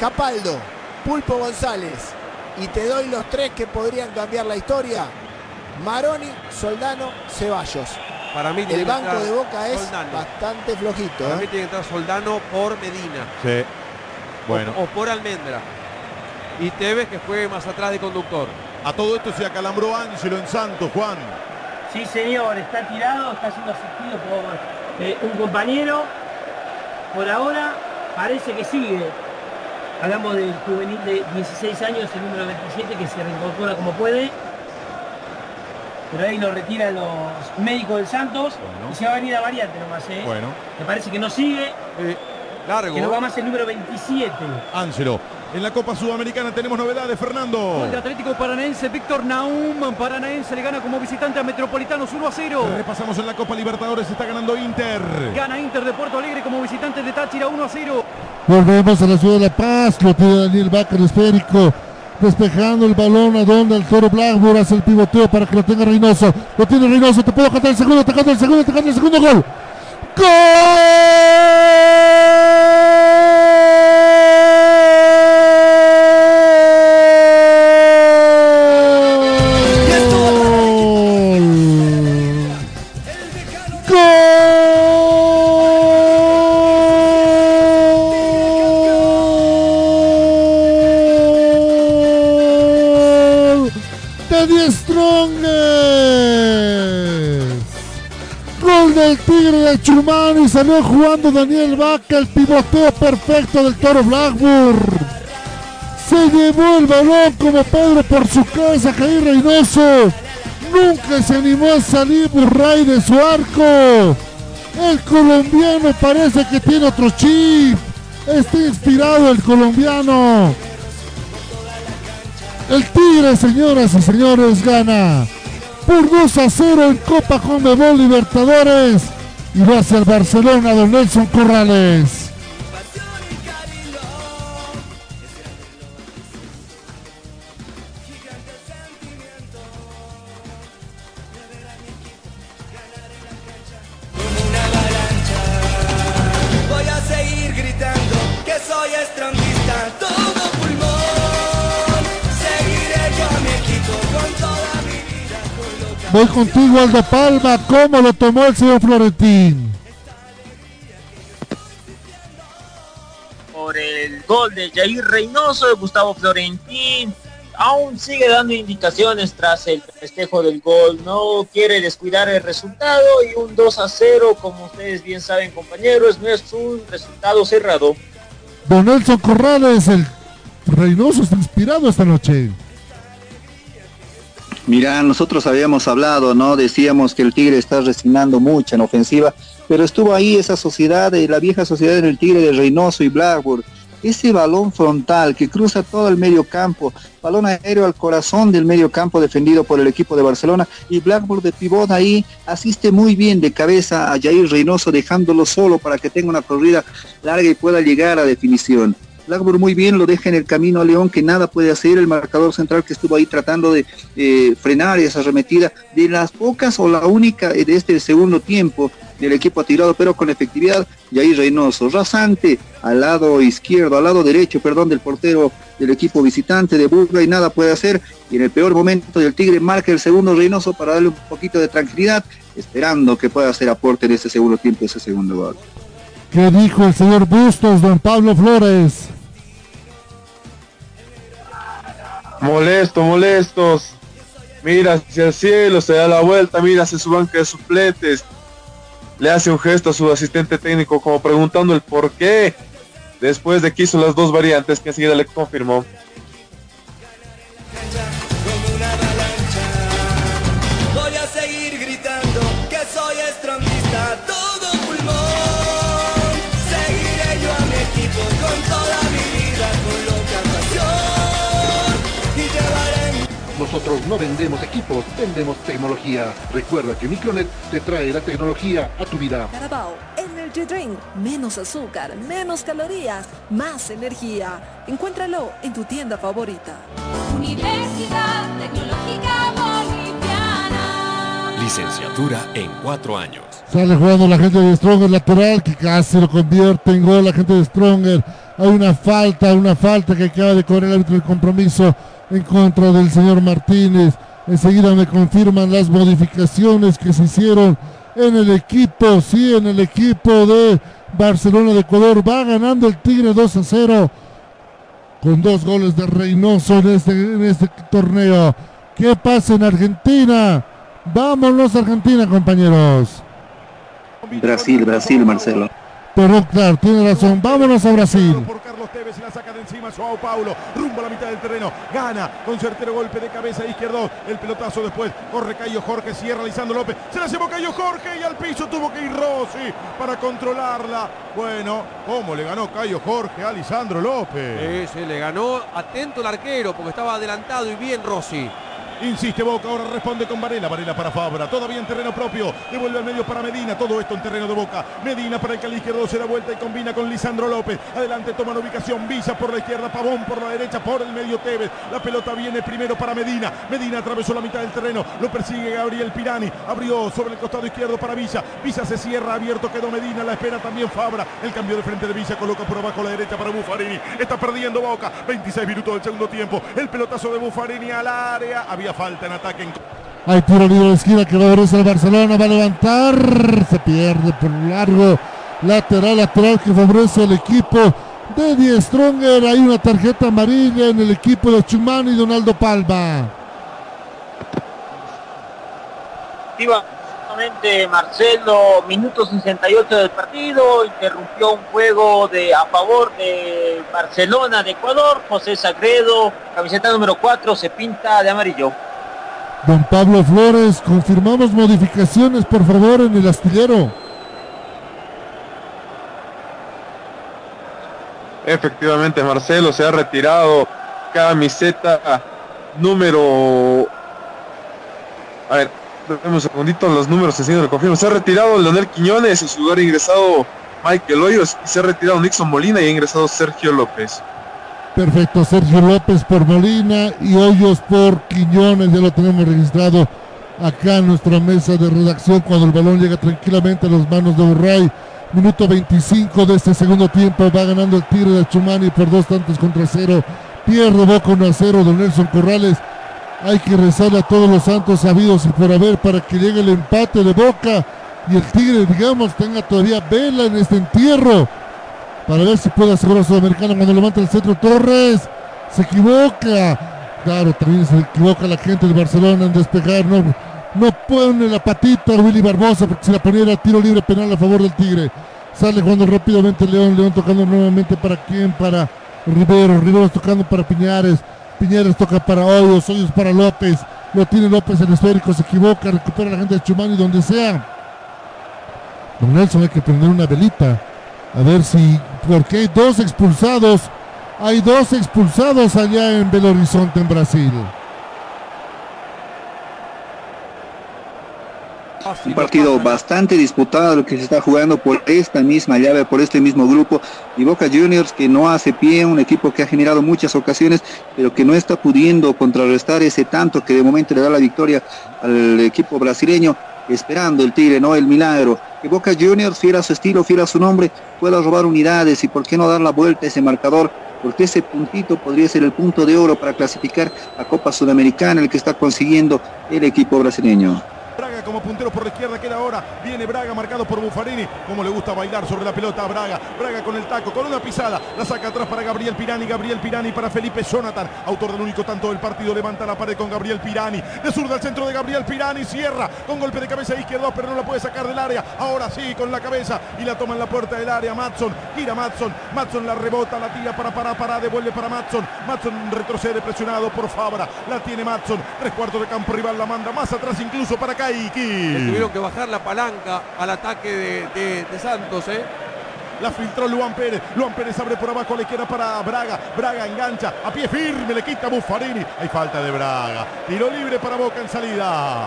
Capaldo, Pulpo González. Y te doy los tres que podrían cambiar la historia. Maroni, Soldano, Ceballos. Para mí tiene El banco de Boca es Soldano. bastante flojito. Para ¿eh? mí tiene que entrar Soldano por Medina. Sí. Bueno. O, o por Almendra. Y Tevez que juegue más atrás de conductor. A todo esto se acalambró Ángelo en Santos, Juan. Sí, señor, está tirado, está siendo asistido por eh, un compañero. Por ahora parece que sigue. Hablamos del juvenil de 16 años, el número 27, que se reincorpora como puede. Pero ahí lo retiran los médicos del Santos y se va a venir a variante nomás, ¿eh? Bueno. Me parece que no sigue. largo. Que no va más el número 27. Ángelo. En la Copa Sudamericana tenemos novedades, Fernando. Gol de Atlético Paranaense, Víctor Naum. Paranaense le gana como visitante a Metropolitanos 1 a 0. Repasamos en la Copa Libertadores, está ganando Inter. Gana Inter de Puerto Alegre como visitante de Táchira 1 a 0. Volvemos a la ciudad de La Paz, lo tiene Daniel Vaca, el esférico, despejando el balón a donde el toro Blackburn hace el pivoteo para que lo tenga Reynoso. Lo tiene Reynoso, te puedo cantar el segundo, te canto el segundo, te canto el segundo gol. ¡Gol! ¡De Die Strongest! Gol del Tigre de Chumani. Salió jugando Daniel Vaca. El pivoteo perfecto del Toro Blackburn. Se llevó el balón como Pedro por su casa. Jair Reynoso. Nunca se animó a salir Burray de su arco. El colombiano parece que tiene otro chip. Está inspirado el colombiano. El Tigre, señoras y señores, gana por 2 a 0 en Copa Conmebol Libertadores y lo hace el Barcelona don Nelson Corrales. Contigo, Aldo Palma. ¿Cómo lo tomó el señor Florentín? por el gol de Jair Reynoso, de Gustavo Florentín. Aún sigue dando indicaciones tras el festejo del gol. No quiere descuidar el resultado y un 2 a 0, como ustedes bien saben, compañeros, no es un resultado cerrado. Don Nelson Corrales, el Reynoso está inspirado esta noche. Mira, nosotros habíamos hablado, ¿no? Decíamos que el Tigre está resignando mucho en ofensiva, pero estuvo ahí esa sociedad, de la vieja sociedad en el Tigre de Reynoso y Blackburn. Ese balón frontal que cruza todo el medio campo, balón aéreo al corazón del medio campo defendido por el equipo de Barcelona y Blackburn de pivot ahí asiste muy bien de cabeza a Jair Reynoso dejándolo solo para que tenga una corrida larga y pueda llegar a definición. Blackburn muy bien lo deja en el camino a León que nada puede hacer el marcador central que estuvo ahí tratando de eh, frenar esa arremetida de las pocas o la única de este segundo tiempo del equipo tirado, pero con efectividad. Y ahí Reynoso, rasante al lado izquierdo, al lado derecho, perdón, del portero del equipo visitante de Burga y nada puede hacer. Y en el peor momento del Tigre marca el segundo Reynoso para darle un poquito de tranquilidad, esperando que pueda hacer aporte en ese segundo tiempo, ese segundo gol. ¿Qué dijo el señor Bustos, don Pablo Flores? Molesto, molestos. Mira hacia el cielo, se da la vuelta, mira hacia su banca de supletes. Le hace un gesto a su asistente técnico como preguntando el por qué. Después de que hizo las dos variantes que enseguida le confirmó. Nosotros no vendemos equipos, vendemos tecnología. Recuerda que Micronet te trae la tecnología a tu vida. Carabao Energy Drink. Menos azúcar, menos calorías, más energía. Encuéntralo en tu tienda favorita. Universidad Tecnológica Boliviana. Licenciatura en cuatro años. Sale jugando la gente de Stronger lateral que casi lo convierte en gol la gente de Stronger. Hay una falta, una falta que acaba de cobrar el árbitro del compromiso en contra del señor Martínez. Enseguida me confirman las modificaciones que se hicieron en el equipo, sí, en el equipo de Barcelona de Ecuador. Va ganando el Tigre 2 a 0 con dos goles de Reynoso en este, en este torneo. ¿Qué pasa en Argentina? Vámonos a Argentina, compañeros. Brasil, Brasil, Marcelo. Pero claro, tiene razón. Vámonos a Brasil. Tevez y la saca de encima Joao Paulo, rumbo a la mitad del terreno, gana con certero golpe de cabeza izquierdo, el pelotazo después, corre Cayo Jorge, cierra Lisandro López, se la llevó Cayo Jorge y al piso tuvo que ir Rossi para controlarla. Bueno, ¿cómo le ganó Cayo Jorge a Lisandro López? Sí, le ganó atento el arquero porque estaba adelantado y bien Rossi. Insiste Boca, ahora responde con Varela, Varela para Fabra, todavía en terreno propio, devuelve al medio para Medina, todo esto en terreno de Boca, Medina para el cali izquierdo, se da vuelta y combina con Lisandro López, adelante toman ubicación, Villa por la izquierda, Pavón por la derecha, por el medio Tevez, la pelota viene primero para Medina, Medina atravesó la mitad del terreno, lo persigue Gabriel Pirani, abrió sobre el costado izquierdo para Villa, Villa se cierra, abierto quedó Medina, la espera también Fabra, el cambio de frente de Villa, coloca por abajo la derecha para Buffarini, está perdiendo Boca, 26 minutos del segundo tiempo, el pelotazo de Buffarini al área, falta en ataque en Hay tiro libre de esquina que favorece el Barcelona. Va a levantar. Se pierde por largo. Lateral, lateral que favorece al equipo de Die Stronger. Hay una tarjeta amarilla en el equipo de Chumani y Donaldo Palma. Efectivamente, Marcelo, minuto 68 del partido, interrumpió un juego de a favor de Barcelona de Ecuador. José Sagredo, camiseta número 4, se pinta de amarillo. Don Pablo Flores, confirmamos modificaciones, por favor, en el astillero. Efectivamente, Marcelo se ha retirado camiseta número... A ver, dame un segundito los números, enseguida lo confirmo. Se ha retirado Leonel Quiñones, en su lugar ha ingresado Michael Hoyos, y se ha retirado Nixon Molina y ha ingresado Sergio López. Perfecto, Sergio López por Molina y Hoyos por Quiñones, ya lo tenemos registrado acá en nuestra mesa de redacción cuando el balón llega tranquilamente a las manos de Burray. Minuto 25 de este segundo tiempo, va ganando el Tigre de Chumani por dos tantos contra cero. Pierde Boca 1 a 0 de Nelson Corrales. Hay que rezarle a todos los santos sabidos y por haber para que llegue el empate de Boca y el Tigre, digamos, tenga todavía vela en este entierro para ver si puede asegurar Sudamericana cuando levanta el centro Torres. Se equivoca. Claro, también se equivoca la gente de Barcelona en despejar. No, no pone la patita Willy Barbosa porque si la ponía era tiro libre penal a favor del Tigre. Sale jugando rápidamente León. León tocando nuevamente para quién? Para Rivero. Rivero tocando para Piñares. Piñares toca para Hoyos. Hoyos para López. Lo tiene López en esférico. Se equivoca. Recupera la gente de Chumani donde sea. Don Nelson hay que prender una velita. A ver si, porque hay dos expulsados, hay dos expulsados allá en Belo Horizonte, en Brasil. Un partido bastante disputado lo que se está jugando por esta misma llave, por este mismo grupo. Y Boca Juniors que no hace pie, un equipo que ha generado muchas ocasiones, pero que no está pudiendo contrarrestar ese tanto que de momento le da la victoria al equipo brasileño. esperando el Tigre, no el milagro. Que Boca Juniors, fiel a su estilo, fiel a su nombre, pueda robar unidades y por qué no dar la vuelta a ese marcador porque ese puntito podría ser el punto de oro para clasificar a Copa Sudamericana, el que está consiguiendo el equipo brasileño. Como puntero por la izquierda queda ahora. Viene Braga marcado por Buffarini. Como le gusta bailar sobre la pelota a Braga. Braga con el taco, con una pisada. La saca atrás para Gabriel Pirani. Gabriel Pirani para Felipe Jonathan. Autor del único tanto del partido. Levanta la pared con Gabriel Pirani. De zurda al centro de Gabriel Pirani. Cierra con golpe de cabeza izquierdo, pero no la puede sacar del área. Ahora sí, con la cabeza. Y la toma en la puerta del área. Matson. Gira Matson. Matson la rebota, la tira para, para, para. Devuelve para Matson. Matson retrocede presionado por Fabra. La tiene Matson. Tres cuartos de campo rival la manda más atrás incluso para Le tuvieron que bajar la palanca al ataque de, de- de Santos, ¿eh? La filtró Luan Pérez. Luan Pérez abre por abajo, le queda para Braga. Braga engancha. A pie firme, le quita Buffarini. Hay falta de Braga. Tiro libre para Boca en salida.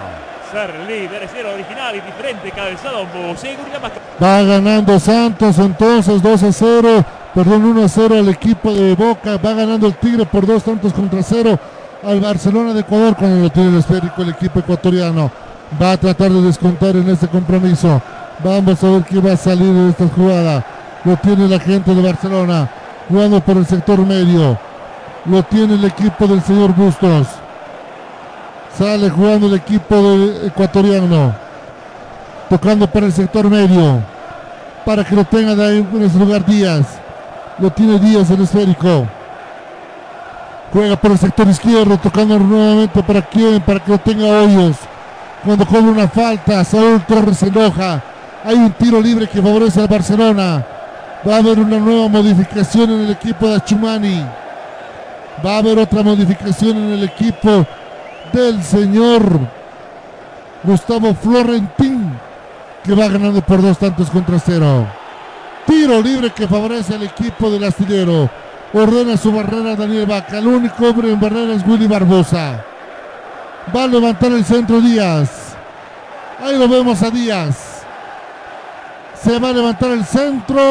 Ser líder, ser original y diferente, cabezado, seguridad más. Va ganando Santos entonces 2 a 0. Perdón, 1 a 0 al equipo de Boca. Va ganando el Tigre por dos tantos contra cero al Barcelona de Ecuador cuando lo tiene el esférico el equipo ecuatoriano. Va a tratar de descontar en este compromiso. Vamos a ver qué va a salir de esta jugada. Lo tiene la gente de Barcelona. Jugando por el sector medio. Lo tiene el equipo del señor Bustos. Sale jugando el equipo de ecuatoriano. Tocando para el sector medio. Para que lo tenga ahí en ese lugar Díaz. Lo tiene Díaz el esférico. Juega por el sector izquierdo. Tocando nuevamente para quién. Para que lo tenga Hoyos. Cuando cobra una falta. Saúl Torres se enoja. Hay un tiro libre que favorece al Barcelona. Va a haber una nueva modificación en el equipo de Achumani. Va a haber otra modificación en el equipo del señor Gustavo Florentín, que va ganando por dos tantos contra cero. Tiro libre que favorece al equipo del astillero. Ordena su barrera Daniel Vaca. El único hombre en barrera es Willy Barbosa. Va a levantar el centro Díaz. Ahí lo vemos a Díaz. Se va a levantar el centro.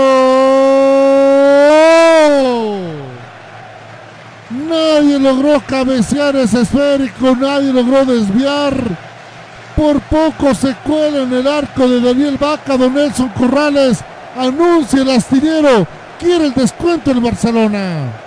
Nadie logró cabecear ese esférico, nadie logró desviar. Por poco se cuela en el arco de Daniel Vaca, don Nelson Corrales. Anuncia el astillero. Quiere el descuento el Barcelona.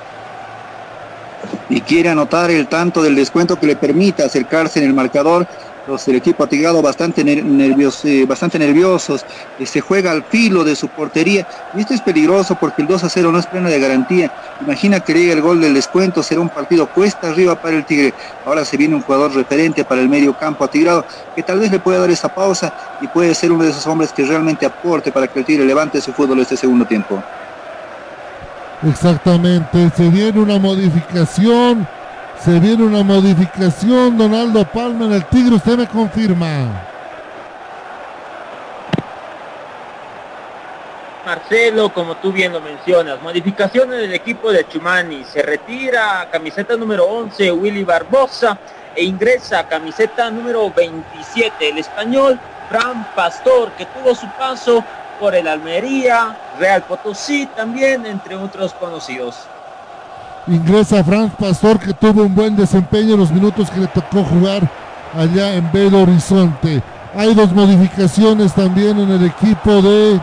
Y quiere anotar el tanto del descuento que le permita acercarse en el marcador. Los, el equipo atigrado bastante ner- nervios, eh, bastante nerviosos, eh, se juega al filo de su portería y esto es peligroso porque el 2 a 0 no es pleno de garantía. Imagina que llegue el gol del descuento, será un partido cuesta arriba para el Tigre. Ahora se viene un jugador referente para el medio campo atigrado que tal vez le pueda dar esa pausa y puede ser uno de esos hombres que realmente aporte para que el Tigre levante su fútbol este segundo tiempo. Exactamente, se viene una modificación. Se viene una modificación, Donaldo Palma en el Tigre, usted me confirma. Marcelo, como tú bien lo mencionas, modificaciones del equipo de Chumani. Se retira camiseta número 11 Willy Barbosa e ingresa camiseta número 27 el español Fran Pastor, que tuvo su paso por el Almería, Real Potosí también, entre otros conocidos. Ingresa Franz Pastor que tuvo un buen desempeño en los minutos que le tocó jugar allá en Belo Horizonte. Hay dos modificaciones también en el equipo de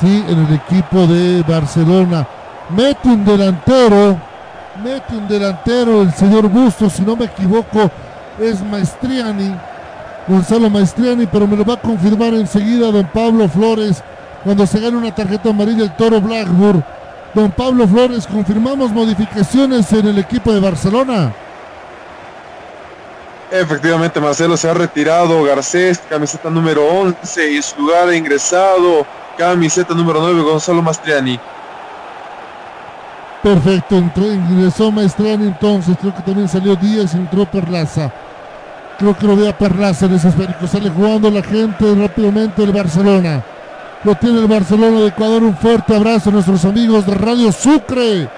sí, en el equipo de Barcelona. Mete un delantero, mete un delantero el señor Bustos, si no me equivoco, es Maestriani, Gonzalo Maestriani, pero me lo va a confirmar enseguida don Pablo Flores cuando se gane una tarjeta amarilla el Toro Blackburn. Don Pablo Flores, confirmamos modificaciones en el equipo de Barcelona. Efectivamente, Marcelo se ha retirado. Garcés, camiseta número 11, y en su lugar ha ingresado camiseta número 9, Gonzalo Mastriani. Perfecto, entró, ingresó Maestrani entonces, creo que también salió Díaz, entró Perlaza. Creo que lo ve a Perlaza en ese esférico, sale jugando la gente rápidamente el Barcelona. Lo tiene el Barcelona de Ecuador, un fuerte abrazo a nuestros amigos de Radio Sucre.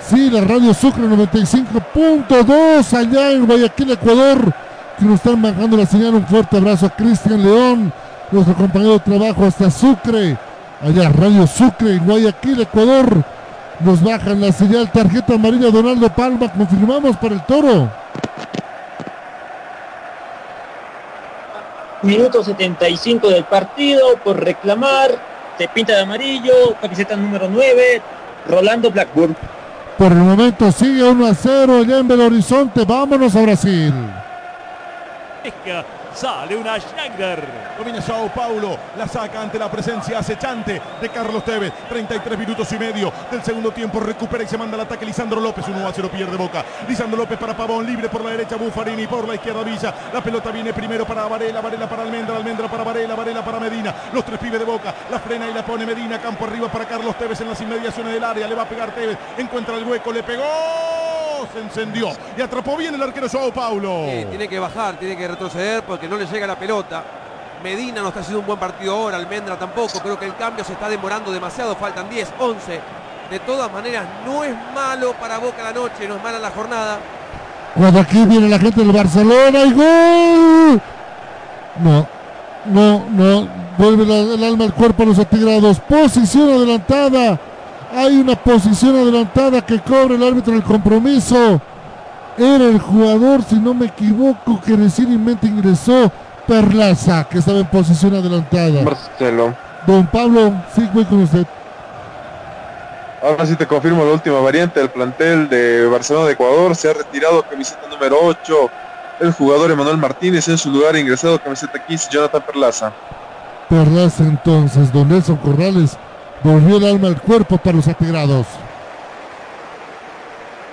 Sí, la Radio Sucre 95.2 allá en Guayaquil, Ecuador, que nos están bajando la señal. Un fuerte abrazo a Cristian León, nuestro compañero de trabajo hasta Sucre, allá Radio Sucre en Guayaquil, Ecuador. Nos bajan la señal, tarjeta amarilla Donaldo Palma, confirmamos para el toro. Minuto 75 del partido por reclamar. Se pinta de amarillo. Camiseta número 9. Rolando Blackburn. Por el momento sigue 1 a 0 allá en Belo Horizonte. Vámonos a Brasil. Sale una Schneider. Domina Sao Paulo. La saca ante la presencia acechante de Carlos Tevez. 33 minutos y medio del segundo tiempo. Recupera y se manda al ataque Lisandro López. 1 a 0 pierde Boca. Lisandro López para Pavón. Libre por la derecha. Buffarini por la izquierda Villa. La pelota viene primero para Varela. Varela para Almendra. Almendra para Varela. Varela para Medina. Los tres pibes de Boca. La frena y la pone Medina. Campo arriba para Carlos Tevez en las inmediaciones del área. Le va a pegar Tevez. Encuentra el hueco. Le pegó. Se encendió. Y atrapó bien el arquero Sao Paulo. Sí, tiene que bajar, tiene que retroceder porque no le llega la pelota. Medina no está haciendo un buen partido ahora, Almendra tampoco. Creo que el cambio se está demorando demasiado, faltan 10, 11. De todas maneras, no es malo para Boca la noche, no es mala la jornada. Cuando aquí viene la gente del Barcelona y gol. No, no, no. Vuelve el alma al cuerpo a los atigrados. Posición adelantada. Hay una posición adelantada que cobra el árbitro el compromiso. Era el jugador, si no me equivoco, que recientemente ingresó Perlaza, que estaba en posición adelantada. Marcelo. Don Pablo, sí, voy con usted. Ahora sí te confirmo la última variante del plantel de Barcelona de Ecuador. Se ha retirado camiseta número 8 el jugador Emanuel Martínez. En su lugar ha ingresado camiseta 15 Jonathan Perlaza. Perlaza entonces, don Nelson Corrales volvió el alma al cuerpo para los atigrados.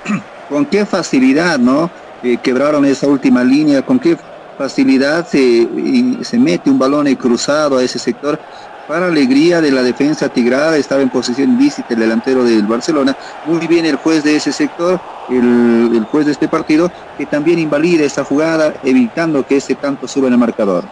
con qué facilidad, ¿no? Eh, quebraron esa última línea, con qué facilidad se, se mete un balón cruzado a ese sector. Para alegría de la defensa tigrada, estaba en posición ilícita el delantero del Barcelona. Muy bien el juez de ese sector, el, el juez de este partido, que también invalida esta jugada, evitando que ese tanto suba en el marcador.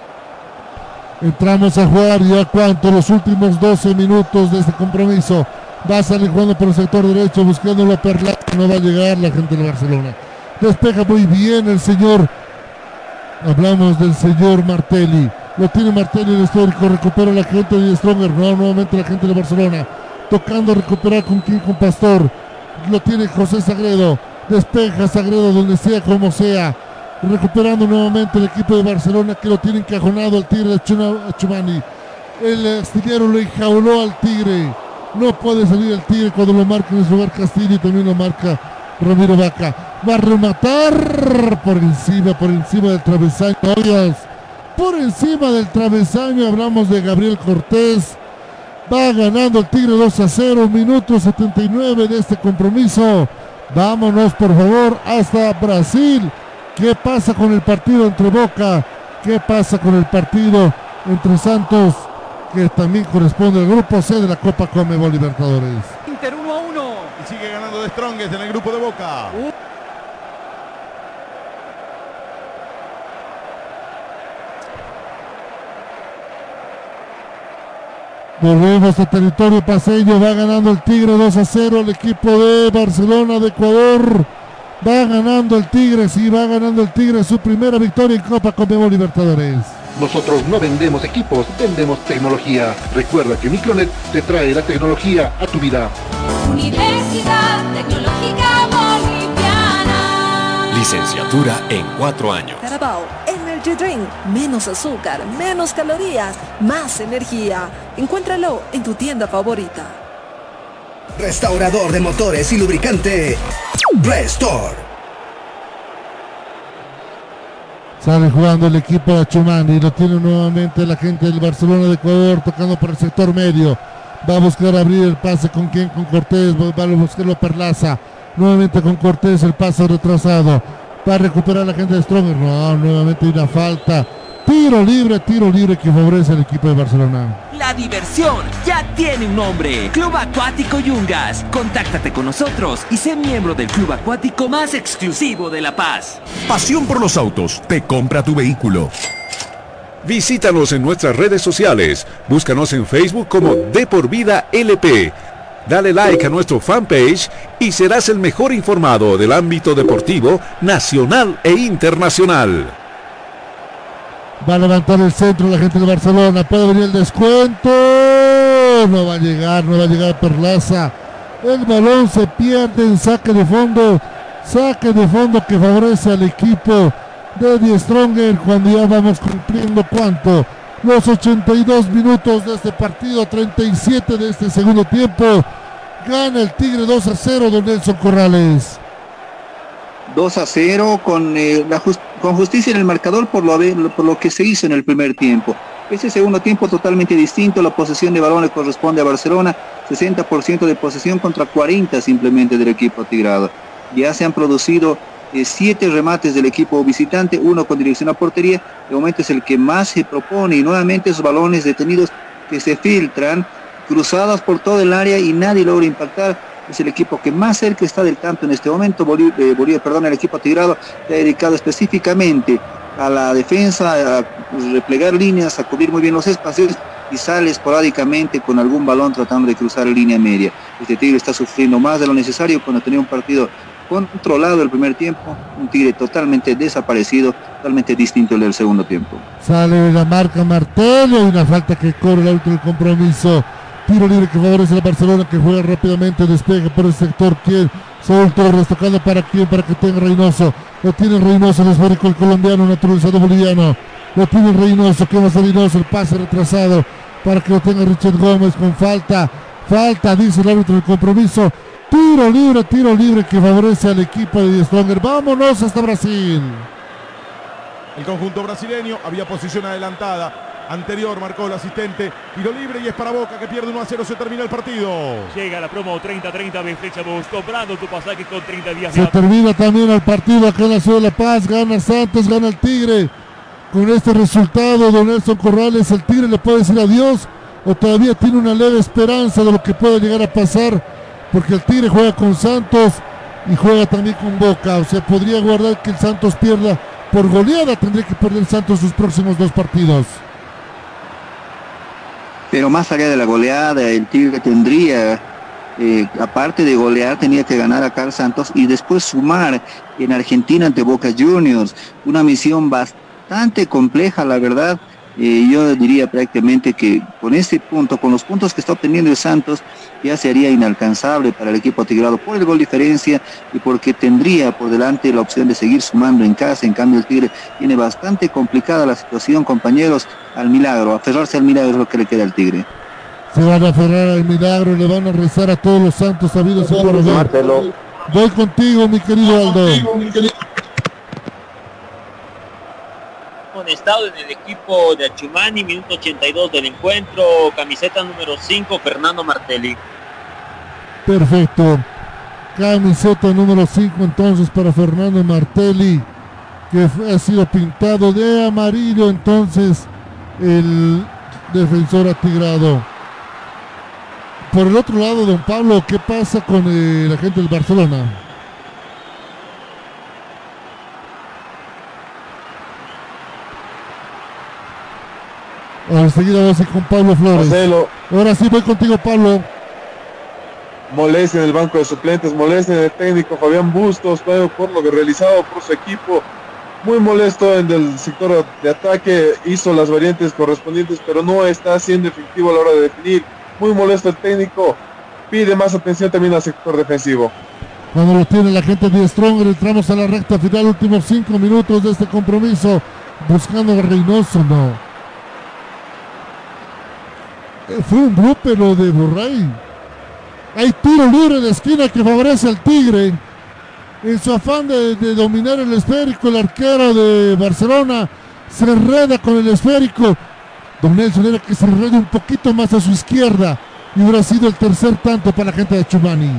Entramos a jugar ya cuánto, los últimos 12 minutos de este compromiso. Va a salir jugando por el sector derecho, buscándolo a Perlaza, no va a llegar la gente del Barcelona. Despeja muy bien el señor. Hablamos del señor Martelli. Lo tiene Martelli el histórico, recupera la gente de Stronger, no, nuevamente la gente de Barcelona. Tocando recuperar con quien, con Pastor. Lo tiene José Sagredo. Despeja Sagredo donde sea, como sea. Recuperando nuevamente el equipo de Barcelona que lo tiene encajonado al Tigre de Chumani. El astillero lo enjauló al Tigre. No puede salir el Tigre cuando lo marca en su lugar Castillo y también lo marca Ramiro Vaca. Va a rematar por encima, por encima del travesaño. Por encima del travesaño hablamos de Gabriel Cortés. Va ganando el Tigre 2 a 0, minuto 79 de este compromiso. Vámonos por favor hasta Brasil. ¿Qué pasa con el partido entre Boca? ¿Qué pasa con el partido entre Santos? Que también corresponde al grupo C de la Copa Comebol Libertadores. Inter 1 a 1. Y sigue ganando de Strongest en el grupo de Boca. Volvemos a territorio paseño, va ganando el Tigre 2 a 0, el equipo de Barcelona de Ecuador. Va ganando el Tigre, sí, va ganando el Tigre su primera victoria en Copa Conmebol Libertadores. Nosotros no vendemos equipos, vendemos tecnología. Recuerda que Micronet te trae la tecnología a tu vida. Universidad Tecnológica Boliviana. Licenciatura en cuatro años. Carabao Energy Drink. Menos azúcar, menos calorías, más energía. Encuéntralo en tu tienda favorita. Restaurador de motores y lubricante. Restore. Sale jugando el equipo de Chumani, lo tiene nuevamente la gente del Barcelona de Ecuador tocando por el sector medio. Va a buscar abrir el pase con quien, con Cortés, va a buscarlo Perlaza. Nuevamente con Cortés el pase retrasado. Va a recuperar la gente de Stronger. No, nuevamente una falta. Tiro libre, tiro libre que favorece al equipo de Barcelona. La diversión ya tiene un nombre. Club Acuático Yungas. Contáctate con nosotros y sé miembro del club acuático más exclusivo de La Paz. Pasión por los autos. Te compra tu vehículo. Visítanos en nuestras redes sociales. Búscanos en Facebook como De por Vida LP. Dale like a nuestro fanpage y serás el mejor informado del ámbito deportivo nacional e internacional. Va a levantar el centro la gente de Barcelona. Puede venir el descuento. No va a llegar, no va a llegar Perlaza. El balón se pierde en saque de fondo. Saque de fondo que favorece al equipo de Die Stronger cuando ya vamos cumpliendo cuánto. Los 82 minutos de este partido, 37 de este segundo tiempo. Gana el Tigre 2 a 0, don Nelson Corrales. 2 a 0 con, eh, con justicia en el marcador por lo, por lo que se hizo en el primer tiempo. Ese segundo tiempo totalmente distinto, la posesión de balón le corresponde a Barcelona, 60% de posesión contra 40 simplemente del equipo tigrado. Ya se han producido eh, siete remates del equipo visitante, uno con dirección a portería, de momento es el que más se propone y nuevamente esos balones detenidos que se filtran, cruzados por todo el área y nadie logra impactar. Es el equipo que más cerca está del campo en este momento. Bolí- eh, perdón, el equipo tigrado se ha dedicado específicamente a la defensa, a replegar líneas, a cubrir muy bien los espacios y sale esporádicamente con algún balón tratando de cruzar línea media. Este Tigre está sufriendo más de lo necesario cuando tenía un partido controlado el primer tiempo, un Tigre totalmente desaparecido, totalmente distinto del segundo tiempo. Sale la marca Martel, hay una falta que corre el del compromiso. Tiro libre que favorece al Barcelona que juega rápidamente, despeja por el sector. ¿Quién? Saúl Torres tocando para quién, para que tenga Reynoso. Lo tiene Reynoso, el esférico el colombiano, naturalizado boliviano. Lo tiene Reynoso, que va a Reynoso, el pase retrasado para que lo tenga Richard Gómez con falta. Falta, dice el árbitro del compromiso. Tiro libre, tiro libre que favorece al equipo de Stronger. Vámonos hasta Brasil. El conjunto brasileño había posición adelantada. Anterior marcó el asistente. Tiro libre y es para Boca que pierde 1 a 0. Se termina el partido. Llega la promo 30-30 de Flecha Bus, comprando tu pasaje con 30 días Se termina también el partido acá en la ciudad de La Paz. Gana Santos, gana el Tigre. Con este resultado, don Nelson Corrales, el Tigre le puede decir adiós o todavía tiene una leve esperanza de lo que pueda llegar a pasar. Porque el Tigre juega con Santos y juega también con Boca. O sea, podría guardar que el Santos pierda por goleada. Tendría que perder Santos sus próximos dos partidos. Pero más allá de la goleada, el Tigre tendría, eh, aparte de golear, tenía que ganar a Carl Santos y después sumar en Argentina ante Boca Juniors. Una misión bastante compleja, la verdad. Eh, yo diría prácticamente que con este punto, con los puntos que está obteniendo el Santos, ya sería inalcanzable para el equipo tigrado por el gol diferencia y porque tendría por delante la opción de seguir sumando en casa. En cambio, el Tigre tiene bastante complicada la situación, compañeros, al milagro. Aferrarse al milagro es lo que le queda al Tigre. Se van a aferrar al milagro, le van a rezar a todos los santos sabidos y por haber. Mártelo. Voy contigo, mi querido Aldo. Estado en el equipo de Achumani, minuto 82 del encuentro, camiseta número 5, Fernando Martelli. Perfecto. Camiseta número 5 entonces para Fernando Martelli, que ha sido pintado de amarillo entonces el defensor atigrado. Por el otro lado, don Pablo, ¿qué pasa con la gente del Barcelona? Enseguida vamos a ir con Pablo Flores. Marcelo. Ahora sí voy contigo, Pablo. molesta en el banco de suplentes, molesta en el técnico Fabián Bustos por por lo que realizado por su equipo. Muy molesto en el sector de ataque, hizo las variantes correspondientes, pero no está siendo efectivo a la hora de definir. Muy molesto el técnico, pide más atención también al sector defensivo. Cuando lo tiene la gente de Stronger, entramos a la recta final, últimos cinco minutos de este compromiso, buscando a Reynoso, no. Eh, Fue un blooper lo de Borrey. Hay tiro libre de esquina que favorece al Tigre. En su afán de, dominar el esférico, el arquero de Barcelona se enreda con el esférico. Don Nelson era que se enrede un poquito más a su izquierda y hubiera sido el tercer tanto para la gente de Chumani.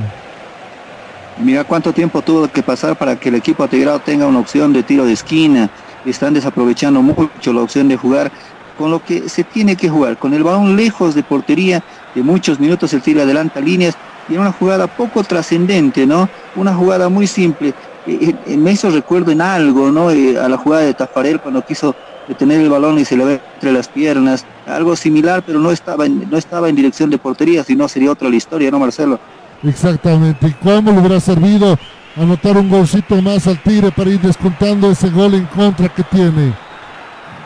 Mira cuánto tiempo tuvo que pasar para que el equipo atigrado tenga una opción de tiro de esquina. Están desaprovechando mucho la opción de jugar con lo que se tiene que jugar, con el balón lejos de portería, de muchos minutos el Tigre adelanta líneas y en una jugada poco trascendente, ¿no? Una jugada muy simple. Eh, eh, me hizo recuerdo en algo, ¿no? Eh, a la jugada de Tafarel cuando quiso detener el balón y se le ve entre las piernas. Algo similar, pero no estaba en, no estaba en dirección de portería, si no sería otra la historia, ¿no, Marcelo? Exactamente. ¿Y cómo le hubiera servido anotar un golcito más al Tigre para ir descontando ese gol en contra que tiene?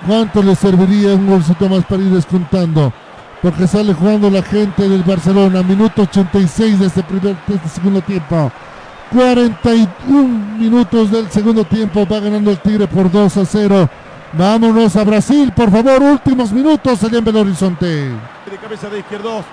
¿Cuánto le serviría un golcito más para ir descontando? Porque sale jugando la gente del Barcelona, minuto 86 de este, primer, de este segundo tiempo. 41 minutos del segundo tiempo. Va ganando el Tigre por 2 a 0. Vámonos a Brasil, por favor. Últimos minutos allá en Belo Horizonte. De cabeza de izquierdos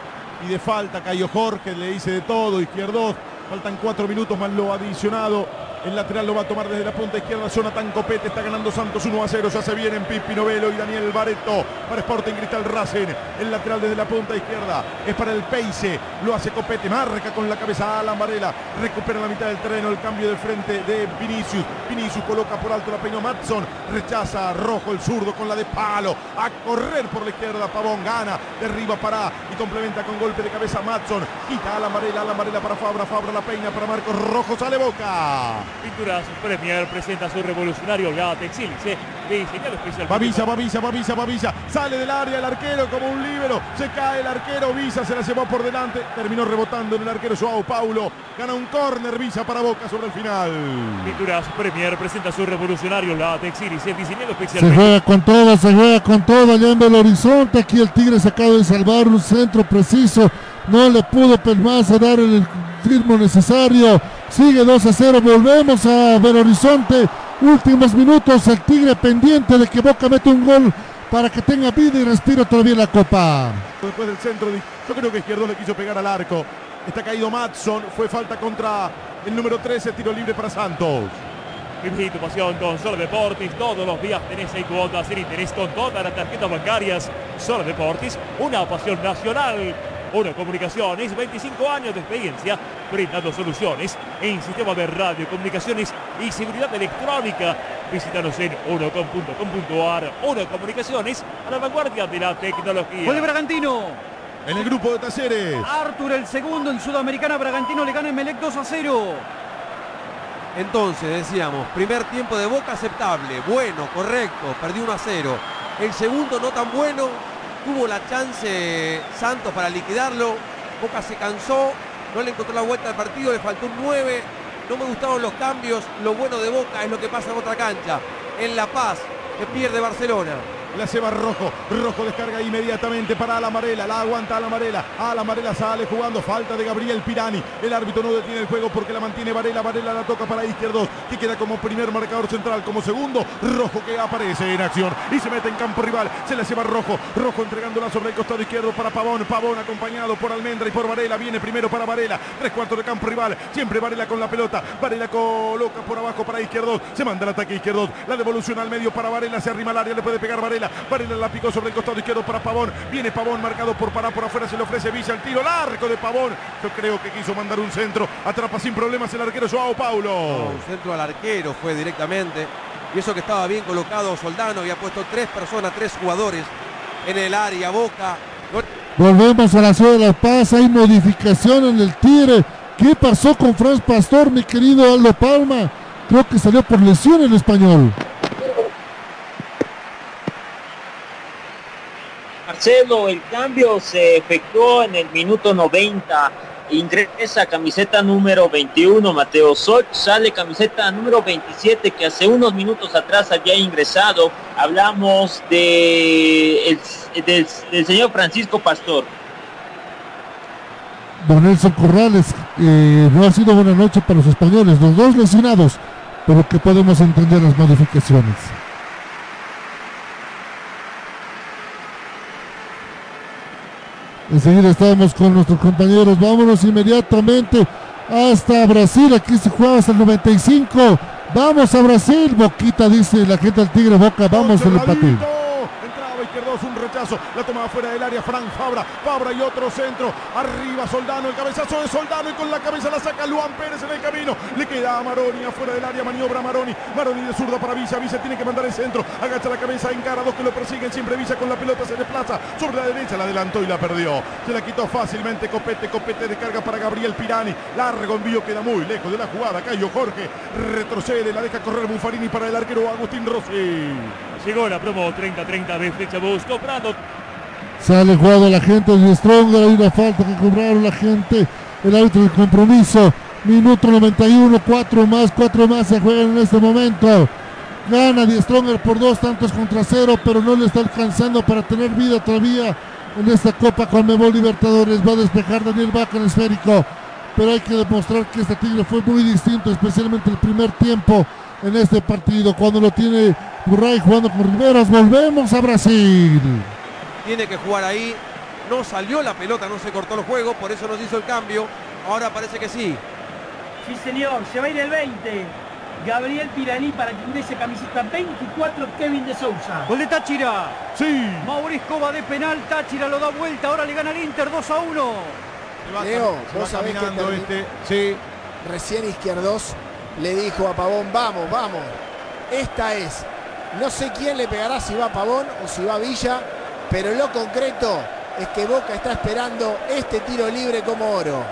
y de falta. Cayo Jorge le dice de todo. Izquierdos. Faltan cuatro minutos más lo adicionado. El lateral lo va a tomar desde la punta izquierda. Jonathan Copete está ganando Santos 1 a 0. Ya se vienen Pipi Novelo y Daniel Bareto para Sporting Cristal Racing. El lateral desde la punta izquierda es para el Peise. Lo hace Copete. Marca con la cabeza a Alan Varela. Recupera la mitad del terreno. El cambio de frente de Vinicius. Vinicius coloca por alto la peña Matson. Rechaza Rojo el zurdo con la de palo. A correr por la izquierda. Pavón gana. Derriba para y complementa con golpe de cabeza Matson. Quita a Alan Varela. Alan para Fabra. Fabra la peña para Marcos Rojo. Sale Boca. Pinturas Premier presenta su revolucionario látex sílice diseñado especialmente. Babilla, Babilla, Babilla, Babilla. Sale del área el arquero como un líbero. Se cae el arquero. Visa se la llevó por delante. Terminó rebotando en el arquero Joao Paulo. Gana un córner Visa para Boca sobre el final. Pinturas Premier presenta su revolucionario látex sílice diseñado Se especialmente. juega con todo, se juega con todo allá en Belo Horizonte. Aquí el Tigre se acaba de salvar un centro preciso. No le pudo Pelmaza dar el ritmo necesario. Sigue 2 a 0. Volvemos a Belo Horizonte. Últimos minutos. El Tigre pendiente de que Boca mete un gol para que tenga vida y respiro todavía la Copa. Después del centro, yo creo que Izquierdo le quiso pegar al arco. Está caído Matson. Fue falta contra el número 13. Tiro libre para Santos. Viví tu pasión con Solo Deportes. Todos los días tenés seis cuotas sin interés con todas las tarjetas bancarias. Solo Deportes, una pasión nacional. Uno Comunicaciones, 25 años de experiencia, brindando soluciones en sistema de radio, comunicaciones y seguridad electrónica. Visítanos en uno.com.ar. Uno Comunicaciones, a la vanguardia de la tecnología. Gol de Bragantino. En el grupo de Talleres. Arthur el segundo en Sudamericana. Bragantino le gana en Melec 2 a 0. Entonces, decíamos, primer tiempo de Boca aceptable, bueno, correcto, perdió 1 a 0. El segundo no tan bueno, tuvo la chance Santos para liquidarlo. Boca se cansó, no le encontró la vuelta al partido, le faltó un 9. No me gustaron los cambios. Lo bueno de Boca es lo que pasa en otra cancha. En La Paz, que pierde Barcelona. La lleva Rojo. Rojo descarga inmediatamente para Ala Amarela. La aguanta Ala Amarela. Ala Amarela sale jugando. Falta de Gabriel Pirani. El árbitro no detiene el juego porque la mantiene Varela. Varela la toca para izquierdo. Que queda como primer marcador central. Como segundo, Rojo que aparece en acción. Y se mete en campo rival. Se la lleva Rojo. Rojo entregándola sobre el costado izquierdo para Pavón. Pavón acompañado por Almendra y por Varela. Viene primero para Varela. Tres cuartos de campo rival. Siempre Varela con la pelota. Varela coloca por abajo para izquierdo. Se manda el ataque izquierdo. La devolución al medio para Varela. Se arrima al área. Le puede pegar Varela. Varela la picó sobre el costado izquierdo para Pavón. Viene Pavón marcado por Pará por afuera. Se le ofrece Villa el tiro largo de Pavón. Yo creo que quiso mandar un centro. Atrapa sin problemas el arquero Joao Paulo. No, un centro al arquero fue directamente. Y eso que estaba bien colocado Soldano. Había puesto tres personas, tres jugadores en el área. Boca. Volvemos a la ciudad de La Paz. Hay modificación en el Tigre. ¿Qué pasó con Franz Pastor, mi querido Aldo Palma? Creo que salió por lesión el español. Marcelo, el cambio se efectuó en el minuto 90. Ingresa camiseta número 21, Mateo Soch, sale camiseta número 27 que hace unos minutos atrás había ingresado. Hablamos de el- del, señor Francisco Pastor. Don Nelson Corrales, no ha sido buena noche para los españoles, los dos lesionados, pero que podemos entender las modificaciones. Enseguida estamos con nuestros compañeros, vámonos inmediatamente hasta Brasil, aquí se juega hasta el 95, vamos a Brasil, Boquita dice la gente del Tigre Boca, vamos al empate. La toma fuera del área. Frank Fabra. Fabra y otro centro. Arriba Soldano. El cabezazo de Soldano. Y con la cabeza la saca Luan Pérez en el camino. Le queda a Maroni afuera del área. Maniobra Maroni. Maroni de zurda para Villa. Villa tiene que mandar el centro. Agacha la cabeza. Encara dos que lo persiguen. Siempre Villa con la pelota. Se desplaza sobre la derecha. La adelantó y la perdió. Se la quitó fácilmente. Copete. Copete descarga para Gabriel Pirani. Largo envío. Queda muy lejos de la jugada. Cayo Jorge. Retrocede. La deja correr Buffarini para el arquero Agustín Rossi. Llegó la promo 30-30 de Flecha Bus comprando Sale jugado la gente de Stronger, hay una falta que cobraron la gente, el árbitro del compromiso, minuto 91, cuatro más, cuatro más se juegan en este momento. Gana Die Stronger por dos tantos contra cero, pero no le está alcanzando para tener vida todavía en esta Copa Conmebol Libertadores. Va a despejar Daniel Vaca en esférico. pero hay que demostrar que este Tigre fue muy distinto, especialmente el primer tiempo en este partido, cuando lo tiene Burray jugando con Riveros. Volvemos a Brasil. Tiene que jugar ahí. No salió la pelota, no se cortó el juego, por eso nos hizo el cambio. Ahora parece que sí. Sí, señor, se va a ir el 20. Gabriel Piraní para que ingrese camiseta 24, Kevin de Sousa. Gol de Táchira. Sí. Mauricio va de penal, Táchira lo da vuelta, ahora le gana el Inter 2 a 1. Leo, se vos va sabés que caminando termi- este. Sí. recién Izquierdos le dijo a Pavón, vamos, vamos. Esta es. No sé quién le pegará si va Pavón o si va Villa, pero lo concreto es que Boca está esperando este tiro libre como oro.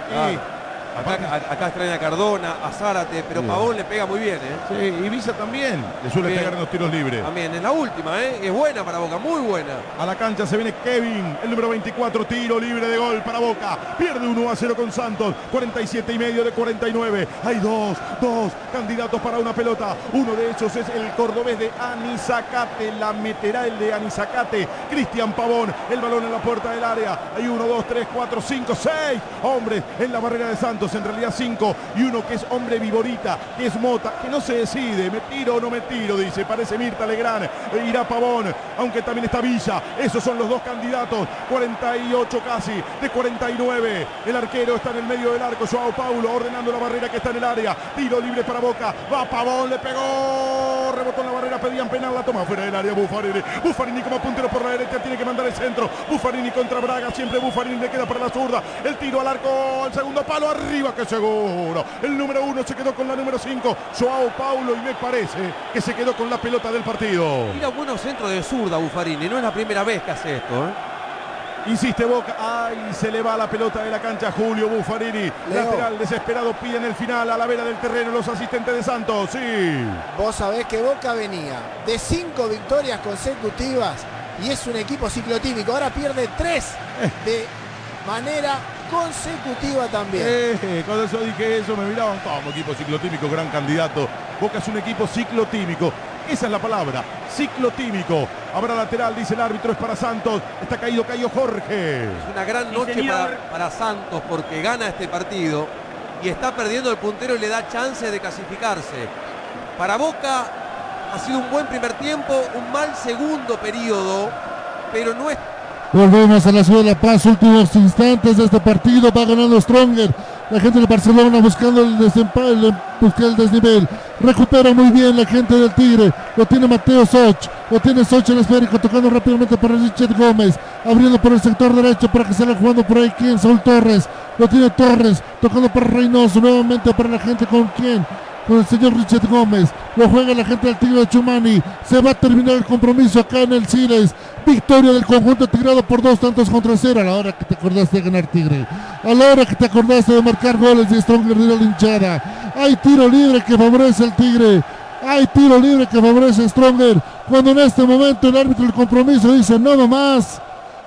Acá, acá extraña a Cardona, a Zárate, pero Sí. Pavón le pega muy bien, ¿eh? Sí, y Visa también le suele Bien. pegar en los tiros libres. También, es la última, ¿eh? Es buena para Boca, muy buena. A la cancha se viene Kevin, el número 24, tiro libre de gol para Boca. Pierde 1 a 0 con Santos, 47 y medio de 49. Hay dos, dos candidatos para una pelota. Uno de ellos es el cordobés de Anizacate, la meterá el de Anizacate, Cristian Pavón. El balón en la puerta del área. Hay uno, dos, tres, cuatro, cinco, seis hombres en la barrera de Santos. En realidad cinco y uno que es hombre viborita, que es Mota, que no se decide. Me tiro o no me tiro, dice. Parece Mirta Legrand. E irá Pavón, aunque también está Villa. Esos son los dos candidatos. 48 casi, de 49. El arquero está en el medio del arco. Joao Paulo ordenando la barrera que está en el área. Tiro libre para Boca. Va Pavón, le pegó. Rebotó en la barrera, pedían penal. La toma fuera del área. Buffarini. Buffarini como puntero por la derecha. Tiene que mandar el centro. Buffarini contra Braga. Siempre Buffarini le queda para la zurda. El tiro al arco. El segundo palo. Que seguro. El número uno se quedó con la número 5. Joao Paulo. Y me parece que se quedó con la pelota del partido. Tira buenos centros de zurda Buffarini, no es la primera vez que hace esto, ¿eh? Insiste Boca. Ay, se le va la pelota de la cancha Julio Buffarini. Leo. Lateral desesperado. Piden el final a la vera del terreno los asistentes de Santos. Sí. Vos sabés que Boca venía de cinco victorias consecutivas y es un equipo ciclotímico. Ahora pierde tres de manera consecutiva también. Eh, cuando yo dije eso me miraban como equipo ciclotímico, gran candidato. Boca es un equipo ciclotímico. Esa es la palabra, ciclotímico. Habrá lateral, dice el árbitro, es para Santos. Está caído Cayo Jorge. Es una gran noche para, para Santos porque gana este partido y está perdiendo el puntero y le da chance de clasificarse. Para Boca ha sido un buen primer tiempo, un mal segundo periodo, pero no es Volvemos a la ciudad de La Paz, últimos instantes de este partido, va ganando Stronger. La gente de Barcelona buscando el desempate, busca el desnivel. Recupera muy bien la gente del Tigre. Lo tiene Mateo Soch. Lo tiene Soch el esférico, tocando rápidamente para Richard Gómez. Abriendo por el sector derecho para que salga jugando por ahí. ¿Quién? Saúl Torres. Lo tiene Torres. Tocando para Reynoso. Nuevamente para la gente con quién con el señor Richard Gómez. Lo juega la gente del Tigre de Chumani. Se va a terminar el compromiso acá en el Siles. Victoria del conjunto tirado por dos tantos contra cero. A la hora que te acordaste de ganar Tigre. A la hora que te acordaste de marcar goles y Stronger de la linchada. Hay tiro libre que favorece al Tigre. Hay tiro libre que favorece Stronger. Cuando en este momento el árbitro del compromiso dice no más.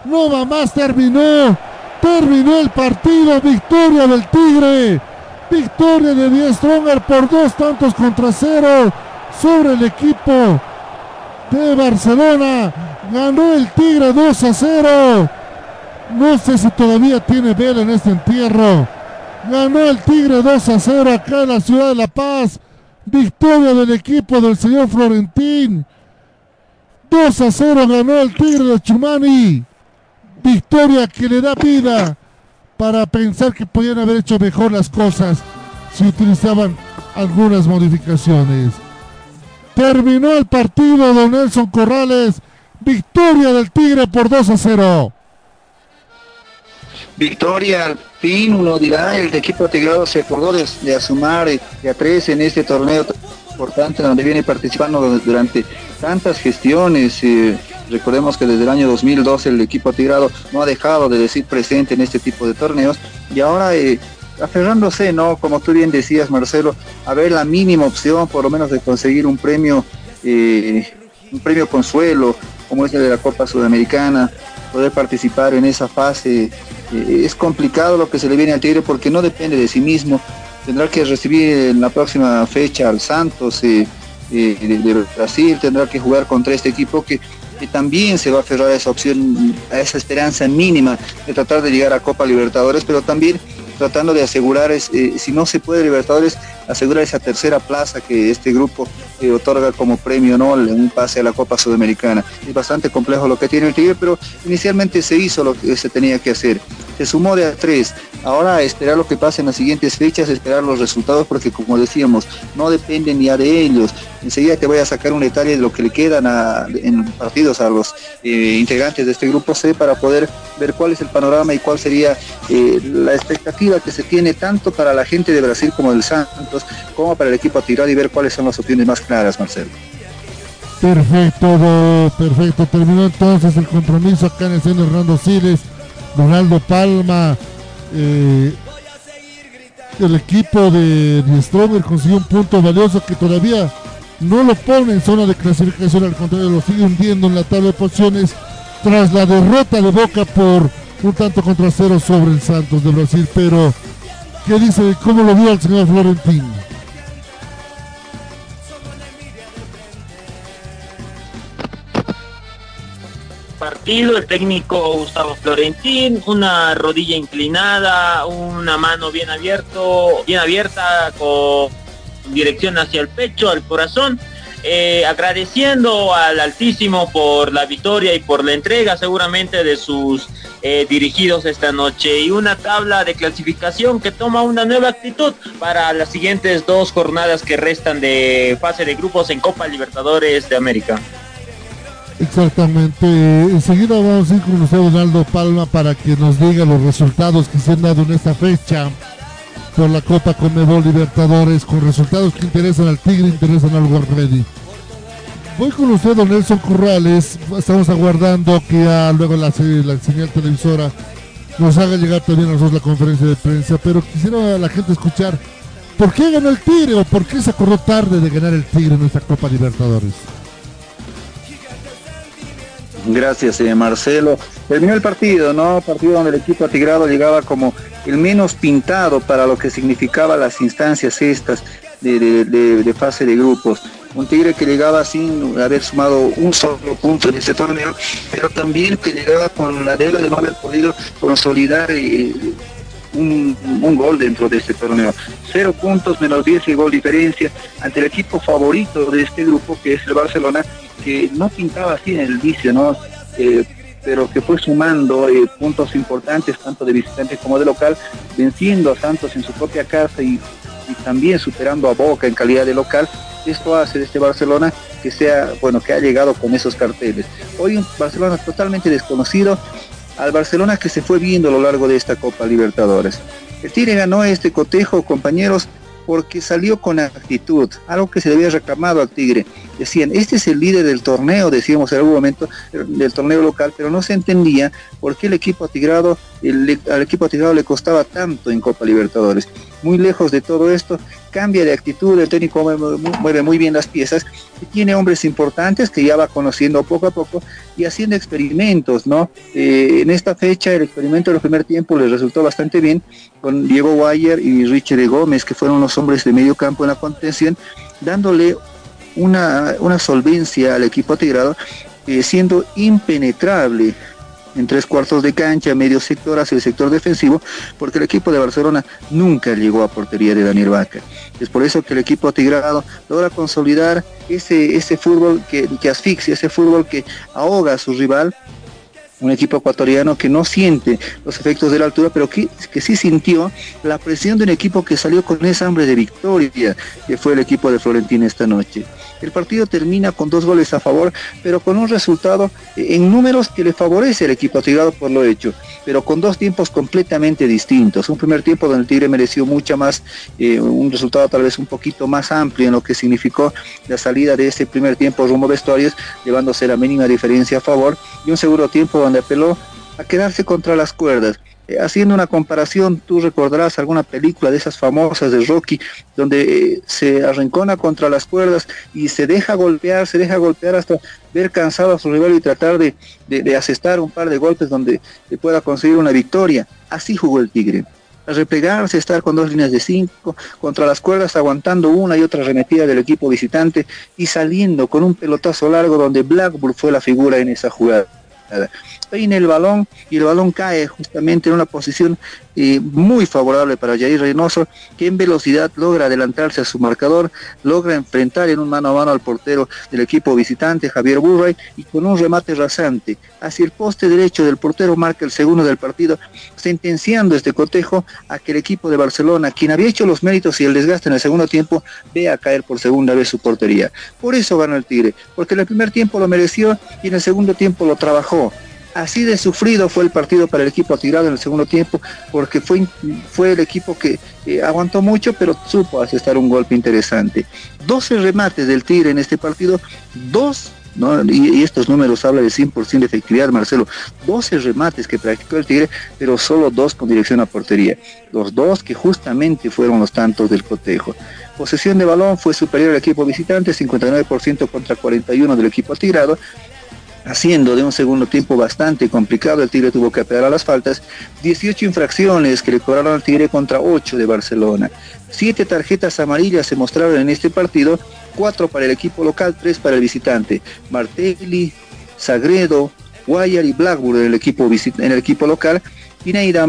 No más. Terminó. Terminó el partido. Victoria del Tigre. Victoria de Die Stronger por dos tantos contra cero sobre el equipo de Barcelona. Ganó el Tigre 2 a 0. No sé si todavía tiene vela en este entierro. Ganó el Tigre 2 a 0 acá en la ciudad de La Paz. Victoria del equipo del señor Florentín. 2 a 0 ganó el Tigre de Chumani. Victoria que le da vida para pensar que podían haber hecho mejor las cosas si utilizaban algunas modificaciones. Terminó el partido, don Nelson Corrales. Victoria del Tigre por 2 a 0. Victoria, al fin uno dirá, el equipo Tigrado se acordó de, de asumar eh, de a tres en este torneo tan importante donde viene participando durante tantas gestiones. eh, recordemos que desde el año 2012 el equipo Tigrado no ha dejado de decir presente en este tipo de torneos y ahora eh, aferrándose, ¿no? Como tú bien decías, Marcelo, a ver la mínima opción por lo menos de conseguir un premio, eh, un premio consuelo, como es el de la Copa Sudamericana, poder participar en esa fase. Eh, es complicado lo que se le viene al Tigre porque no depende de sí mismo. Tendrá que recibir en la próxima fecha al Santos eh, de Brasil, tendrá que jugar contra este equipo que, que también se va a aferrar a esa opción, a esa esperanza mínima de tratar de llegar a Copa Libertadores, pero también tratando de asegurar, eh, si no se puede Libertadores, asegurar esa tercera plaza que este grupo eh, otorga como premio, ¿no? Un pase a la Copa Sudamericana. Es bastante complejo lo que tiene el Tigre, pero inicialmente se hizo lo que se tenía que hacer. Se sumó de a tres. Ahora esperar lo que pase en las siguientes fechas, esperar los resultados, porque como decíamos, no dependen ya de ellos. Enseguida te voy a sacar un detalle de lo que le quedan en partidos a los eh, integrantes de este grupo C para poder ver cuál es el panorama y cuál sería eh, la expectativa que se tiene tanto para la gente de Brasil como del Santos, como para el equipo tirar y ver cuáles son las opciones más claras, Marcelo. Perfecto, perfecto. Terminó entonces el compromiso acá en el centro Hernando Siles, Donaldo Palma. Eh, el equipo de, Stromer consiguió un punto valioso que todavía no lo pone en zona de clasificación, al contrario, lo sigue hundiendo en la tabla de posiciones tras la derrota de Boca por un tanto contra cero sobre el Santos de Brasil. Pero, ¿qué dice? ¿Cómo lo vio el señor Florentín? partido, el técnico Gustavo Florentín, una rodilla inclinada, una mano bien abierto, bien abierta con dirección hacia el pecho, al corazón. Eh, agradeciendo al Altísimo por la victoria y por la entrega seguramente de sus eh, dirigidos esta noche y una tabla de clasificación que toma una nueva actitud para las siguientes dos jornadas que restan de fase de grupos en Copa Libertadores de América. Exactamente. Enseguida vamos a ir con usted, Donaldo Palma, para que nos diga los resultados que se han dado en esta fecha por la Copa Conmebol Libertadores, con resultados que interesan al Tigre, interesan al Ready. Voy con usted, don Nelson Corrales. Estamos aguardando que luego la, la señal televisora nos haga llegar también a nosotros la conferencia de prensa, pero quisiera a la gente escuchar por qué ganó el Tigre o por qué se acordó tarde de ganar el Tigre en esta Copa Libertadores. Gracias, eh, Marcelo. Terminó el partido, ¿no? Partido donde el equipo atigrado llegaba como el menos pintado para lo que significaba las instancias estas de, fase de grupos. Un Tigre que llegaba sin haber sumado un solo punto en ese torneo, pero también que llegaba con la deuda de no haber podido consolidar eh, un, un, gol dentro de este torneo. Cero puntos, menos 10 y gol diferencia ante el equipo favorito de este grupo, que es el Barcelona, que no pintaba así en el vicio, ¿no? Eh, pero que fue sumando eh, puntos importantes, tanto de visitante como de local, venciendo a Santos en su propia casa y, también superando a Boca en calidad de local. Esto hace de este Barcelona que sea, bueno, que ha llegado con esos carteles. Hoy un Barcelona totalmente desconocido, al Barcelona que se fue viendo a lo largo de esta Copa Libertadores. El Tigre ganó este cotejo, compañeros, porque salió con actitud, algo que se le había reclamado al Tigre. Decían, este es el líder del torneo, decíamos en algún momento, del torneo local, pero no se entendía por qué el equipo atigrado, al equipo atigrado le costaba tanto en Copa Libertadores. Muy lejos de todo esto, cambia de actitud, el técnico mueve, muy bien las piezas y tiene hombres importantes que ya va conociendo poco a poco y haciendo experimentos, ¿no? Eh, en esta fecha el experimento del primer tiempo le resultó bastante bien con Diego Guayer y Richard Gómez, que fueron los hombres de medio campo en la contención, dándole una, solvencia al equipo atigrado, eh, siendo impenetrable en tres cuartos de cancha, medio sector hacia el sector defensivo, porque el equipo de Barcelona nunca llegó a portería de Daniel Vaca. Es por eso que el equipo atigrado logra consolidar ese, ese fútbol que, asfixia, ese fútbol que ahoga a su rival un equipo ecuatoriano que no siente los efectos de la altura, pero que, que sí sintió la presión de un equipo que salió con esa hambre de victoria, que fue el equipo de Florentina esta noche. El partido termina con dos goles a favor, pero con un resultado en números que le favorece al equipo tirado por lo hecho, pero con dos tiempos completamente distintos. Un primer tiempo donde el Tigre mereció mucha más, eh, un resultado tal vez un poquito más amplio en lo que significó la salida de ese primer tiempo rumbo vestuarios, llevándose la mínima diferencia a favor, y un segundo tiempo donde apeló a quedarse contra las cuerdas. Eh, haciendo una comparación, tú recordarás alguna película de esas famosas de Rocky, donde eh, se arrincona contra las cuerdas y se deja golpear, se deja golpear hasta ver cansado a su rival y tratar de, de, asestar un par de golpes donde pueda conseguir una victoria. Así jugó el Tigre. A replegarse, estar con dos líneas de cinco, contra las cuerdas, aguantando una y otra arremetida del equipo visitante y saliendo con un pelotazo largo donde Blackburn fue la figura en esa jugada peina el balón y el balón cae justamente en una posición eh, muy favorable para Jair Reynoso, que en velocidad logra adelantarse a su marcador, logra enfrentar en un mano a mano al portero del equipo visitante, Javier Burray, y con un remate rasante hacia el poste derecho del portero marca el segundo del partido, sentenciando este cotejo a que el equipo de Barcelona, quien había hecho los méritos y el desgaste en el segundo tiempo, vea caer por segunda vez su portería. Por eso ganó el Tigre, porque en el primer tiempo lo mereció y en el segundo tiempo lo trabajó. Así de sufrido fue el partido para el equipo tirado en el segundo tiempo, porque fue, fue el equipo que eh, aguantó mucho, pero supo asestar un golpe interesante. 12 remates del Tigre en este partido, dos y, estos números hablan de 100% de efectividad, Marcelo. 12 remates que practicó el Tigre, pero solo dos con dirección a portería. Los dos que justamente fueron los tantos del cotejo. Posesión de balón fue superior al equipo visitante, 59% contra 41 del equipo atigrado haciendo de un segundo tiempo bastante complicado. El Tigre tuvo que apelar a las faltas. 18 infracciones que le cobraron al Tigre contra 8 de Barcelona. Siete tarjetas amarillas se mostraron en este partido, cuatro para el equipo local, tres para el visitante. Martelli, Sagredo, Guayar y Blackburn en el equipo, en el equipo local. Pineida,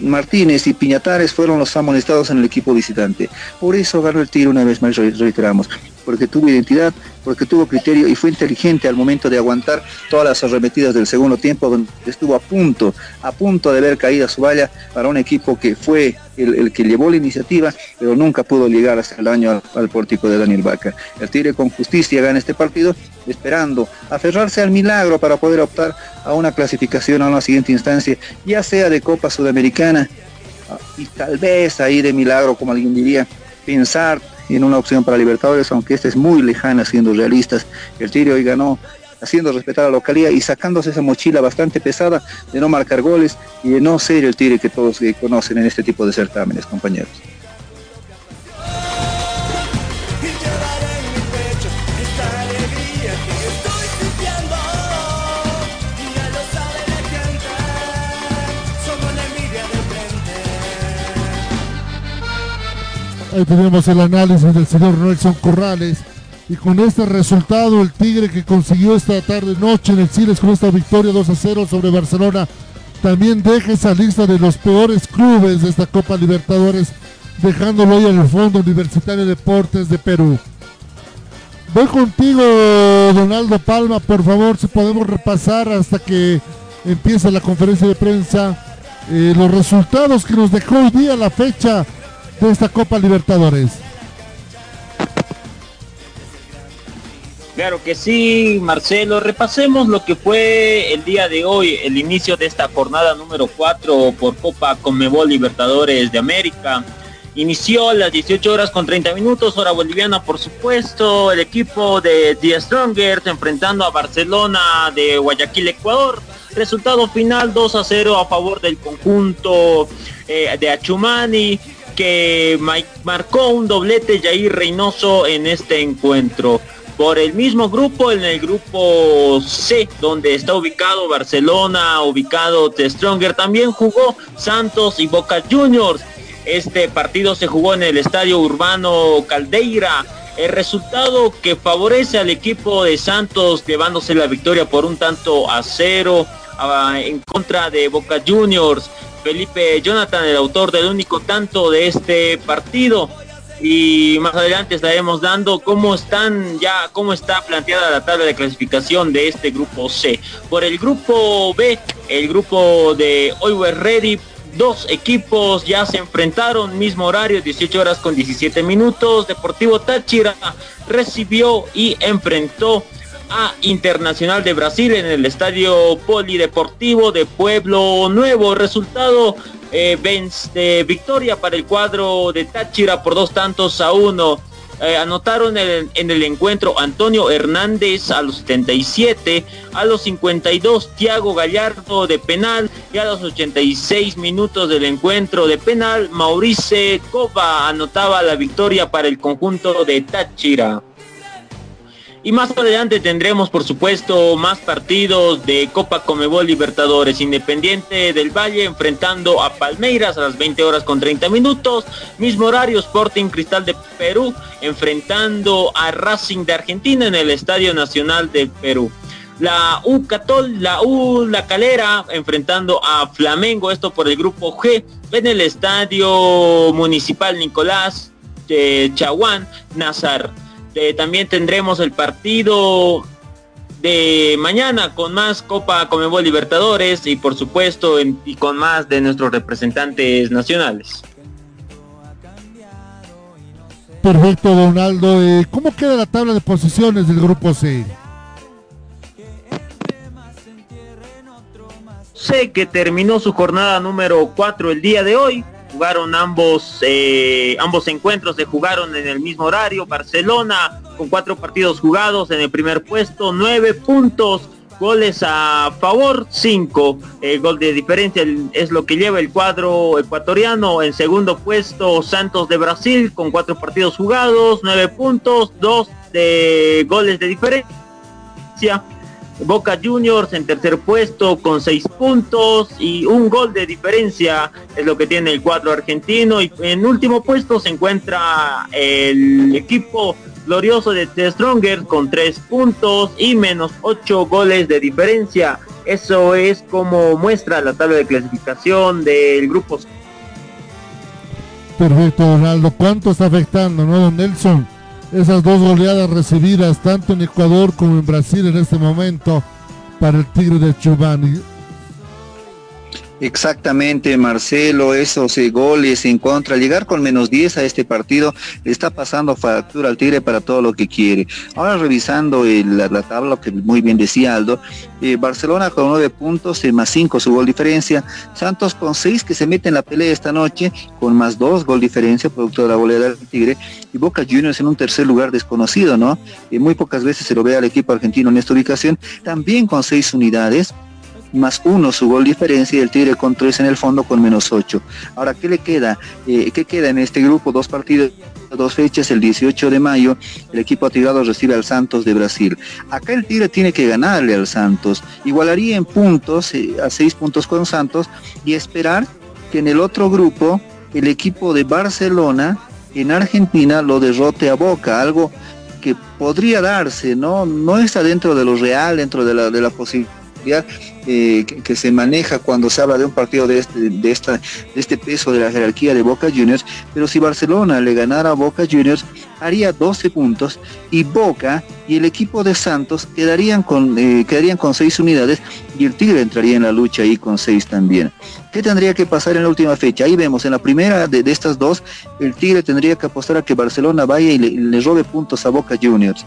Martínez y Piñatares fueron los amonestados en el equipo visitante. Por eso ganó el Tigre una vez más, reiteramos porque tuvo identidad, porque tuvo criterio y fue inteligente al momento de aguantar todas las arremetidas del segundo tiempo, donde estuvo a punto, a punto de ver caída su valla para un equipo que fue el, que llevó la iniciativa, pero nunca pudo llegar hasta el daño al, pórtico de Daniel Vaca. El Tigre con justicia gana este partido, esperando aferrarse al milagro para poder optar a una clasificación a una siguiente instancia, ya sea de Copa Sudamericana y tal vez ahí de milagro, como alguien diría, pensar en una opción para Libertadores, aunque esta es muy lejana siendo realistas. El Tigre hoy ganó haciendo respetar a la localidad y sacándose esa mochila bastante pesada de no marcar goles y de no ser el Tigre que todos conocen en este tipo de certámenes, compañeros. Ahí tenemos el análisis del señor Nelson Corrales. Y con este resultado, el Tigre que consiguió esta tarde noche en el Siles con esta victoria 2 a 0 sobre Barcelona, también deja esa lista de los peores clubes de esta Copa Libertadores, dejándolo ahí en el Fondo Universitario de Deportes de Perú. Voy contigo, Donaldo Palma, por favor, si podemos repasar hasta que empiece la conferencia de prensa eh, los resultados que nos dejó hoy día la fecha de esta Copa Libertadores. Claro que sí, Marcelo. Repasemos lo que fue el día de hoy, el inicio de esta jornada número 4 por Copa Conmebol Libertadores de América. Inició a las 18 horas con 30 minutos, hora boliviana por supuesto, el equipo de The Strongers enfrentando a Barcelona de Guayaquil, Ecuador. Resultado final 2 a 0 a favor del conjunto eh, de Achumani que marcó un doblete Jair Reynoso en este encuentro. Por el mismo grupo, en el grupo C, donde está ubicado Barcelona, ubicado The Stronger, también jugó Santos y Boca Juniors. Este partido se jugó en el Estadio Urbano Caldeira. El resultado que favorece al equipo de Santos llevándose la victoria por un tanto a cero en contra de Boca Juniors. Felipe Jonathan, el autor del único tanto de este partido. Y más adelante estaremos dando cómo están ya, cómo está planteada la tabla de clasificación de este grupo C. Por el grupo B, el grupo de Always Ready, dos equipos ya se enfrentaron, mismo horario, 18 horas con 17 minutos. Deportivo Táchira recibió y enfrentó a Internacional de Brasil en el Estadio Polideportivo de Pueblo Nuevo. Resultado eh, victoria para el cuadro de Táchira por dos tantos a uno. Eh, anotaron en el encuentro Antonio Hernández a los 77, a los 52 Tiago Gallardo de penal y a los 86 minutos del encuentro de penal Maurice Cova anotaba la victoria para el conjunto de Táchira. Y más adelante tendremos, por supuesto, más partidos de Copa Comebol Libertadores. Independiente del Valle enfrentando a Palmeiras a las 20 horas con 30 minutos. Mismo horario, Sporting Cristal de Perú enfrentando a Racing de Argentina en el Estadio Nacional de Perú. la U Catol, la U La Calera enfrentando a Flamengo, esto por el grupo G en el estadio municipal Nicolás de Chaguán, Nazar. Eh, también tendremos el partido de mañana con más Copa Comebol Libertadores y por supuesto y con más de nuestros representantes nacionales. Perfecto, Donaldo. Eh, ¿Cómo queda la tabla de posiciones del grupo C? Sé que terminó su jornada número 4 el día de hoy. Jugaron ambos, eh, ambos encuentros, se jugaron en el mismo horario. Barcelona con cuatro partidos jugados en el primer puesto, nueve puntos, goles a favor, cinco. El gol de diferencia es lo que lleva el cuadro ecuatoriano. En segundo puesto, Santos de Brasil con cuatro partidos jugados, nueve puntos, dos de goles de diferencia. Boca Juniors en tercer puesto con seis puntos y un gol de diferencia es lo que tiene el cuadro argentino y en último puesto se encuentra el equipo glorioso de The Stronger con tres puntos y menos ocho goles de diferencia. Eso es como muestra la tabla de clasificación del grupo. Perfecto, Donaldo. ¿Cuánto está afectando, no, Nelson? Esas dos goleadas recibidas tanto en Ecuador como en Brasil en este momento para el Tigre de Chubani. Exactamente, Marcelo, esos eh, goles en contra, llegar con menos 10 a este partido, le está pasando factura al Tigre para todo lo que quiere. Ahora revisando la, tabla, que muy bien decía Aldo, eh, Barcelona con 9 puntos, eh, más 5 su gol diferencia, Santos con 6 que se mete en la pelea esta noche, con más 2 gol diferencia, producto de la goleada del Tigre, y Boca Juniors en un tercer lugar desconocido, ¿no? muy pocas veces se lo ve al equipo argentino en esta ubicación, también con 6 unidades, más uno su gol diferencia y el Tigre con tres en el fondo con menos ocho. Ahora, ¿qué le queda? Eh, ¿Qué queda en este grupo? Dos partidos dos fechas, el 18 de mayo, el equipo atigrado recibe al Santos de Brasil. Acá el Tigre tiene que ganarle al Santos, igualaría en puntos, eh, a seis puntos con Santos, y esperar que en el otro grupo el equipo de Barcelona en Argentina lo derrote a Boca, algo que podría darse, ¿no? No está dentro de lo real, dentro de la posibilidad eh, que, se maneja cuando se habla de un partido de este, de, esta, de este peso de la jerarquía de Boca Juniors, pero si Barcelona le ganara a Boca Juniors, haría 12 puntos y Boca y el equipo de Santos quedarían con, eh, quedarían con 6 unidades y el Tigre entraría en la lucha ahí con 6 también. ¿Qué tendría que pasar en la última fecha? Ahí vemos, en la primera de, estas dos, el Tigre tendría que apostar a que Barcelona vaya y le robe puntos a Boca Juniors.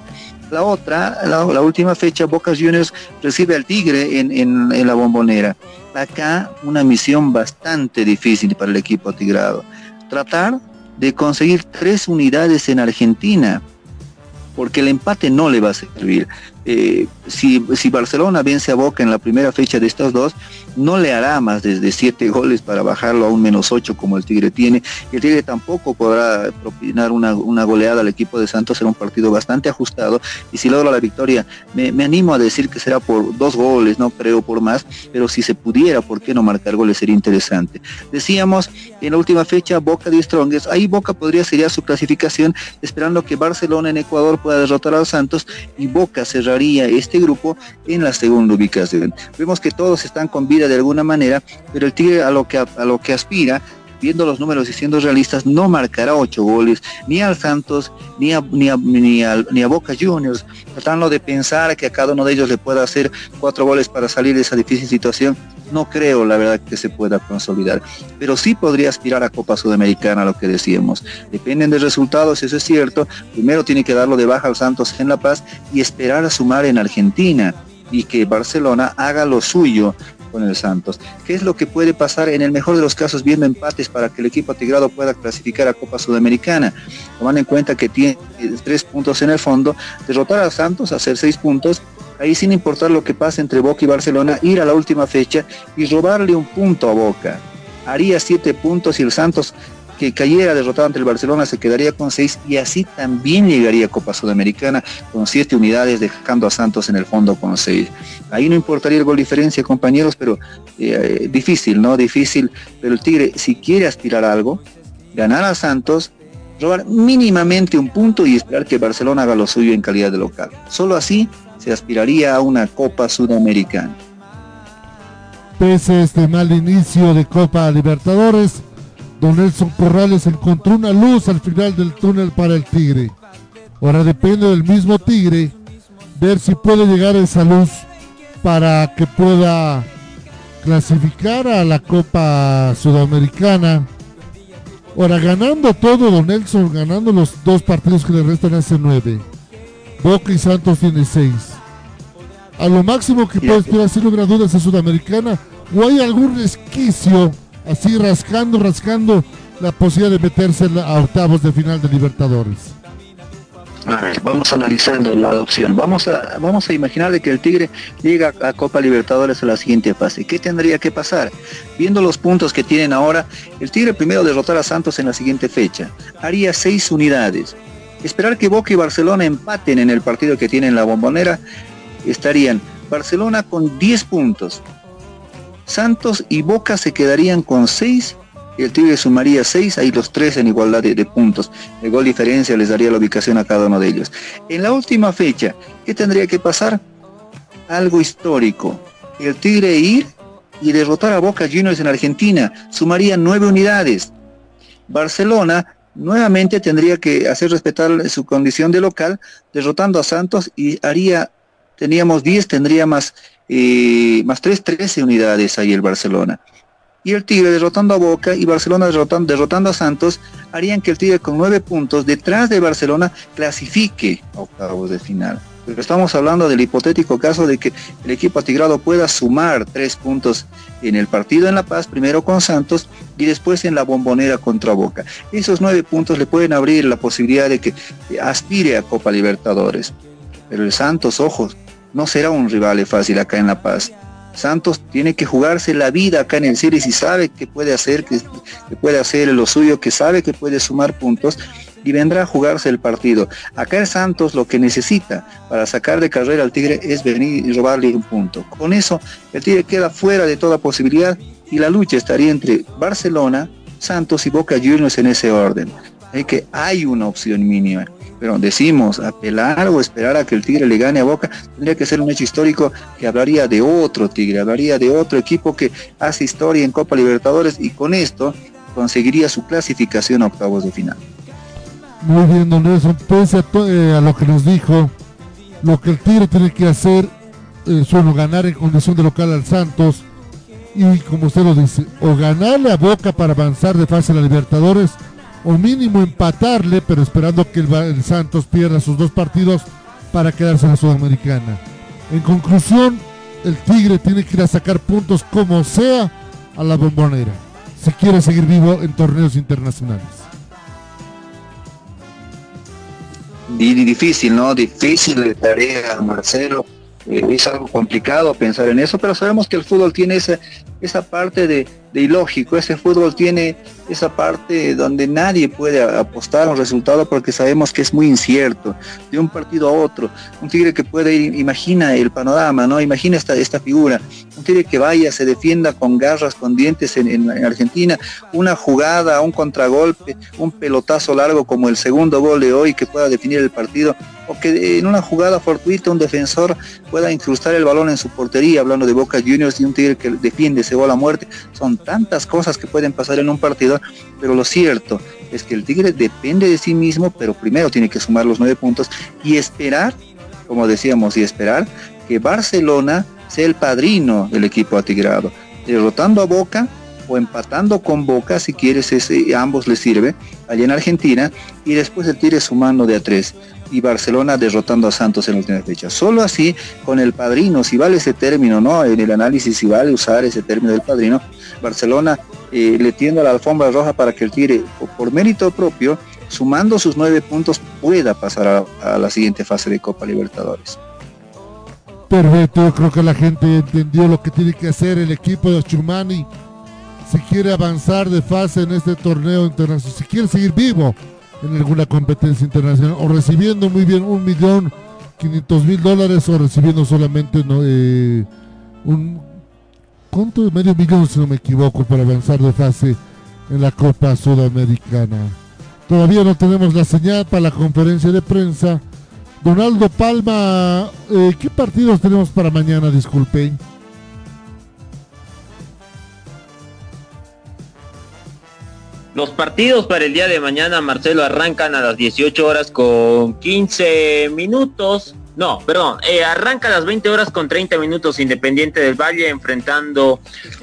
La otra, la, última fecha, Boca Juniors recibe al Tigre en, la bombonera. Acá una misión bastante difícil para el equipo tigrado. Tratar de conseguir tres unidades en Argentina, porque el empate no le va a servir. Eh, si, si, Barcelona vence a Boca en la primera fecha de estas dos, no le hará más desde siete goles para bajarlo a un menos ocho como el Tigre tiene. El Tigre tampoco podrá propinar una, goleada al equipo de Santos, será un partido bastante ajustado. Y si logra la victoria, me, animo a decir que será por dos goles, no creo por más, pero si se pudiera, ¿por qué no marcar goles? Sería interesante. Decíamos en la última fecha, Boca de Strongest, ahí Boca podría sería su clasificación, esperando que Barcelona en Ecuador pueda derrotar a Santos y Boca cerrar este grupo en la segunda ubicación. Vemos que todos están con vida de alguna manera, pero el Tigre a lo que, a, lo que aspira viendo los números y siendo realistas, no marcará ocho goles ni al Santos ni a, ni ni ni a Boca Juniors, tratando de pensar que a cada uno de ellos le pueda hacer cuatro goles para salir de esa difícil situación no creo la verdad que se pueda consolidar, pero sí podría aspirar a Copa Sudamericana, lo que decíamos. Dependen de resultados, eso es cierto. Primero tiene que darlo de baja al Santos en La Paz y esperar a sumar en Argentina y que Barcelona haga lo suyo con el Santos. ¿Qué es lo que puede pasar en el mejor de los casos viendo empates para que el equipo tigrado pueda clasificar a Copa Sudamericana? Tomando en cuenta que tiene tres puntos en el fondo, derrotar a Santos, hacer seis puntos ahí sin importar lo que pase entre Boca y Barcelona, ir a la última fecha y robarle un punto a Boca. Haría siete puntos y el Santos que cayera derrotado ante el Barcelona se quedaría con seis y así también llegaría a Copa Sudamericana con siete unidades dejando a Santos en el fondo con seis. Ahí no importaría el gol diferencia compañeros, pero eh, difícil, ¿no? Difícil, pero el Tigre si quiere aspirar algo, ganar a Santos, robar mínimamente un punto y esperar que Barcelona haga lo suyo en calidad de local. Solo así se aspiraría a una Copa Sudamericana. Pese a este mal inicio de Copa Libertadores, Don Nelson Corrales encontró una luz al final del túnel para el Tigre. Ahora depende del mismo Tigre ver si puede llegar esa luz para que pueda clasificar a la Copa Sudamericana. Ahora ganando todo, Don Nelson, ganando los dos partidos que le restan hace nueve. Boca y Santos tiene seis. A lo máximo que puede esperar sin lugar a dudas a Sudamericana, o hay algún resquicio así rascando, rascando la posibilidad de meterse a octavos de final de Libertadores. A ver, vamos analizando la adopción. Vamos a, vamos a imaginar de que el Tigre llega a Copa Libertadores a la siguiente fase. ¿Qué tendría que pasar? Viendo los puntos que tienen ahora, el Tigre primero derrotar a Santos en la siguiente fecha. Haría seis unidades. Esperar que Boca y Barcelona empaten en el partido que tienen la bombonera. Estarían Barcelona con 10 puntos, Santos y Boca se quedarían con 6 y el Tigre sumaría 6, ahí los tres en igualdad de, puntos. El gol diferencia les daría la ubicación a cada uno de ellos. En la última fecha, ¿qué tendría que pasar? Algo histórico. El Tigre ir y derrotar a Boca Juniors en Argentina, sumaría 9 unidades. Barcelona nuevamente tendría que hacer respetar su condición de local, derrotando a Santos y haría, teníamos 10, tendría más más 3, 13 unidades ahí el Barcelona. Y el Tigre derrotando a Boca y Barcelona derrotando, derrotando a Santos harían que el Tigre con 9 puntos detrás de Barcelona clasifique a octavos de final. Pero estamos hablando del hipotético caso de que el equipo atigrado pueda sumar 3 puntos en el partido en La Paz, primero con Santos y después en la bombonera contra Boca. Esos 9 puntos le pueden abrir la posibilidad de que aspire a Copa Libertadores. Pero el Santos, ojos, no será un rival fácil acá en La Paz. Santos tiene que jugarse la vida acá en el Series y sabe que puede hacer, que, puede hacer lo suyo, que sabe que puede sumar puntos y vendrá a jugarse el partido. Acá el Santos lo que necesita para sacar de carrera al Tigre es venir y robarle un punto. Con eso el Tigre queda fuera de toda posibilidad y la lucha estaría entre Barcelona, Santos y Boca Juniors en ese orden. Es que hay una opción mínima pero decimos apelar o esperar a que el Tigre le gane a Boca, tendría que ser un hecho histórico que hablaría de otro Tigre, hablaría de otro equipo que hace historia en Copa Libertadores y con esto conseguiría su clasificación a octavos de final. Muy bien, don Nelson, pese a, eh, a lo que nos dijo, lo que el Tigre tiene que hacer es uno, ganar en condición de local al Santos y como usted lo dice, o ganarle a Boca para avanzar de fase a la Libertadores o mínimo empatarle, pero esperando que el, Santos pierda sus dos partidos para quedarse en la Sudamericana. En conclusión, el Tigre tiene que ir a sacar puntos como sea a la bombonera, si quiere seguir vivo en torneos internacionales. Difícil, ¿no? Difícil de tarea, Marcelo. Eh, es algo complicado pensar en eso, pero sabemos que el fútbol tiene esa, esa parte de, ilógico. Ese fútbol tiene esa parte donde nadie puede apostar a un resultado porque sabemos que es muy incierto, de un partido a otro. Un tigre que puede ir, imagina el panorama, ¿no? Imagina esta, esta figura. Un tigre que vaya, se defienda con garras, con dientes en, en Argentina, una jugada, un contragolpe, un pelotazo largo como el segundo gol de hoy que pueda definir el partido o que en una jugada fortuita un defensor pueda incrustar el balón en su portería, hablando de Boca Juniors y un tigre que defiende ese gol a muerte. Son tantas cosas que pueden pasar en un partido, pero lo cierto es que el tigre depende de sí mismo, pero primero tiene que sumar los nueve puntos y esperar, como decíamos, y esperar que Barcelona sea el padrino del equipo atigrado, derrotando a Boca o empatando con Boca, si quieres, ese, ambos les sirve, allá en Argentina, y después el Tigre sumando de a tres y Barcelona derrotando a Santos en la última fecha. Solo así, con el padrino, si vale ese término, ¿no? En el análisis, si vale usar ese término del padrino, Barcelona eh, le tiende a la alfombra roja para que el Tigre, por mérito propio, sumando sus nueve puntos, pueda pasar a, la siguiente fase de Copa Libertadores. Perfecto, creo que la gente entendió lo que tiene que hacer el equipo de Chumani si quiere avanzar de fase en este torneo internacional, si quiere seguir vivo en alguna competencia internacional o recibiendo muy bien un millón quinientos mil dólares o recibiendo solamente no, eh, un ¿cuánto medio millón si no me equivoco para avanzar de fase en la Copa Sudamericana todavía no tenemos la señal para la conferencia de prensa Donaldo Palma, eh, ¿qué partidos tenemos para mañana? Disculpe. Los partidos para el día de mañana, Marcelo, arrancan a las 18 horas con 15 minutos. No, perdón, eh, arranca a las 20 horas con 30 minutos Independiente del Valle enfrentando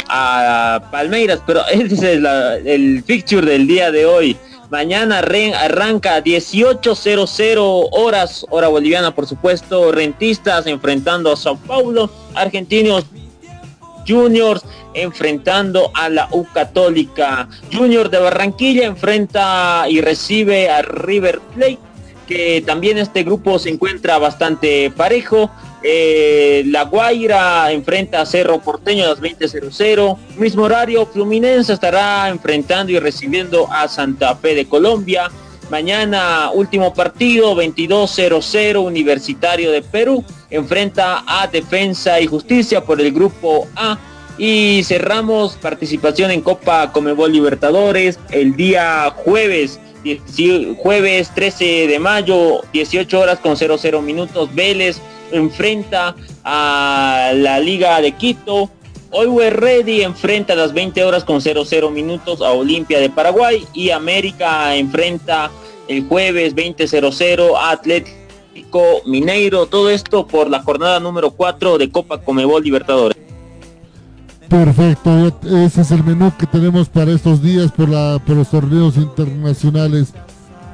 a Palmeiras, pero ese es la- el fixture del día de hoy. Mañana re- arranca 18.00 horas, hora boliviana por supuesto, Rentistas enfrentando a Sao Paulo, Argentinos Juniors enfrentando a la U Católica. Junior de Barranquilla enfrenta y recibe a River Plate, que también este grupo se encuentra bastante parejo. Eh, la Guaira enfrenta a Cerro Porteño a las 20.00. Mismo horario, Fluminense estará enfrentando y recibiendo a Santa Fe de Colombia. Mañana, último partido, 22.00, Universitario de Perú. Enfrenta a Defensa y Justicia por el grupo A. Y cerramos participación en Copa Comebol Libertadores el día jueves. 10 Jueves 13 de mayo, 18 horas con 00 minutos. Vélez enfrenta a la Liga de Quito. Always Ready enfrenta a las 20 horas con 00 minutos a Olimpia de Paraguay y América enfrenta el jueves 20.00 a Atlético Mineiro. Todo esto por la jornada número 4 de Copa Comebol Libertadores. Perfecto, ese es el menú que tenemos para estos días por, la, por los torneos internacionales.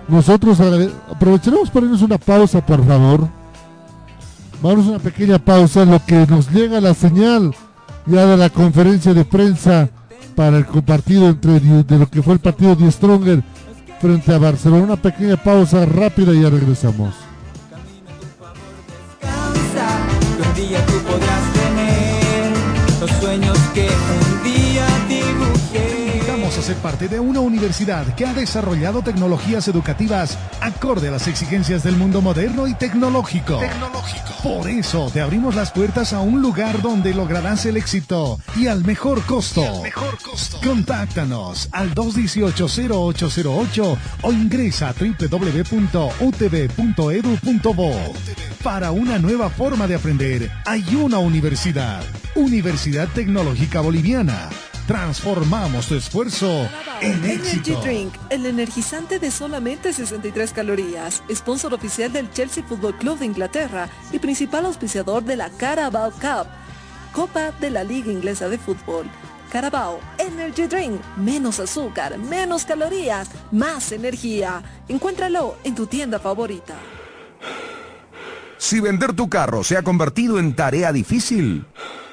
Nosotros aprovecharemos para irnos una pausa, por favor. Vamos a una pequeña pausa, lo que nos llega la señal ya de la conferencia de prensa para el partido entre de lo que fue el partido de Stronger frente a Barcelona. Una pequeña pausa rápida y ya regresamos. Sueños Parte de una universidad que ha desarrollado tecnologías educativas acorde a las exigencias del mundo moderno y tecnológico. Por eso te abrimos las puertas a un lugar donde lograrás el éxito y al mejor costo. Contáctanos al 218-0808 o ingresa a www.utv.edu.bo. Para una nueva forma de aprender, hay una universidad. Universidad Tecnológica Boliviana. Transformamos tu esfuerzo en Energy éxito. Drink, el energizante de solamente 63 calorías, sponsor oficial del Chelsea Football Club de Inglaterra y principal auspiciador de la Carabao Cup, Copa de la Liga Inglesa de Fútbol. Carabao Energy Drink, menos azúcar, menos calorías, más energía. Encuéntralo en tu tienda favorita. Si vender tu carro se ha convertido en tarea difícil,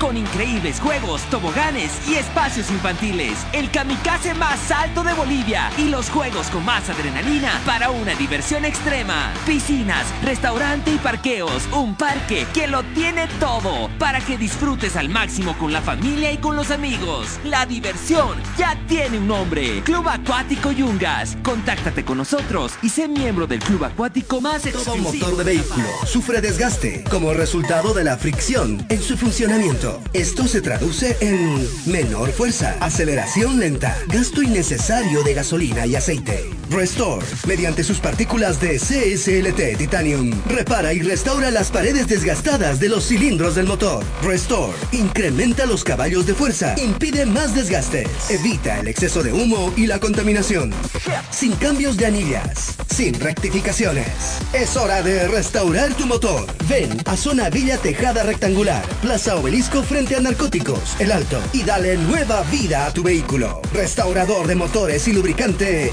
Con increíbles juegos, toboganes y espacios infantiles. El kamikaze más alto de Bolivia. Y los juegos con más adrenalina para una diversión extrema. Piscinas, restaurante y parqueos. Un parque que lo tiene todo. Para que disfrutes al máximo con la familia y con los amigos. La diversión ya tiene un nombre. Club Acuático Yungas. Contáctate con nosotros y sé miembro del club acuático más Todo exclusivo. motor de vehículo sufre desgaste como resultado de la fricción en su funcionamiento. Esto se traduce en menor fuerza, aceleración lenta, gasto innecesario de gasolina y aceite. Restore, mediante sus partículas de CSLT Titanium, repara y restaura las paredes desgastadas de los cilindros del motor. Restore, incrementa los caballos de fuerza, impide más desgastes, evita el exceso de humo y la contaminación. Sin cambios de anillas, sin rectificaciones. Es hora de restaurar tu motor. Ven a Zona Villa Tejada Rectangular, Plaza Obelisco frente a Narcóticos, El Alto, y dale nueva vida a tu vehículo. Restaurador de motores y lubricante.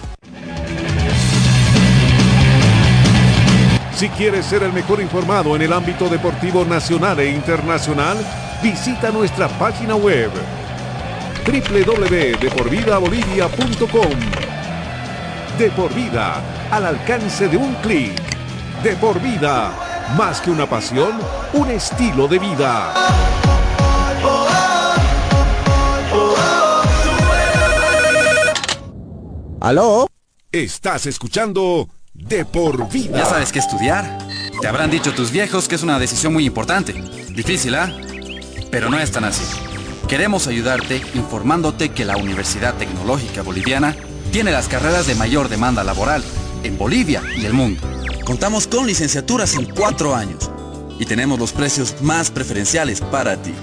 Si quieres ser el mejor informado en el ámbito deportivo nacional e internacional, visita nuestra página web www.deporvidabolivia.com. De por vida, al alcance de un clic. De por vida, más que una pasión, un estilo de vida. ¿Aló? Estás escuchando De por vida. Ya sabes qué estudiar. Te habrán dicho tus viejos que es una decisión muy importante. Difícil, ¿ah? Pero no es tan así. Queremos ayudarte informándote que la Universidad Tecnológica Boliviana tiene las carreras de mayor demanda laboral en Bolivia y el mundo. Contamos con licenciaturas en cuatro años y tenemos los precios más preferenciales para ti.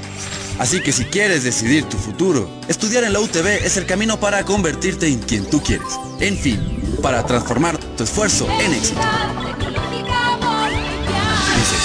Así que si quieres decidir tu futuro, estudiar en la UTB es el camino para convertirte en quien tú quieres. En fin, para transformar tu esfuerzo en éxito.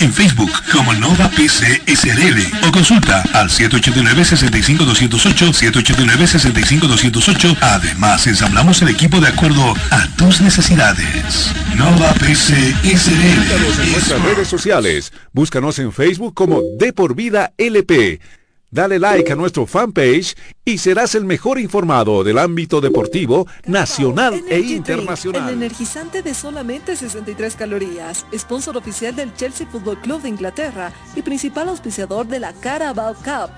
en Facebook como Nova PC SRL o consulta al 789-65208, 789-65208. Además, ensamblamos el equipo de acuerdo a tus necesidades. Nova PC Búscanos en SRL. nuestras redes sociales. Búscanos en Facebook como De por Vida LP. Dale like a nuestro fanpage y serás el mejor informado del ámbito deportivo nacional e Energy Drink, internacional. El energizante de solamente 63 calorías, sponsor oficial del Chelsea Football Club de Inglaterra y principal auspiciador de la Carabao Cup,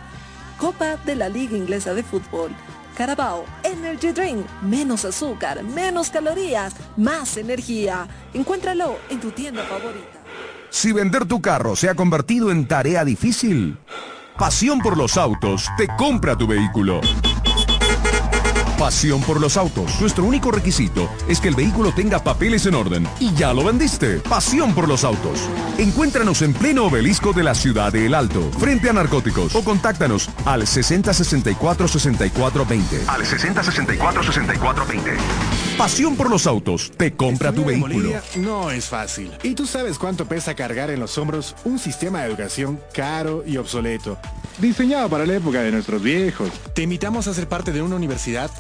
Copa de la Liga Inglesa de Fútbol. Carabao Energy Drink, menos azúcar, menos calorías, más energía. Encuéntralo en tu tienda favorita. Si vender tu carro se ha convertido en tarea difícil, Pasión por los autos te compra tu vehículo. Pasión por los autos. Nuestro único requisito es que el vehículo tenga papeles en orden. Y ya lo vendiste. Pasión por los autos. Encuéntranos en pleno obelisco de la ciudad de El Alto, frente a narcóticos. O contáctanos al 6064 6420. Al 6064 6420. Pasión por los autos te compra tu vehículo. Bolivia no es fácil. ¿Y tú sabes cuánto pesa cargar en los hombros un sistema de educación caro y obsoleto? Diseñado para la época de nuestros viejos. Te invitamos a ser parte de una universidad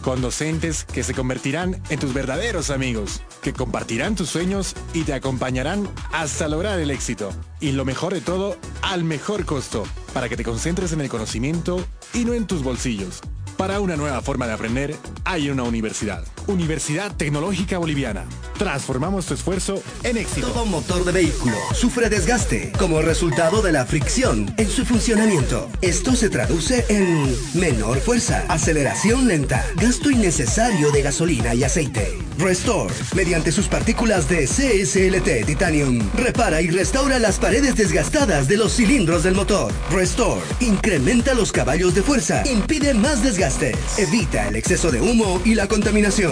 con docentes que se convertirán en tus verdaderos amigos, que compartirán tus sueños y te acompañarán hasta lograr el éxito. Y lo mejor de todo, al mejor costo, para que te concentres en el conocimiento y no en tus bolsillos. Para una nueva forma de aprender, hay una universidad. Universidad Tecnológica Boliviana. Transformamos tu esfuerzo en éxito. Todo motor de vehículo sufre desgaste como resultado de la fricción en su funcionamiento. Esto se traduce en menor fuerza, aceleración lenta, gasto innecesario de gasolina y aceite. Restore, mediante sus partículas de CSLT Titanium, repara y restaura las paredes desgastadas de los cilindros del motor. Restore, incrementa los caballos de fuerza, impide más desgastes, evita el exceso de humo y la contaminación.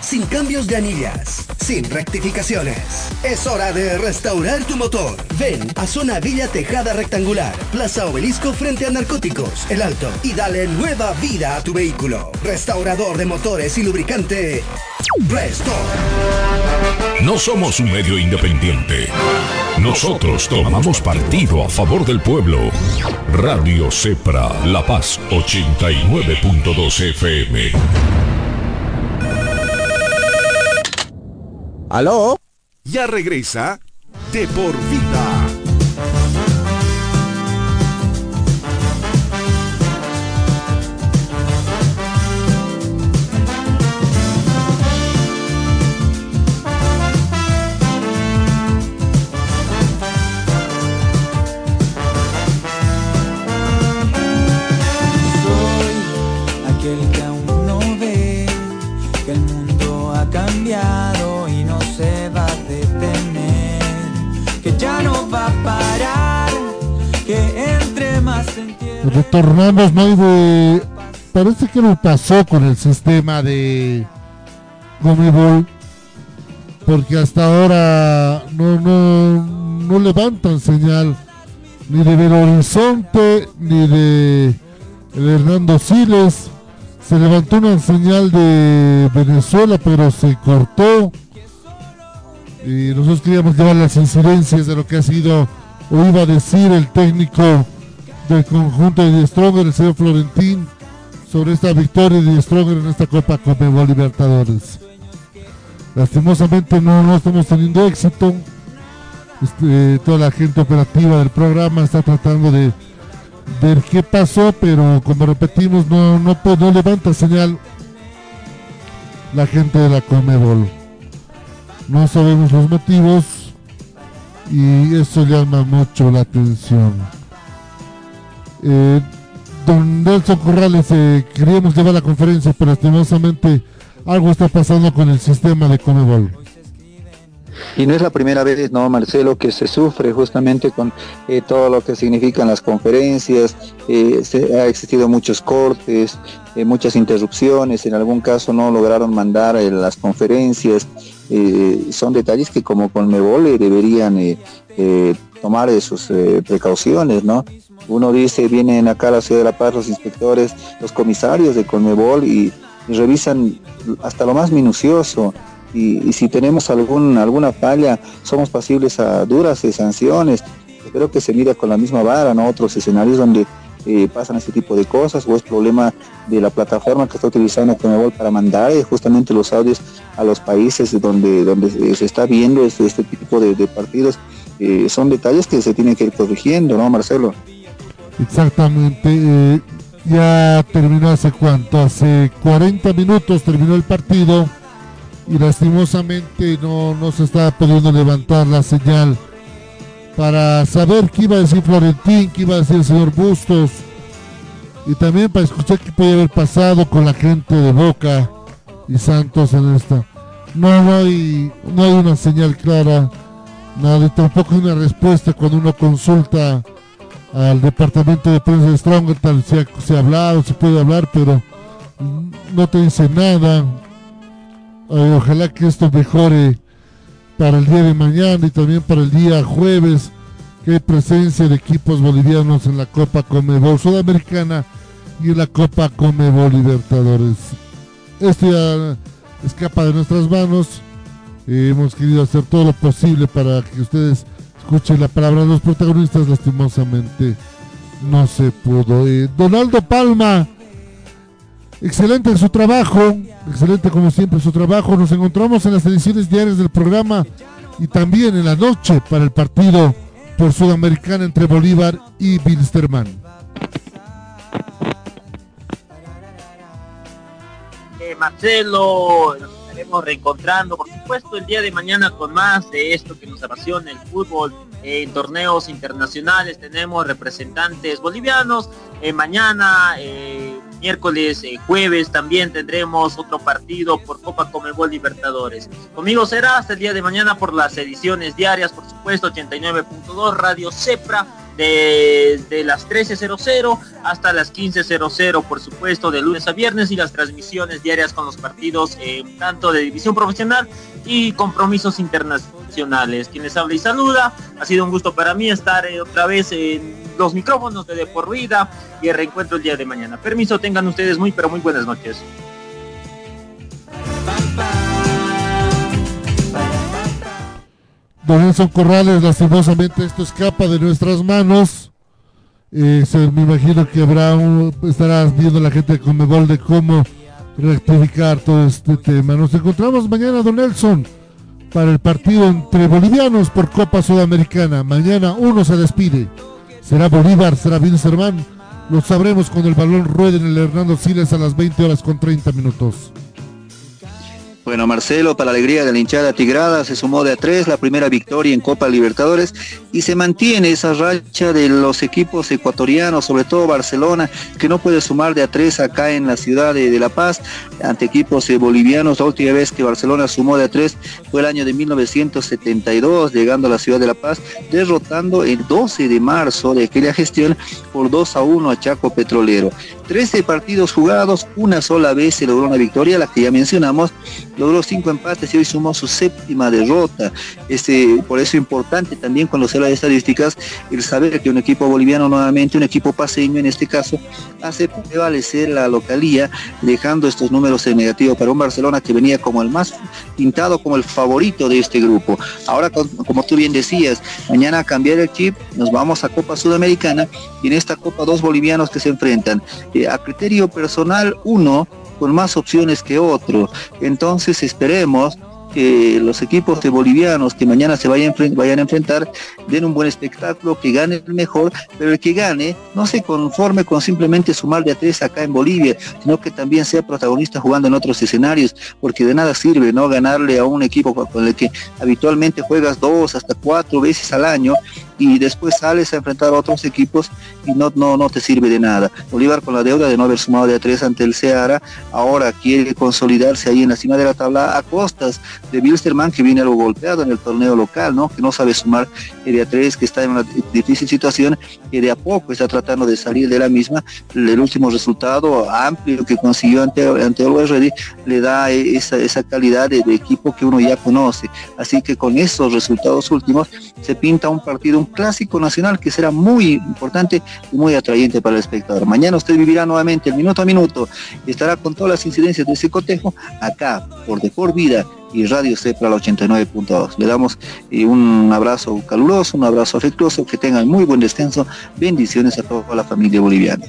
Sin cambios de anillas, sin rectificaciones. Es hora de restaurar tu motor. Ven a Zona Villa Tejada Rectangular, Plaza Obelisco frente a Narcóticos, El Alto, y dale nueva vida a tu vehículo. Restaurador de motores y lubricante. Restore. No somos un medio independiente. Nosotros tomamos partido a favor del pueblo. Radio Cepra, La Paz 89.2 FM. ¿Aló? Ya regresa de por vida. Retornamos, ¿no? De- Parece que lo pasó con el sistema de Gomebol. Porque hasta ahora no, no, no levantan señal ni de Belo Horizonte ni de Hernando Siles. Se levantó una señal de Venezuela, pero se cortó. Y nosotros queríamos llevar las incidencias de lo que ha sido o iba a decir el técnico del conjunto de Stronger, el señor Florentín, sobre esta victoria de Stronger en esta Copa Conmebol Libertadores. Lastimosamente no, no estamos teniendo éxito. Este, toda la gente operativa del programa está tratando de ver qué pasó, pero como repetimos, no, no, no levanta señal la gente de la Comebol. No sabemos los motivos y eso llama mucho la atención. Eh, don Nelson Corrales, eh, queríamos llevar la conferencia, pero lastimosamente algo está pasando con el sistema de Comebol. Y no es la primera vez, ¿no, Marcelo, que se sufre justamente con eh, todo lo que significan las conferencias, eh, se, ha existido muchos cortes, muchas interrupciones, en algún caso no lograron mandar las conferencias, son detalles que como Conmebol eh, deberían eh, tomar sus eh, precauciones, ¿no? Uno dice, vienen acá a la ciudad de La Paz los inspectores, los comisarios de Conmebol y, revisan hasta lo más minucioso, y, si tenemos algún, alguna falla, somos pasibles a duras eh, sanciones. Espero que se mira con la misma vara, ¿no? Otros escenarios donde eh, pasan este tipo de cosas, o es problema de la plataforma que está utilizando Conmebol para mandar eh, justamente los audios a los países donde, donde se- está viendo este, este tipo de partidos. Son detalles que se tienen que ir corrigiendo, ¿no, Marcelo? Exactamente. eh, ya terminó hace cuánto, hace 40 minutos terminó el partido y lastimosamente no, no se está pudiendo levantar la señal para saber qué iba a decir Florentín, qué iba a decir el señor Bustos y también para escuchar qué podía haber pasado con la gente de Boca y Santos en esta. No hay, no hay una señal clara, nada, tampoco hay una respuesta cuando uno consulta al departamento de prensa de Stronger, tal si ha, se ha hablado, se puede hablar, pero no te dice nada. Ojalá que esto mejore para el día de mañana y también para el día jueves, que hay presencia de equipos bolivianos en la Copa Comebol Sudamericana y en la Copa Comebol Libertadores. Esto ya escapa de nuestras manos. Hemos querido hacer todo lo posible para que ustedes escuchen la palabra de los protagonistas. Lastimosamente no se pudo. Eh, Donaldo Palma, excelente en su trabajo, excelente como siempre su trabajo. Nos encontramos en las ediciones diarias del programa y también en la noche para el partido por Sudamericana entre Bolívar y Bilsterman. Eh, Marcelo, estaremos reencontrando, por supuesto, el día de mañana con más de esto que nos apasiona el fútbol. En torneos internacionales tenemos representantes bolivianos. Eh, mañana, eh, miércoles, eh, jueves también tendremos otro partido por Copa Comebol Libertadores. Conmigo será hasta el día de mañana por las ediciones diarias, por supuesto, 89.2 Radio Cepra desde las 13.00 hasta las 15.00, por supuesto, de lunes a viernes y las transmisiones diarias con los partidos eh, tanto de división profesional y compromisos internacionales. Quienes habla y saluda, ha sido un gusto para mí estar eh, otra vez en los micrófonos de De y el reencuentro el día de mañana. Permiso, tengan ustedes muy, pero muy buenas noches. Don Nelson Corrales, lastimosamente esto escapa de nuestras manos. Eh, me imagino que habrá un, estará viendo la gente de Comebol de cómo rectificar todo este tema. Nos encontramos mañana, don Nelson, para el partido entre bolivianos por Copa Sudamericana. Mañana uno se despide. ¿Será Bolívar? ¿Será Winserman? Lo sabremos cuando el balón ruede en el Hernando Siles a las 20 horas con 30 minutos. Bueno, Marcelo, para la alegría de la hinchada tigrada, se sumó de a tres la primera victoria en Copa Libertadores y se mantiene esa racha de los equipos ecuatorianos, sobre todo Barcelona, que no puede sumar de a tres acá en la ciudad de, La Paz ante equipos eh, bolivianos. La última vez que Barcelona sumó de a tres fue el año de 1972, llegando a la ciudad de La Paz, derrotando el 12 de marzo de aquella gestión por 2 a 1 a Chaco Petrolero. 13 partidos jugados, una sola vez se logró una victoria, la que ya mencionamos, logró cinco empates y hoy sumó su séptima derrota. Este, por eso es importante también conocer las estadísticas, el saber que un equipo boliviano nuevamente, un equipo paseño en este caso, hace prevalecer la localía, dejando estos números en negativo para un Barcelona que venía como el más pintado, como el favorito de este grupo. Ahora, como tú bien decías, mañana cambiar el chip, nos vamos a Copa Sudamericana y en esta Copa dos bolivianos que se enfrentan. Eh, a criterio personal, uno con más opciones que otro. Entonces esperemos que los equipos de bolivianos que mañana se vayan, vayan a enfrentar den un buen espectáculo, que gane el mejor, pero el que gane no se conforme con simplemente sumar de a acá en Bolivia, sino que también sea protagonista jugando en otros escenarios, porque de nada sirve no ganarle a un equipo con el que habitualmente juegas dos hasta cuatro veces al año y después sales a enfrentar a otros equipos y no, no, no te sirve de nada. Bolívar con la deuda de no haber sumado de a tres ante el Ceara, ahora quiere consolidarse ahí en la cima de la tabla a costas de Wilstermann que viene algo golpeado en el torneo local, ¿no? que no sabe sumar de a tres, que está en una difícil situación, que de a poco está tratando de salir de la misma. El último resultado amplio que consiguió ante, ante Always Ready le da esa, esa calidad de, de equipo que uno ya conoce. Así que con esos resultados últimos se pinta un partido, un clásico nacional que será muy importante y muy atrayente para el espectador. Mañana usted vivirá nuevamente el minuto a minuto y estará con todas las incidencias de ese cotejo acá por De Por Vida y Radio Cepra la 89.2. Le damos eh, un abrazo caluroso, un abrazo afectuoso, que tengan muy buen descanso. Bendiciones a toda la familia boliviana.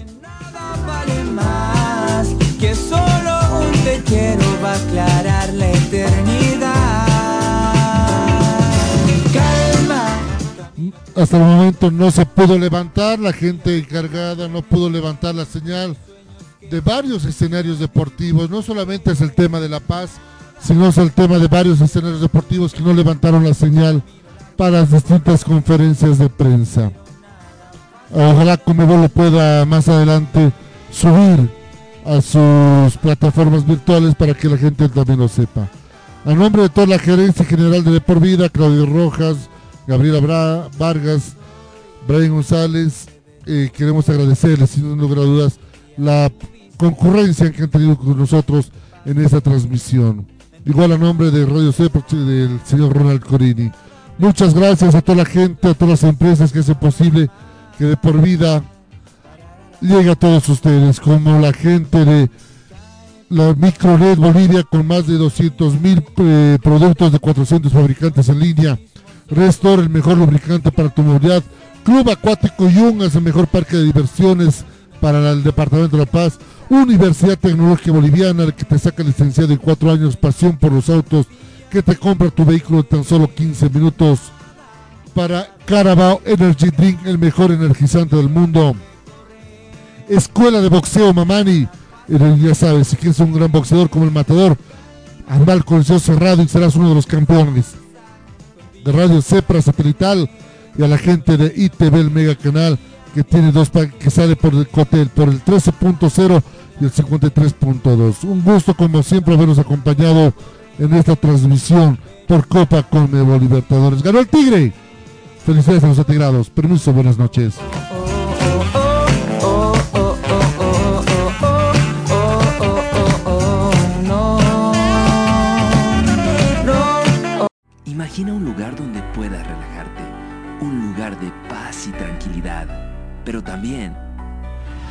Hasta el momento no se pudo levantar, la gente encargada no pudo levantar la señal de varios escenarios deportivos, no solamente es el tema de La Paz, sino es el tema de varios escenarios deportivos que no levantaron la señal para las distintas conferencias de prensa. Ojalá Comebol lo pueda más adelante subir a sus plataformas virtuales para que la gente también lo sepa. A nombre de toda la gerencia general de Por Vida, Claudio Rojas, Gabriela Vargas, Brian González, eh, queremos agradecerles, sin lugar a dudas, la concurrencia que han tenido con nosotros en esta transmisión. Igual a nombre de Radio C, del señor Ronald Corini. Muchas gracias a toda la gente, a todas las empresas que hacen posible que de por vida llegue a todos ustedes, como la gente de la Micronet Bolivia con más de 200 mil eh, productos de 400 fabricantes en línea Restor, el mejor lubricante para tu movilidad. Club Acuático Yungas, el mejor parque de diversiones para el Departamento de La Paz. Universidad Tecnológica Boliviana, que te saca licenciado en cuatro años, pasión por los autos, que te compra tu vehículo en tan solo 15 minutos. Para Carabao Energy Drink, el mejor energizante del mundo. Escuela de Boxeo Mamani, ya sabes, si quieres un gran boxeador como el Matador, anda al coliseo cerrado y serás uno de los campeones de Radio Cepra Satelital y a la gente de ITV, el Mega Canal, que tiene dos que sale por el hotel, por el 13.0 y el 53.2. Un gusto, como siempre, habernos acompañado en esta transmisión por Copa Conmebol Libertadores. Ganó el Tigre. Felicidades a los atigrados. Permiso, buenas noches. Imagina un lugar donde puedas relajarte, un lugar de paz y tranquilidad, pero también